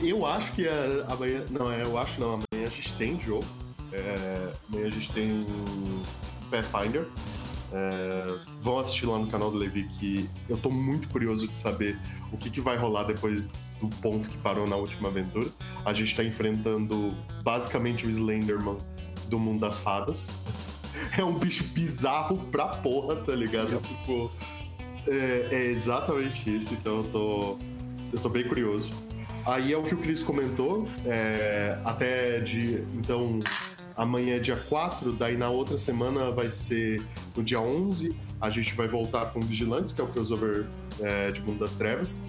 D: Eu acho que a- amanhã. Não, é, eu acho não. Amanhã a gente tem jogo. É, amanhã a gente tem Pathfinder. É, vão assistir lá no canal do Levi que eu tô muito curioso de saber o que, que vai rolar depois do ponto que parou na última aventura. A gente tá enfrentando basicamente o Slenderman do mundo das fadas. É um bicho bizarro pra porra, tá ligado? Tipo. É, é exatamente isso, então eu tô, eu tô bem curioso. Aí é o que o Cris comentou, é, até de. Então, amanhã é dia 4, daí na outra semana vai ser no dia 11, a gente vai voltar com Vigilantes, que é o crossover é, de Mundo das Trevas.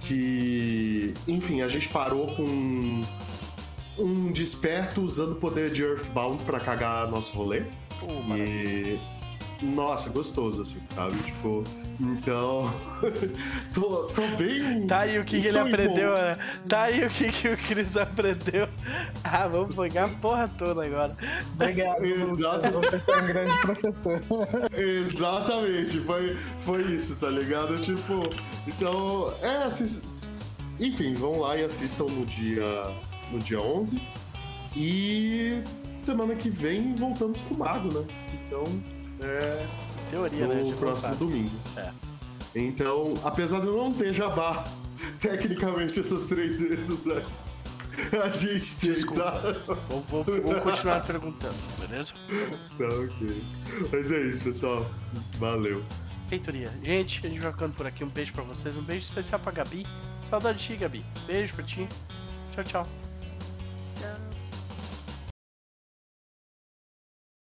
D: que, enfim, a gente parou com um desperto usando o poder de Earthbound pra cagar nosso rolê.
A: Maravilha.
D: E. Nossa, gostoso, assim, sabe? Tipo, então. tô, tô bem.
A: Tá aí o que, que ele aprendeu, né? Tá aí o que, que o Cris aprendeu. Ah, vamos pegar a porra toda agora.
G: Obrigado.
D: Exato.
G: Você foi um grande professor.
D: Exatamente, foi, foi isso, tá ligado? Tipo, então, é, assim, enfim, vão lá e assistam no dia, no dia 11. E semana que vem voltamos com o Mago, né? Então, é
A: Teoria, né?
D: no
A: gente não
D: próximo domingo.
A: É.
D: Então, apesar de eu não ter jabá, tecnicamente essas três vezes, né? A gente tem,
A: Desculpa.
D: tá?
A: Vou, vou- vou continuar perguntando, beleza?
D: Tá, ok. Mas é isso, pessoal. Valeu.
A: Feitoria. Gente, a gente vai ficando por aqui. Um beijo pra vocês. Um beijo especial pra Gabi. Saudade de ti, Gabi. Beijo pra ti. Tchau.
C: Tchau.